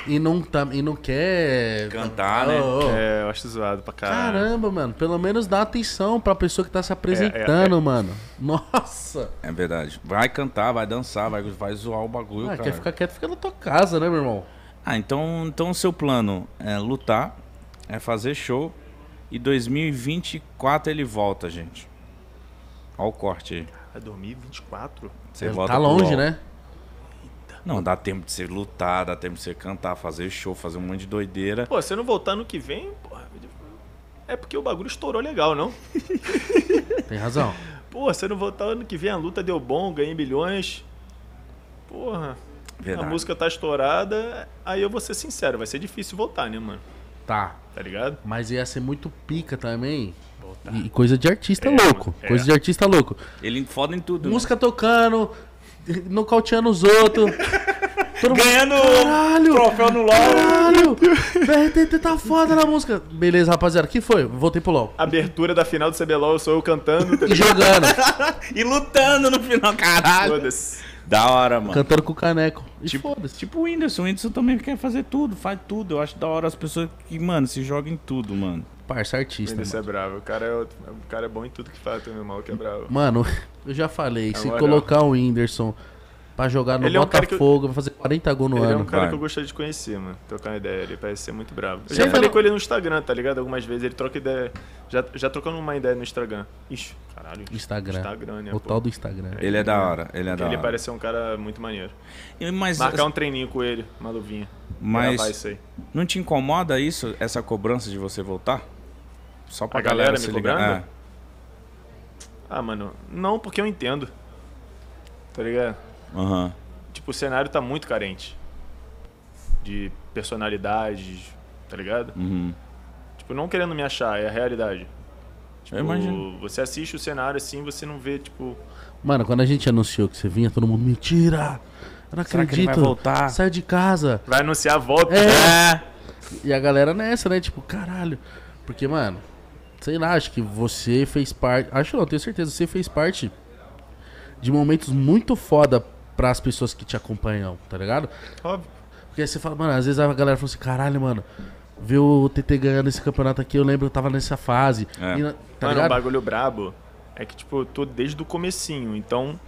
e não, tá, e não quer... Cantar, né? Ô, ô. É, eu acho zoado pra caralho. Caramba, mano. Pelo menos dá atenção pra pessoa que tá se apresentando, mano. Nossa. É verdade. Vai cantar, vai dançar, vai, vai zoar o bagulho, Ah, cara. quer ficar quieto, fica na tua casa, né, meu irmão? Ah, então, então o seu plano é lutar, é fazer show e 2024 ele volta, gente. Olha o corte aí. Vai dormir 24? Você Ele volta tá longe, LOL. né? Não, dá tempo de você lutar, dá tempo de você cantar, fazer show, fazer um monte de doideira. Pô, se eu não voltar ano que vem, porra. É porque o bagulho estourou legal, não? Tem razão. Pô, se eu não voltar ano que vem, a luta deu bom, ganhei milhões. Porra. Verdade. A música tá estourada, aí eu vou ser sincero, vai ser difícil voltar, né, mano? Tá. Tá ligado? Mas ia ser muito pica também. E coisa de artista É, louco. é. Coisa de artista louco. Ele foda em tudo. né? Música tocando, nocauteando os outros. Todo mundo, Ganhando Caralho! troféu no LOL. Caralho! BRTT tá foda na música. Beleza, rapaziada. que foi? Voltei pro LOL. Abertura da final do CBLOL, sou eu cantando. tá E jogando. E lutando no final, caralho. Foda-se. Da hora, mano. cantando com o caneco. E Tipo, foda-se. tipo o Whindersson. O Whindersson também quer fazer tudo, faz tudo. Eu acho da hora as pessoas que, mano, se jogam em tudo, mano. Parça artista. Esse é bravo. O cara é, outro- o cara é bom em tudo que faz também, o maluco é bravo. Mano, eu já falei. Na se moral. colocar o Whindersson pra jogar no Ele é um cara eu- Botafogo, vai fazer 40 gols no Ele é ano. um cara vai. que eu gostaria de conhecer, mano. Trocar uma ideia. Ele parece ser muito bravo. Eu Você já falei com ele no Instagram, tá ligado? Algumas vezes ele troca ideia. Já, já trocando uma ideia no Instagram. Ixi, caralho. Instagram. Instagram, né? O pô? tal do Instagram. Ele é da hora, ele é da Ele hora. parece ser um cara muito maneiro. Mas, Marcar um treininho com ele, uma luvinha. mas Gravar isso aí. não te incomoda isso, essa cobrança de você voltar? Só pra A galera, galera se me ligar. cobrando? É. Ah, mano, não porque eu entendo. Tá ligado? Aham. Tipo, o cenário tá muito carente. De personalidades, tá ligado? Uhum. Tipo, não querendo me achar, é a realidade. Tipo, Eu imagino. você assiste o cenário assim, você não vê, tipo, Mano, quando a gente anunciou que você vinha, todo mundo, mentira! Eu não Será que ele acredito. vai voltar? Sai de casa. vai anunciar a volta. É. E a galera nessa, né? Tipo, caralho. Porque, mano, sei lá, acho que você fez parte. Acho não, tenho certeza. Você fez parte de momentos muito foda pras pessoas que te acompanham, tá ligado? Óbvio. Porque aí você fala, mano, às vezes a galera fala assim, caralho, mano, ver o TT ganhando esse campeonato aqui, eu lembro que eu tava nessa fase. É. E tá Mano, ligado? bagulho brabo é que, tipo, eu tô desde o comecinho. Então,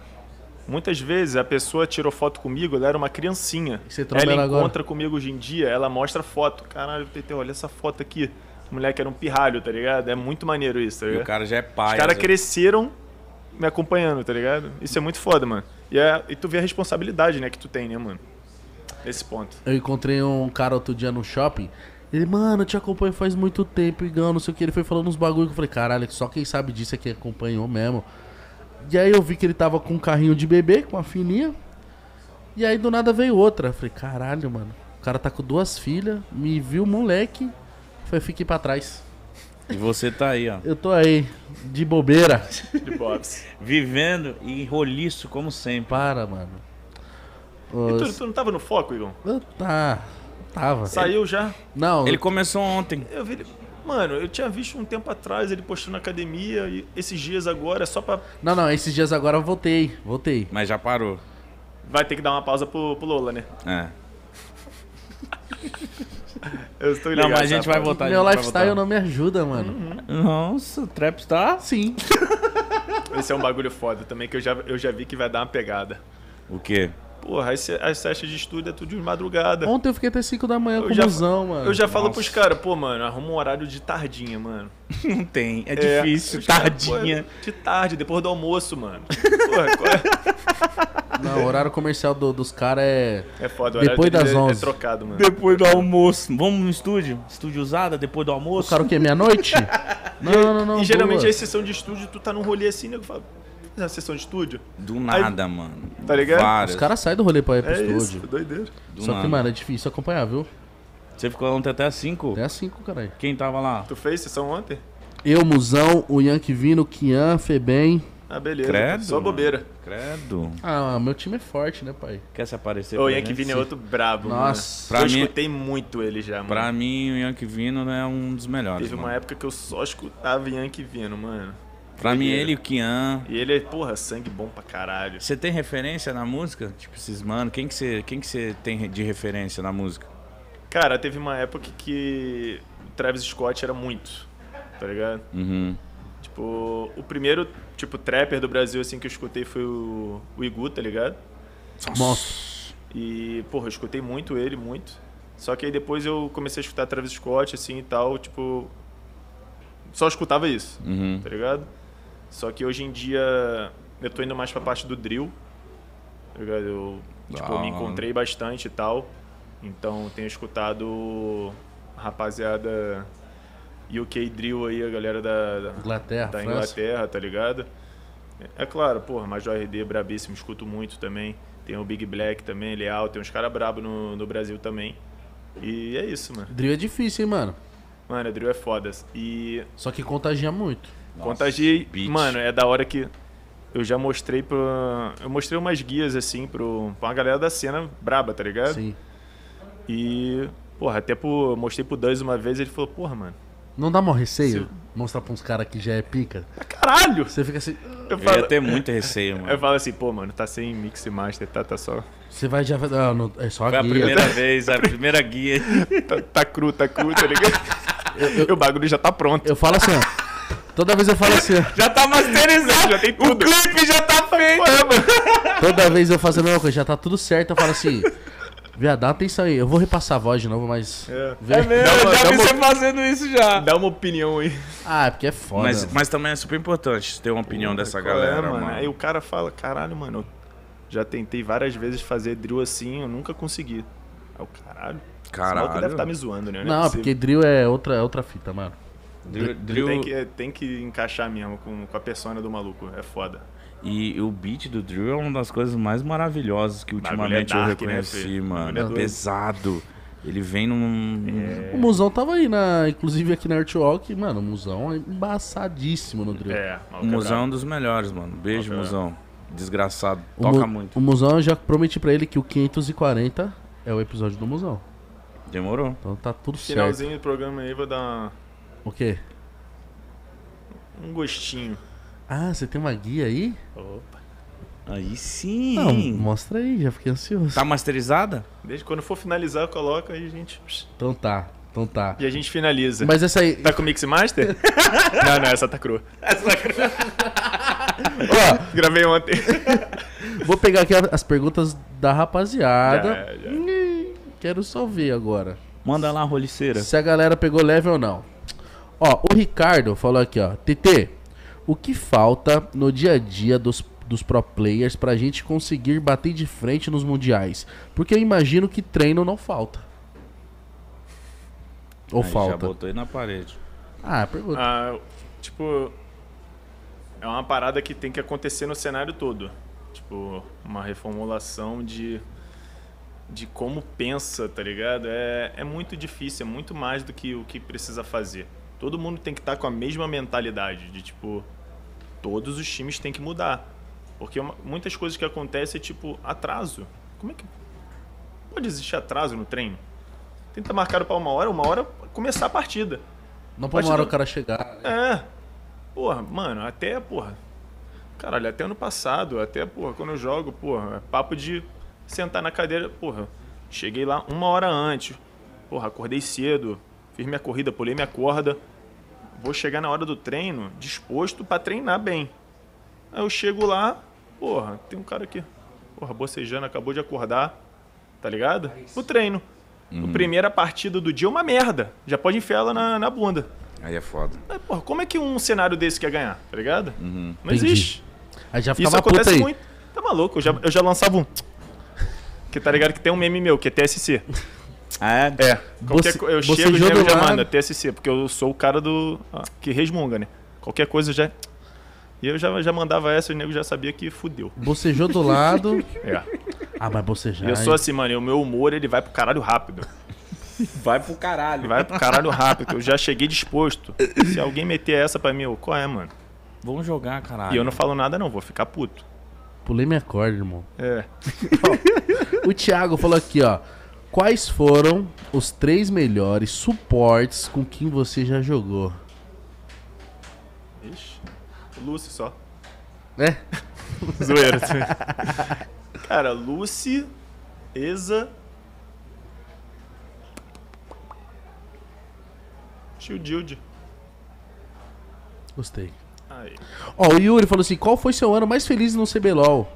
muitas vezes a pessoa tirou foto comigo, ela era uma criancinha. E ela ela agora? encontra comigo hoje em dia, ela mostra foto. Caralho, TT, olha essa foto aqui. O moleque era um pirralho, tá ligado? É muito maneiro isso, tá E ligado? o cara já é pai. Os caras cresceram me acompanhando, tá ligado? Isso é muito foda, mano. E, é, e tu vê a responsabilidade, né, que tu tem, né, mano? Nesse ponto. Eu encontrei um cara outro dia no shopping. Ele, mano, eu te acompanho faz muito tempo, Igão, não sei o que. Ele foi falando uns bagulho que eu falei, caralho, só quem sabe disso é quem acompanhou mesmo. E aí eu vi que ele tava com um carrinho de bebê, com uma filhinha. E aí do nada veio outra. Eu falei, caralho, mano. O cara tá com duas filhas, me viu moleque. Foi, fiquei pra trás. E você tá aí, ó. Eu tô aí, de bobeira. De Bobs. Vivendo e roliço, como sempre. Para, mano. e Ô, tu, tu não tava no foco, Igor? eu- Tá. Tava. Saiu já? Não, Ele começou ontem. Eu vi ele... Mano, eu tinha visto um tempo atrás ele postando na academia e esses dias agora é só pra. não, não, esses dias agora eu voltei. Voltei. Mas já parou. Vai ter que dar uma pausa pro, pro Lola, né? É. Eu estou Não, ligado. mas a gente sabe? vai voltar. Meu lifestyle não me ajuda, mano. Nossa, o trap tá. Sim. Esse é um bagulho foda também que eu já, eu já vi que vai dar uma pegada. O quê? Porra, as, as sessions de estúdio é tudo de madrugada. Ontem eu fiquei até 5 da manhã Eu com já- busão, mano. Eu já falo Nossa. pros caras, pô, mano, arruma um horário de tardinha, mano. Não tem. É, É, difícil. os cara, Tardinha. pô, de tarde, depois do almoço, mano. Porra, qual é? Não, o horário comercial do- dos caras é. É foda, o Depois horário das deles é- 11. É trocado, mano. Depois do almoço. Vamos no estúdio? Estúdio usada, depois do O almoço? cara o quê? Meia-noite? Não, não, não. e geralmente boa. a sessão de estúdio, tu tá num rolê assim, nego fala, fiz a sessão de estúdio? Do nada, mano. Tá ligado? Várias. Os caras saem do rolê pra ir pro É isso, estúdio. doideira. Do Só nada. que, mano, é difícil acompanhar, viu? Você ficou ontem até às 5? Até às 5, caralho. Quem tava lá? Tu fez sessão ontem? Eu, Musão, o Yankee Vino, o Kian, Febem. Ah, beleza. Credo. Só bobeira. Credo. Ah, meu time é forte, né, pai? Quer se aparecer Ô, o Yankee? Vini é outro brabo, Nossa. mano. Pra eu mim- escutei muito ele já, mano. Pra mim, o Yankee Vino é um dos melhores. Teve uma mano. época que eu só escutava Yankee Vino, mano. Pra mim, ele e o Kian. E ele é, porra, sangue bom pra caralho. Você tem referência na música? Tipo, esses mano, quem que você, quem que você tem de referência na música? Cara, teve uma época que o Travis Scott era muito, tá ligado? Uhum. Tipo, o primeiro, tipo, trapper do Brasil, assim, que eu escutei foi o, o Igu, tá ligado? Monstro. E, porra, eu escutei muito ele, muito. Só que aí depois eu comecei a escutar Travis Scott, assim, e tal, tipo... Só escutava isso, Uhum. tá ligado? Só que hoje em dia eu tô indo mais pra parte do drill? Eu, tipo, Da me encontrei bastante e tal. Então tenho escutado a rapaziada UK Drill aí, a galera da, da, Inglaterra, da. Inglaterra, tá ligado? É claro, porra, Major RD, brabíssimo, escuto muito também. Tem o Big Black também, Leal, tem uns caras brabos no, no Brasil também. E é isso, mano. Drill é difícil, hein, mano? Mano, drill é foda. E Só que contagia muito. Contagiei. beat. Mano, é da hora que eu já mostrei pro. Eu mostrei umas guias assim pro, pra uma galera da cena braba, tá ligado? Sim. E, porra, até pro, mostrei pro Duz uma vez ele falou, porra, mano. Não dá mó receio Sim. mostrar pra uns caras que já é pica? Caralho! Você fica assim. Eu Eu falo, ia ter muito receio, mano. eu falo assim, pô, mano, tá sem mix e master, tá, tá só. Você vai já. Ah, não, é só Foi a a guia. primeira vez, a primeira guia. Tá, tá cru, tá cru, tá ligado? E o bagulho já tá pronto. Eu falo assim, ó. Toda vez eu falo assim, ó. Já tá masterizado, Já tem tudo. O clipe já tá feito. Toda vez eu faço a mesma coisa, já tá tudo certo. Eu falo assim. Viado, dá atenção aí. Eu vou repassar a voz de novo, mas. É. É mesmo, Dá uma- eu já vi uma- você fazendo isso já. Dá uma opinião aí. Ah, é porque é foda. Mas, mas também é super importante ter uma opinião dessa Qual galera, é, mano. Aí o cara fala, caralho, mano, eu já tentei várias vezes fazer drill assim, eu nunca consegui. Aí o caralho. Esse Caralho. deve estar me zoando, né? Não, é porque drill é outra, é outra fita, mano. Drill, Drill tem que, tem que encaixar mesmo com, com a persona do maluco. É foda. E o beat do drill é uma das coisas mais maravilhosas que ultimamente é eu dark, né, reconheci, filho? mano. É É pesado. Ele vem num. É. O Musão tava aí, na, inclusive aqui na Earthwalk. Mano, o Musão é embaçaçadíssimo no drill. É, O é Musão é um dos melhores, mano. Beijo, Ok. Musão. Desgraçado. O Toca Mu- muito. O Musão, eu já prometi pra ele que o 540 é o episódio do Musão. Demorou. Então tá tudo certo. Finalzinho do programa aí, vou dar O quê? um gostinho. Ah, você tem uma guia aí? Opa. Aí sim. Não, mostra aí, já fiquei ansioso. Tá masterizada? Desde quando for finalizar, eu coloco aí a gente. Então tá, então tá. E a gente finaliza. Mas essa aí. Tá com Mix Master? não, não, essa tá crua. Ó, Gravei ontem. vou pegar aqui as perguntas da rapaziada. Já, já. Quero só ver agora. Manda lá, roliceira. Se a galera pegou leve ou não. Ó, o Ricardo falou aqui, ó. TT, o que falta no dia a dia dos, dos pro players pra gente conseguir bater de frente nos mundiais? Porque eu imagino que treino não falta. Ou Aí Já falta? botou aí na parede. Ah, pergunta. Ah, tipo, é uma parada que tem que acontecer no cenário todo. Tipo, uma reformulação de, de como pensa, tá ligado? É, é muito difícil, é muito mais do que o que precisa fazer. Todo mundo tem que estar com a mesma mentalidade de, tipo, todos os times têm que mudar. Porque uma- muitas coisas que acontecem é, tipo, atraso. Como é que pode existir atraso no treino? Tenta marcar para uma hora, uma hora começar a partida. não pode uma hora o cara chegar. É. Porra, mano, até, porra. Caralho, até ano passado, até, porra, quando eu jogo, porra, é papo de sentar na cadeira, porra. Cheguei lá uma hora antes. Porra, acordei cedo, fiz minha corrida, pulei minha corda. Vou chegar na hora do treino disposto pra treinar bem. Aí eu chego lá, porra, tem um cara aqui, porra, bocejando, acabou de acordar, tá ligado? O treino. A primeira partida do dia é uma merda. Já pode enfiar ela na, na bunda. Aí é foda. Mas, porra, como é que um cenário desse quer ganhar, tá ligado? Não Entendi. existe. Aí já Isso acontece aí. muito. Tá maluco? Eu já, eu já lançava um. Que tá ligado que tem um meme meu, que é TSC. É? É. Qualquer Boce- co- eu chego e o nego do já manda TSC, porque eu sou o cara do. ah, que resmunga, né? Qualquer coisa já. E eu já, já mandava essa e o nego já sabia que fudeu. Bocejou do lado. É. Ah, mas bocejar. Eu sou assim, mano, e o meu humor ele vai pro caralho rápido. Vai pro caralho. Ele vai pro caralho rápido. Eu já cheguei disposto. Se alguém meter essa pra mim, eu, qual é, mano? Vamos jogar, caralho. E eu não falo nada, não, vou ficar puto. Pulei minha corda, irmão. É. O Thiago falou aqui, ó. Quais foram os três melhores suportes com quem você já jogou? Ixi. Lucy só. É? Zoeira. Cara, Lucy, Eza. Tio Dilde. Gostei. Aí. Ó, o Yuri falou assim: qual foi seu ano mais feliz no CBLOL?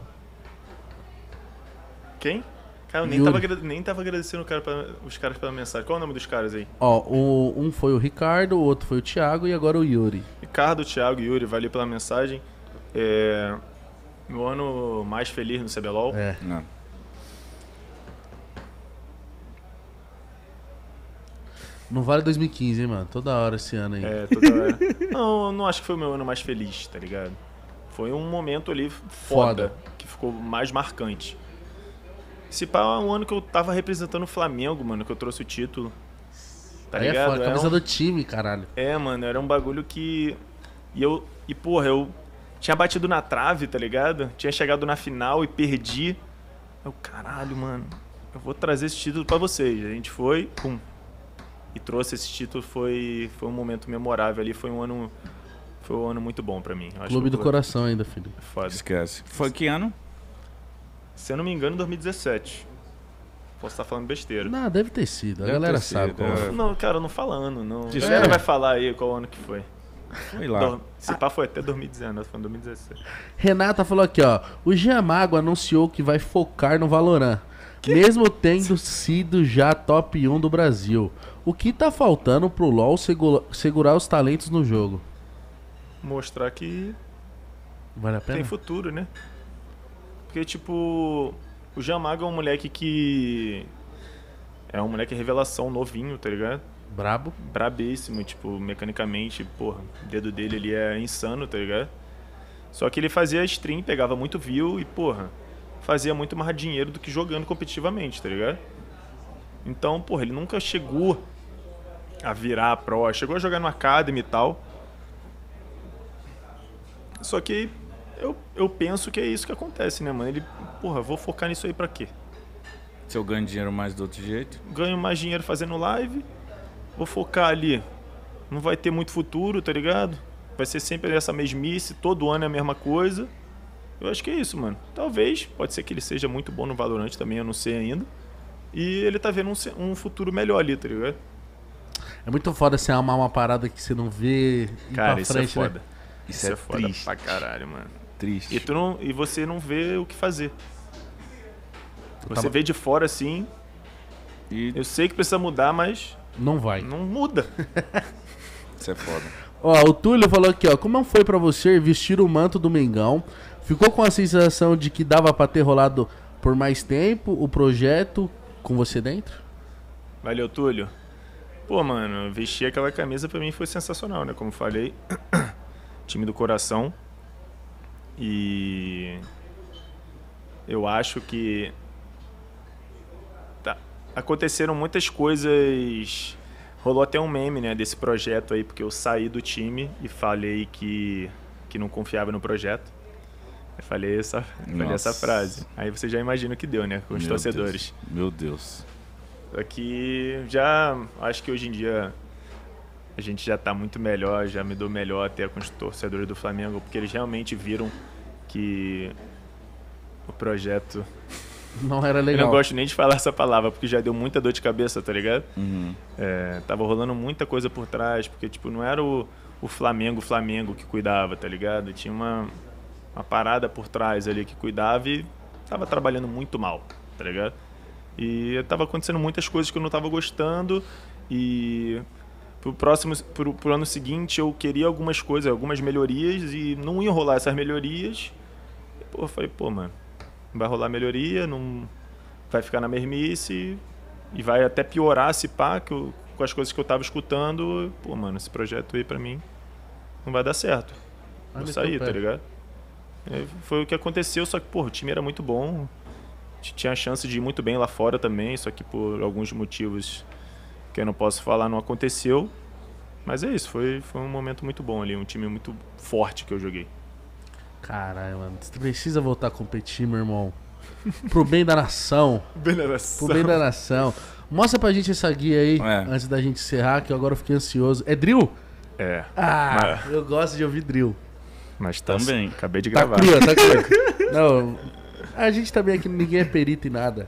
Quem? Cara, eu nem tava, nem tava agradecendo o cara pela- os caras pela mensagem. Qual é o nome dos caras aí? Ó, o, um foi o Ricardo, o outro foi o Thiago e agora o Yuri. Ricardo, Thiago e Yuri, valeu pela mensagem. É, meu ano mais feliz no CBLOL. É. Não. Não vale 2015, hein, mano? Toda hora esse ano aí. É, toda hora. Não, eu não acho que foi o meu ano mais feliz, tá ligado? Foi um momento ali foda, Foda. que ficou mais marcante. Esse pá é um ano que eu tava representando o Flamengo, mano, que eu trouxe o título. Tá aí é ligado? foda, É camisa um- do time, caralho. É, mano, era um bagulho que. E eu. E, porra, eu tinha batido na trave, tá ligado? Tinha chegado na final e perdi. Eu, caralho, mano, eu vou trazer esse título pra vocês. A gente foi, pum. E trouxe esse título, foi, foi um momento memorável ali, foi um ano. Foi um ano muito bom pra mim. Eu acho Clube que do coração ainda, filho. Foda. Esquece. Foi que ano? Se eu não me engano, 2017. Posso estar falando besteira. Não, deve ter sido. A Deve galera sabe sido, qual é. Não, cara, não falando, não. A galera É. vai falar aí qual ano que foi. Foi lá. Dor- Se pá foi até 2019, foi em 2017. Renata falou aqui, ó. O Giamago anunciou que vai focar no Valorant. Mesmo tendo sido já top 1 do Brasil. O que tá faltando pro LoL segura- segurar os talentos no jogo? Mostrar que Vale a pena? tem futuro, né? Porque, tipo, o Jamago é um moleque que. É um moleque revelação novinho, tá ligado? Brabo. Brabíssimo, tipo, mecanicamente, porra, o dedo dele ele é insano, tá ligado? Só que ele fazia stream, pegava muito view e, porra, fazia muito mais dinheiro do que jogando competitivamente, tá ligado? Então, porra, ele nunca chegou a virar pro, chegou a jogar no Academy e tal. Só que eu, eu penso que é isso que acontece, né, mano? Ele, porra, vou focar nisso aí pra quê? Se eu ganho dinheiro mais do outro jeito. ganho mais dinheiro fazendo live, vou focar ali. Não vai ter muito futuro, tá ligado? Vai ser sempre essa mesmice, todo ano é a mesma coisa. Eu acho que é isso, mano. Talvez, pode ser que ele seja muito bom no Valorant também, eu não sei ainda. E ele tá vendo um, um futuro melhor ali, tá ligado? É muito foda você amar uma parada que você não vê ir Cara, pra isso frente, é né? foda. Isso, Isso é, é foda triste. pra caralho, mano. Triste. E, tu não, e você não vê o que fazer. Você Tava- vê de fora assim, E eu sei que precisa mudar, mas Não vai. não muda. isso é foda. Ó, o Túlio falou aqui, ó. Como foi pra você vestir o manto do Mengão? Ficou com a sensação de que dava pra ter rolado por mais tempo o projeto com você dentro? Valeu, Túlio. Pô, mano, vestir aquela camisa pra mim foi sensacional, né? Como falei, time do coração. E eu acho que tá, aconteceram muitas coisas. Rolou até um meme, né, desse projeto aí, porque eu saí do time e falei que, que não confiava no projeto. Eu falei essa, falei essa frase. Aí você já imagina o que deu, né, com os Meu torcedores. Deus. Meu Deus. Aqui já acho que hoje em dia a gente já tá muito melhor, já me dou melhor até com os torcedores do Flamengo, porque eles realmente viram que o projeto. Não era Eu legal. não gosto nem de falar essa palavra, porque já deu muita dor de cabeça, tá ligado? Uhum. É, tava rolando muita coisa por trás, porque tipo, não era o, o Flamengo, o Flamengo que cuidava, tá ligado? Tinha uma, uma parada por trás ali que cuidava e tava trabalhando muito mal, tá ligado? E tava acontecendo muitas coisas que eu não tava gostando e pro próximo pro, pro ano seguinte eu queria algumas coisas, algumas melhorias e não ia rolar essas melhorias. E, pô, eu falei, pô, mano, vai rolar melhoria, não vai ficar na mesmice e vai até piorar se pá, que eu- com as coisas que eu tava escutando, pô, mano, esse projeto aí pra mim não vai dar certo. Vou meter sair, tá ligado? É, foi o que aconteceu, só que, pô, o time era muito bom. Tinha a chance de ir muito bem lá fora também, só que por alguns motivos que eu não posso falar não aconteceu. Mas é isso, foi, foi um momento muito bom ali, um time muito forte que eu joguei. Caralho, mano. Você precisa voltar a competir, meu irmão. Pro bem da nação. Pro bem da nação. Mostra pra gente essa guia aí, É. antes da gente encerrar, que eu agora fiquei ansioso. É drill? É, Ah, eu gosto de ouvir drill. mas tá, Também. acabei de Tá gravar. tá cru. Não, a gente também aqui, ninguém é perito em nada.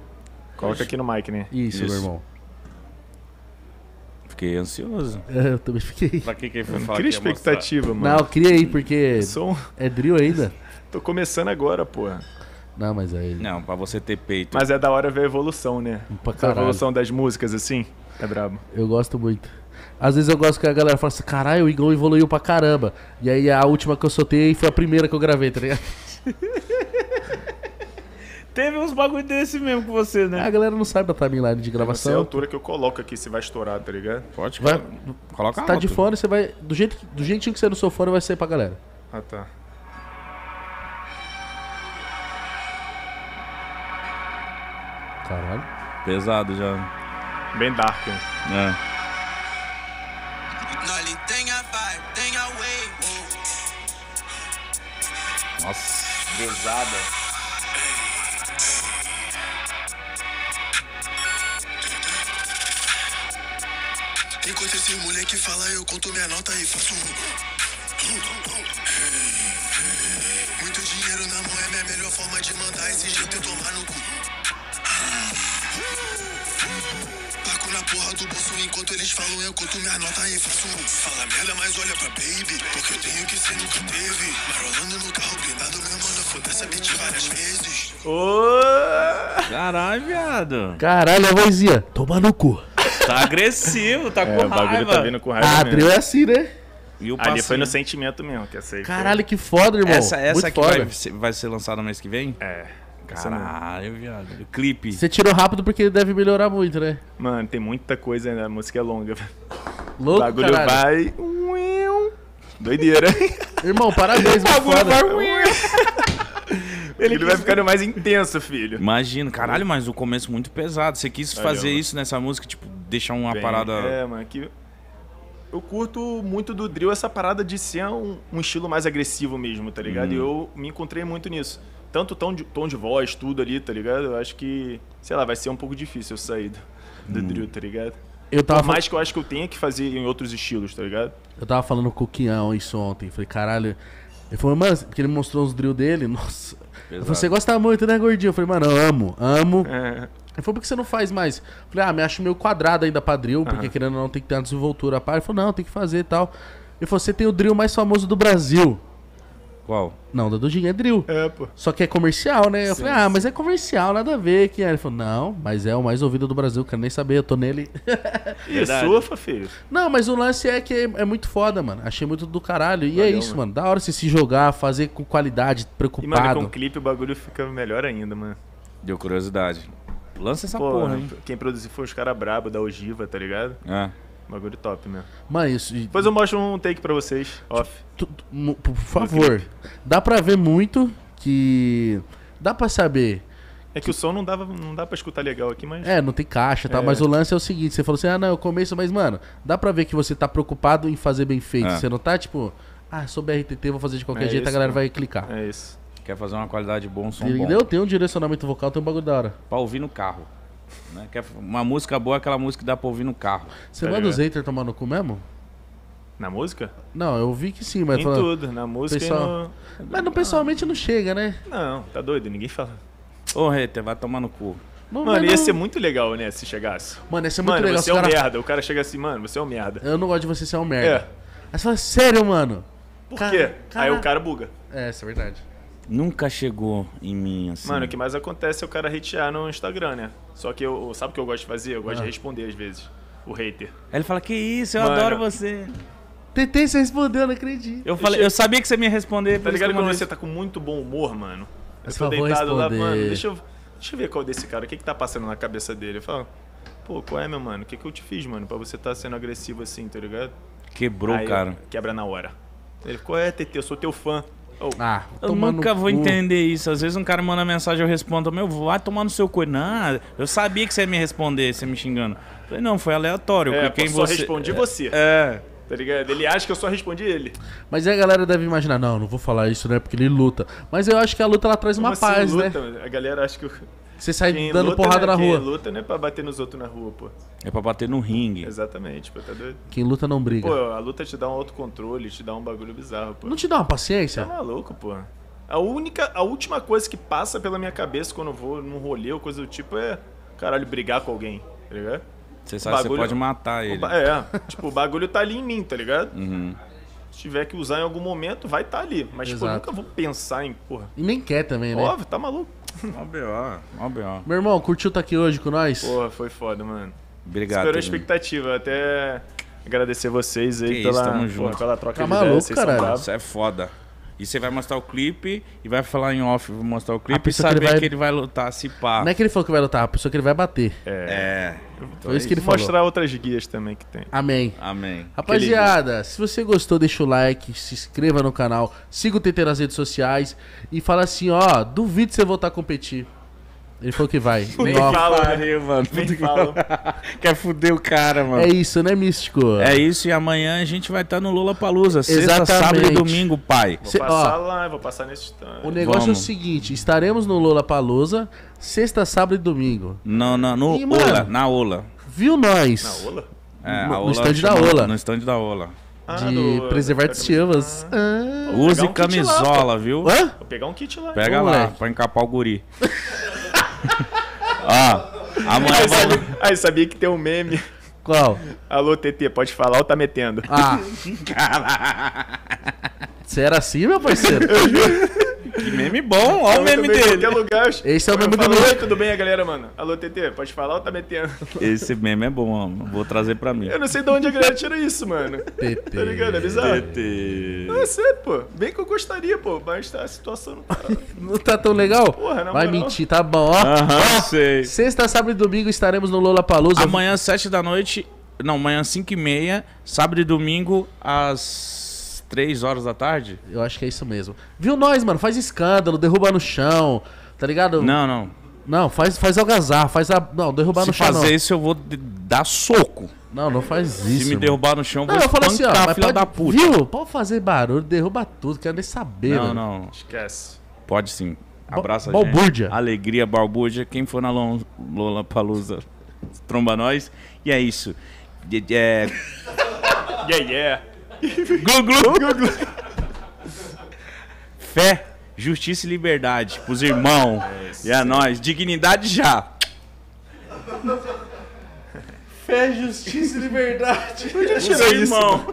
Coloca aqui no mic, né? Isso, Isso. meu irmão. Fiquei ansioso. É, eu também fiquei. Pra que que foi falar cria que ia mostrar? expectativa, mano. Não, cria aí, porque Sou um- é drill ainda. Tô começando agora, porra. Não, mas aí. Não, pra você ter peito. Mas é da hora ver a evolução, né? Pra A caralho. evolução das músicas, assim. É brabo. Eu gosto muito. Às vezes eu gosto que a galera fala assim, caralho, o Igão evoluiu pra caramba. E aí a última que eu soltei foi a primeira que eu gravei, tá ligado? Teve uns bagulho desse mesmo com você, né? A galera não sabe da timeline de Você é a gravação. altura que eu coloco aqui se vai estourar, tá ligado? Pode, Vai- coloca. Você tá de fone, você vai. Do, jeito, que- do jeitinho que você é no seu fone, vai ser pra galera. Ah, tá. Caralho. Pesado já. Bem dark, hein? É. Oh. Nossa, pesada. Enquanto esse moleque fala, eu conto minha nota e faço um. Muito dinheiro na mão é minha melhor forma de mandar esse jeito eu tomar no cu. Paco na porra do bolso enquanto eles falam, eu conto minha nota e faço um. Fala merda, mas olha pra baby, porque eu tenho que ser nunca teve. Marolando no carro blindado, meu mano, foda essa bitch várias vezes. Ô! Caralho, viado. Caralho, a vozinha. Toma no cu. Tá agressivo, tá É, com o bagulho raiva. tá vindo com raiva Ah, drill é assim, né? E o Ali foi no sentimento mesmo, que essa aí foi- Caralho, que foda, irmão. Essa, essa Muito aqui foda. vai ser, vai ser lançada no mês que vem? É. Caralho, viado. O clipe. Você tirou rápido porque deve melhorar muito, né? Mano, tem muita coisa ainda, a música é longa. O Louco, bagulho caralho. vai. Doideira. Irmão, parabéns, muito foda. Ele vai ficando mais intenso, filho. Imagino, caralho, mas o começo muito pesado. Você quis Valeu, fazer mano. isso nessa música, tipo, deixar uma Bem, parada. É, mano, que. Eu curto muito do drill essa parada de ser um, um estilo mais agressivo mesmo, tá ligado? Uhum. E eu me encontrei muito nisso. Tanto tom de, tom de voz, tudo ali, tá ligado? Eu acho que, sei lá, vai ser um pouco difícil eu sair do, do Uhum. drill, tá ligado? Eu tava, Por mais que eu acho que eu tenha que fazer em outros estilos, tá ligado? eu tava falando com o Kião isso ontem. Falei, caralho. Ele falou, mano, porque ele mostrou os drill dele. Nossa. Eu falei, você gosta muito, né, gordinho? Eu falei, mano, eu amo, amo. É, Ele falou, por que você não faz mais? Eu falei, ah, me acho meio quadrado ainda pra drill, porque Aham. querendo ou não tem que ter uma desenvoltura. Pá. Ele falou, não, tem que fazer e tal. Ele falou, você tem o drill mais famoso do Brasil. Qual? Não, da Dudinha é drill. é, pô. Só que é comercial, né? Eu Sim, falei, ah, sim. mas é comercial, nada a ver. Que é. Ele falou, não, mas é o mais ouvido do Brasil, quero nem saber, eu tô nele. E Verdade. surfa, filho. não, mas o lance é que é, é muito foda, mano. Achei muito do caralho. E é isso, mano. mano. Da hora você se jogar, fazer com qualidade, E, mano, preocupado. com clipe o bagulho fica melhor ainda, mano. Deu curiosidade. Lança essa Pô, porra, hein? quem produziu foi os caras brabo da Ogiva, tá ligado? É. Bagulho top mesmo. Mano, isso. e- Depois eu mostro um take pra vocês, off. tu- tu- por favor. Dá pra ver muito que. Dá pra saber. É que o som não, dava, não dá pra escutar legal aqui, mas. É, não tem caixa e tal, É. mas o lance é o seguinte: você falou assim, ah, não, eu começo, mas, mano, dá pra ver que você tá preocupado em fazer bem feito. É. Você não tá, tipo, ah, sou BRTT, vou fazer de qualquer É jeito, a isso, galera mano. vai clicar. É isso. Quer fazer uma qualidade boa, um som Entendeu? bom. Tem um direcionamento vocal, tem um bagulho da hora. Pra ouvir no carro. Né? Quer uma música boa é aquela música que dá pra ouvir no carro. Você Tá manda os haters tomar no cu mesmo? Na música? Não, eu vi que sim, mas em falando- tudo. Na música pessoal- e no. Mas não, pessoalmente não chega, né? Não, tá doido, ninguém fala. Ô, Hater, vai tomar no cu. Não, Mano, mas ia não- ser muito legal, né, se chegasse. Mano, ia ser muito mano, legal você é um cara... merda. O cara chega assim, mano, você é um merda. Eu não gosto de você ser um merda. É. Aí você fala, sério, mano? Por Cara- quê? cara- Aí o cara buga. É, isso é verdade. Nunca chegou em mim, assim. Mano, o que mais acontece é o cara hatear no Instagram, né? Só que eu, sabe o que eu gosto de fazer? Eu gosto Ah. de responder às vezes. O hater. Aí ele fala, que isso, eu Mano. adoro você. Tentei, você respondeu, não acredito. Eu, falei, eu sabia que você me ia responder. por Tá ligado eu quando você tá com muito bom humor, mano? Eu tô deitado lá, responder. mano, deixa eu, deixa eu ver qual desse cara, o que que tá passando na cabeça dele. Eu falo, pô, qual é, meu mano? O que que eu te fiz, mano, pra você tá sendo agressivo assim, tá ligado? Quebrou, Aí eu- cara. Quebra na hora. Ele, qual é, TT? Eu sou teu fã. Oh, Ah, Eu nunca vou cu. entender isso. Às vezes um cara manda mensagem, eu respondo, meu, vai tomar no seu cu. Não, eu sabia que você ia me responder, você me xingando. Falei, não, foi aleatório. é, eu só você. respondi você, É. tá ligado? Ele acha que eu só respondi ele. Mas aí a galera deve imaginar, não, não vou falar isso, né? Porque ele luta. Mas eu acho que a luta ela traz uma Como assim, paz, né? luta? A galera acha que o- Você sai quem dando luta, porrada né? na Quem rua. luta não é pra bater nos outros na rua, pô. É pra bater no ringue. Exatamente, pô, tá doido? Quem luta não briga. Pô, a luta te dá um autocontrole, te dá um bagulho bizarro, pô. Não te dá uma Tá paciência? maluco, pô. A única, a última coisa que passa pela minha cabeça quando eu vou num rolê ou coisa do tipo é, caralho, brigar com alguém, tá ligado? Você sabe que você pode matar O ele. ba- É, tipo, o bagulho tá ali em mim, tá ligado? Uhum. Se tiver que usar em algum momento, vai estar ali. Mas, tipo, eu nunca vou pensar em, porra, E nem quer também, né? óbvio, tá maluco. Ó, B.O., ó, B.O. Meu irmão, curtiu estar aqui hoje com nós? Porra, foi foda, mano. Obrigado. Superou a expectativa. Até agradecer vocês aí Que pela, isso, pela troca Tá de maluco, ideias. Vocês. Isso é foda. E você vai mostrar o clipe e vai falar em off, vou mostrar o clipe e pessoa que saber ele que vai- ele vai lutar, se pá. Não é que ele falou que vai lutar, a pessoa que ele vai bater. É. Foi isso que ele E falou. mostrar outras guias também que tem. Amém. Amém. Rapaziada, se você gostou, deixa o like, se inscreva no canal, siga o TT nas redes sociais e fala assim, ó, duvido você voltar a competir. Ele falou que vai. Nem Ó, fala, né? Pariu, mano. Nem Puta que- fala. Quer fuder o cara, mano. É isso, né, Místico? É isso, e amanhã a gente vai estar no Lula Palusa. Sexta, sábado e domingo, pai. Vou Cê- passar ó, lá, vou passar nesse stand. O negócio é o Vamos. seguinte, estaremos no Lola Palusa sexta, sábado e domingo. No, no, no Ih, mano. Ola, na Ola. Viu nós? Na Ola? É, No- a no Ola stand da Ola. No stand da Ola. Ah, de do- preservar de chivas. camisa. Ah. Vou Use um kit lá, camisola, viu? Hã? Vou pegar um kit lá. Pega lá, moleque. pra encapar o guri. Ó, amanhã Aí, sabia, aí sabia que tem um meme. Qual? Alô, TT, pode falar ou tá metendo? Ah. Você era assim, meu parceiro? Que meme bom, ó o meme dele. lugar. Esse é o meme do falo, Lu. Oi, tudo bem, a galera, mano? Alô, TT, pode falar ou tá metendo? Esse meme é bom, ó. Vou trazer pra mim. Eu não sei de onde a galera tira isso, mano. TT. Tá ligado? É bizarro. TT. Não, é sério, pô. Bem que eu gostaria, pô. Mas tá, a situação não tá. Não tá tão legal? Porra, na Vai moral. mentir, tá bom, ó. Aham, sei. Sexta, sábado e domingo estaremos no Lola Palusa. Amanhã, 7 da noite. Não, amanhã, 5 e meia. Sábado e domingo, às 3 horas da tarde. Eu acho que é isso mesmo. Viu nós, mano? Faz escândalo, derruba no chão, tá ligado? Não, não. Não, faz, faz algazarra, faz a. Não, derrubar Se no chão. fazer não. isso, eu vou dar soco. não, não faz Se isso. me irmão. derrubar no chão, eu Não, vou eu falo assim, ó. filha pode, da puta. Viu? Pode fazer barulho, derruba tudo, quero nem saber. Não, mano. não. Esquece. Pode sim. Abraça a balbúrdia. gente. Alegria, balbúrdia. Quem for na Lola Palusa, tromba nós. E é isso. De- de- É... Yeah, yeah. Glu, glu, glu. Fé, justiça e liberdade pros irmãos. e a nós. Dignidade já. Fé, justiça e liberdade. Pros irmãos.